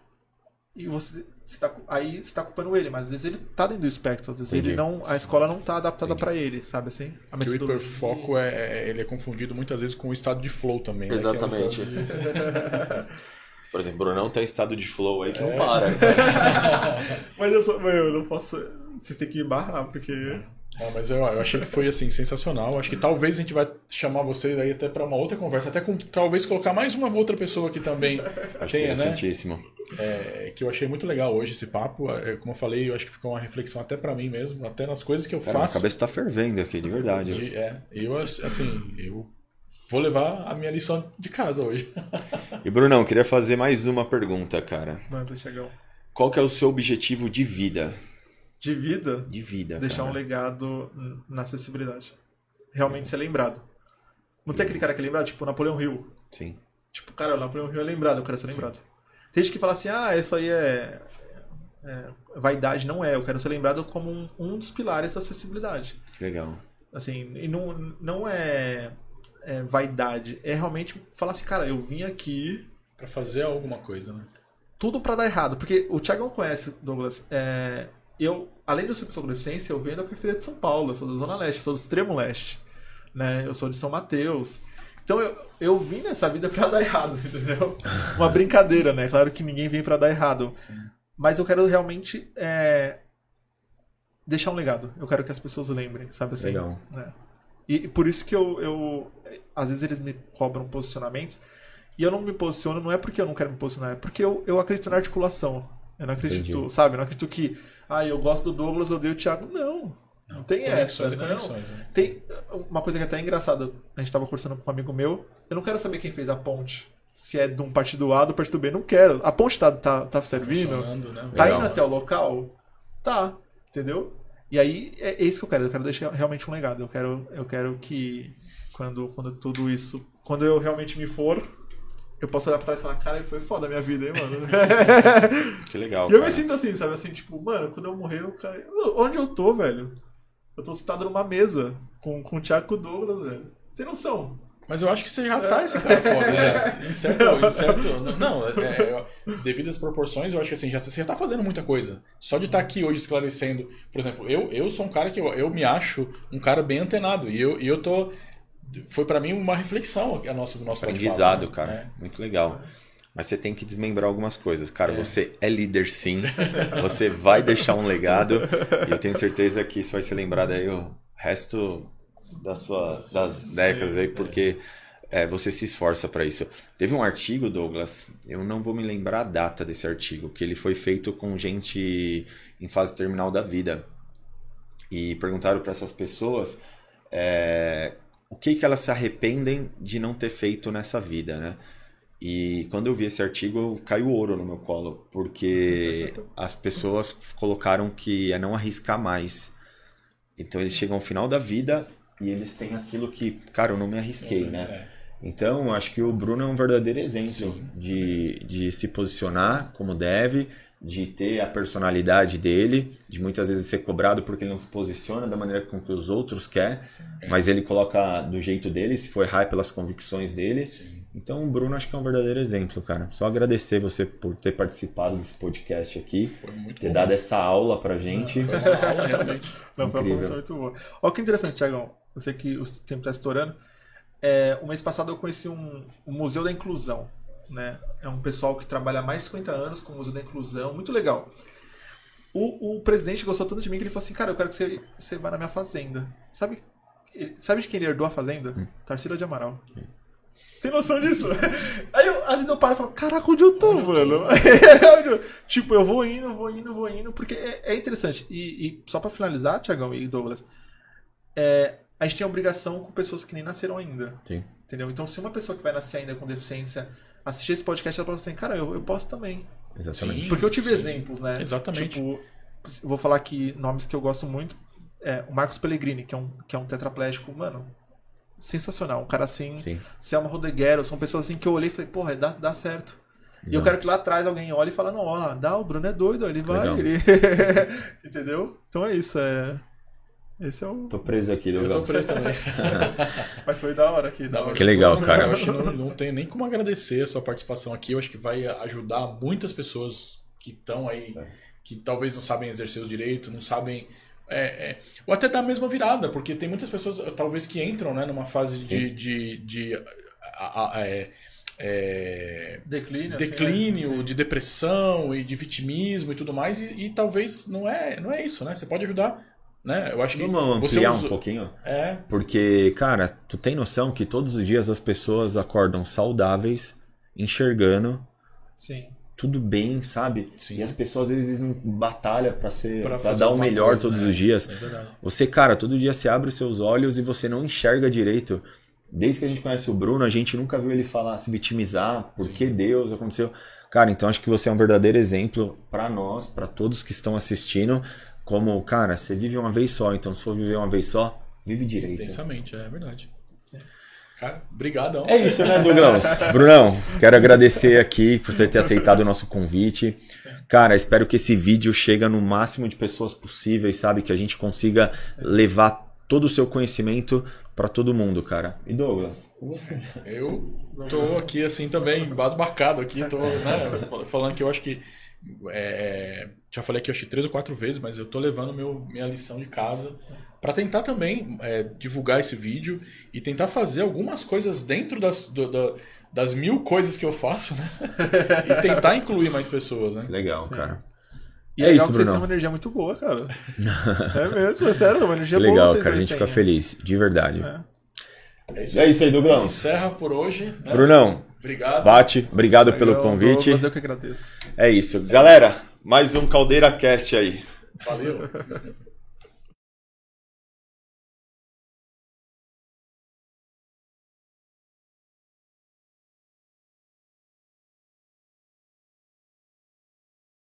S3: e você, você tá, aí você tá culpando ele, mas às vezes ele tá dentro do espectro, às vezes
S1: Entendi.
S3: ele não, a escola não tá adaptada pra ele, sabe assim? A
S2: que o hiperfoco é, é- ele é confundido muitas vezes com o estado de flow também. né? É um
S1: Exatamente.
S2: estado de-
S1: Por exemplo, Brunão tem estado de flow aí que
S3: É.
S1: não para.
S3: Mas eu sou, eu não posso. Vocês têm que me barrar, porque.
S2: Não, mas eu, eu achei que foi assim sensacional. Acho que talvez a gente vai chamar vocês aí até para uma outra conversa, até com talvez colocar mais uma outra pessoa que também
S1: Acho
S2: tenha, né?
S1: interessantíssimo.
S2: É, que eu achei muito legal hoje esse papo. É, como eu falei, eu acho que ficou uma reflexão até para mim mesmo, até nas coisas que eu
S1: Cara, minha
S2: faço.
S1: cabeça tá fervendo aqui, de verdade.
S2: de- é, eu assim, eu vou levar a minha lição de casa hoje.
S1: E Brunão, queria fazer mais uma pergunta, cara.
S3: Manda, Thiagão.
S1: Qual que é o seu objetivo de vida?
S3: De vida,
S1: De vida,
S3: deixar um
S1: cara.
S3: legado n- na acessibilidade. Realmente ser lembrado. Não tem aquele cara que é lembrado, tipo Napoleão Hill.
S1: Sim.
S3: Tipo, cara, o Napoleão Hill é lembrado, eu quero ser lembrado. Tem gente que fala assim, ah, isso aí é, é vaidade. Não é, eu quero ser lembrado como um, um dos pilares da acessibilidade.
S1: Que legal.
S3: Assim, e não, não é, é vaidade, é realmente falar assim, cara, eu vim aqui
S2: Pra fazer alguma coisa, né?
S3: tudo pra dar errado. Porque o Thiagão conhece, Douglas. é, eu, além pessoa com deficiência, eu venho da periferia de São Paulo, eu sou da Zona Leste, sou do extremo leste. Né? Eu sou de São Mateus. Então eu, eu vim nessa vida pra dar errado, entendeu? Uma brincadeira, né? Claro que ninguém vem pra dar errado. Mas eu quero realmente é, deixar um legado. Eu quero que as pessoas lembrem, sabe assim?
S1: Legal.
S3: né? E, e por isso que eu, eu. Às vezes eles me cobram posicionamentos. E eu não me posiciono, não é porque eu não quero me posicionar, é porque eu, eu acredito na articulação. Eu não acredito,
S1: Entendi.
S3: sabe? Eu não acredito que. Ah, eu gosto do Douglas, eu odeio o Thiago. Não. Não tem essa.
S2: Conexões e
S3: Não.
S2: conexões, né?
S3: Tem uma coisa que é até engraçada. A gente tava conversando com um amigo meu. Eu não quero saber quem fez a ponte. Se é de um partido A do partido B. Não quero. A ponte tá, tá, tá servindo.
S2: Funcionando, né?
S3: Tá
S1: Legal.
S3: indo até o local? Tá. Entendeu? E aí é, é isso que eu quero. Eu quero deixar realmente um legado. Eu quero, eu quero que quando, quando tudo isso. Quando eu realmente me for, eu posso olhar pra trás e falar, cara, foi foda a minha vida, hein, mano?
S1: Que legal.
S3: e eu
S1: cara.
S3: me sinto assim, sabe? Assim, tipo, mano, quando eu morrer, eu caio. Onde eu tô, velho? Eu tô sentado numa mesa com, com o Thiago e Douglas, velho. Tem noção?
S2: Mas eu acho que você já tá esse cara foda, já. Em certo, em certo, não, é, é, devido às proporções, eu acho que assim, já, você já tá fazendo muita coisa. Só de estar aqui hoje esclarecendo, por exemplo, eu, eu sou um cara que eu, eu me acho um cara bem antenado. E eu, e eu tô. Foi pra mim uma reflexão a nosso, nosso
S1: Aprendizado,
S2: bate-papo,
S1: cara.
S2: né?
S1: Muito legal. Mas você tem que desmembrar algumas coisas. Cara, você é líder sim. Você vai deixar um legado. E eu tenho certeza que isso vai ser lembrado aí o resto das suas das décadas aí, porque é, você se esforça para isso. Teve um artigo, Douglas, eu não vou me lembrar a data desse artigo, que ele foi feito com gente em fase terminal da vida. E perguntaram para essas pessoas é, o que, que elas se arrependem de não ter feito nessa vida, né? E quando eu vi esse artigo, caiu ouro no meu colo, porque as pessoas colocaram que é não arriscar mais. Então eles chegam ao final da vida e eles têm aquilo que, cara, eu não me arrisquei, né?
S2: É.
S1: Então, acho que o Bruno é um verdadeiro exemplo
S2: Sim.
S1: de, de se posicionar como deve, de ter a personalidade dele, de muitas vezes ser cobrado porque ele não se posiciona da maneira com que os outros querem, mas ele coloca do jeito dele, se for errar é pelas convicções dele.
S2: Sim.
S1: Então, o Bruno acho que é um verdadeiro exemplo, cara. Só agradecer você por ter participado desse podcast aqui,
S2: Foi muito
S1: ter
S2: bom.
S1: dado essa aula pra gente.
S2: Foi uma aula, realmente.
S3: Não, foi uma conversa muito boa. Olha que interessante, Tiagão. Eu sei que o tempo está estourando. É, o mês passado eu conheci um, o Museu da Inclusão. Né? É um pessoal que trabalha há mais de 50 anos com o Museu da Inclusão. Muito legal. O, o presidente gostou tanto de mim que ele falou assim: Cara, eu quero que você, você vá na minha fazenda. Sabe, sabe de quem ele herdou a fazenda? Tarsila de Amaral. Tem noção disso? Aí eu, às vezes eu paro e falo, caraca, onde eu tô,
S2: Onde eu tô?
S3: mano? tipo, eu vou indo, vou indo, vou indo, porque é, é interessante. E, e só pra finalizar, Tiagão e Douglas, é, a gente tem a obrigação com pessoas que nem nasceram ainda.
S1: Sim.
S3: Entendeu? Então, se uma pessoa que vai nascer ainda com deficiência assistir esse podcast, ela fala assim, cara, eu, eu posso também.
S1: Exatamente.
S2: Sim.
S3: Porque eu tive exemplos, né?
S2: Exatamente.
S3: Tipo, eu vou falar aqui nomes que eu gosto muito. É, o Marcos Pellegrini, que é um, que é um tetraplégico, mano, sensacional. Um cara assim,
S1: Sim.
S3: Selma Rodeguero, são pessoas assim que eu olhei e falei, porra, dá, dá certo. E eu
S1: Não.
S3: quero que lá atrás alguém olhe e fale, não, ó, dá, o Bruno é doido, ele vai,
S1: Legal.
S3: ele... Entendeu? Então é isso, é... Esse é o...
S1: Tô preso aqui,
S2: Eu tô preso também.
S3: Mas foi da hora aqui, da hora.
S1: Que legal, cara.
S2: Eu acho que não, não tenho nem como agradecer a sua participação aqui. Eu acho que vai ajudar muitas pessoas que estão aí,
S1: É.
S2: que talvez não sabem exercer o direito, não sabem. é, é, ou até dar a mesma virada, porque tem muitas pessoas, talvez, que entram né, numa fase de. de, de a- a- é, é,
S3: Declínio, assim,
S2: declínio,
S3: né?
S2: de depressão e de vitimismo e tudo mais, e, e talvez não é, não é isso, né? Você pode ajudar. Né? Eu acho que
S1: Vamos
S2: você
S1: ampliar
S2: usa-
S1: um pouquinho?
S2: É,
S1: Porque, cara, tu tem noção que todos os dias as pessoas acordam saudáveis, enxergando,
S3: Sim.
S1: tudo bem, sabe?
S2: Sim.
S1: E as pessoas às vezes não batalham pra ser,
S2: Pra
S1: para
S2: fazer
S1: dar o melhor
S2: coisa,
S1: todos
S2: né?
S1: os dias.
S2: é.
S1: Você, cara, todo dia você abre os seus olhos e você não enxerga direito. Desde que a gente conhece o Bruno, a gente nunca viu ele falar, se vitimizar, por que Deus aconteceu. Cara, então acho que você é um verdadeiro exemplo para nós, para todos que estão assistindo, como, cara, você vive uma vez só, então se for viver uma vez só, vive direito.
S2: Intensamente, é verdade. Cara, brigadão.
S1: É isso, né, Douglas? Brunão, quero agradecer aqui por você ter aceitado o nosso convite. Cara, espero que esse vídeo chegue no máximo de pessoas possíveis, sabe? Que a gente consiga levar todo o seu conhecimento para todo mundo, cara. E Douglas, você?
S2: Eu tô aqui assim também, basbacado aqui, tô né, falando que eu acho que é, já falei aqui acho que três ou quatro vezes, mas eu tô levando meu, minha lição de casa para tentar também é, divulgar esse vídeo e tentar fazer algumas coisas dentro das, do, da, das mil coisas que eu faço, né? e tentar incluir mais pessoas, né?
S1: Legal, Sim. cara.
S3: E é, é legal isso, que vocês têm uma energia muito boa, cara. é mesmo, é sério, uma energia
S1: legal,
S3: boa.
S1: Legal, cara, a gente fica feliz, de verdade.
S2: É. É isso,
S1: é isso aí, Douglas.
S2: Encerra por hoje.
S1: Né? Brunão.
S2: Obrigado.
S1: Bate, obrigado pelo convite.
S3: Douglas, eu que agradeço.
S1: É isso. Galera, mais um Caldeira Cast aí.
S2: Valeu.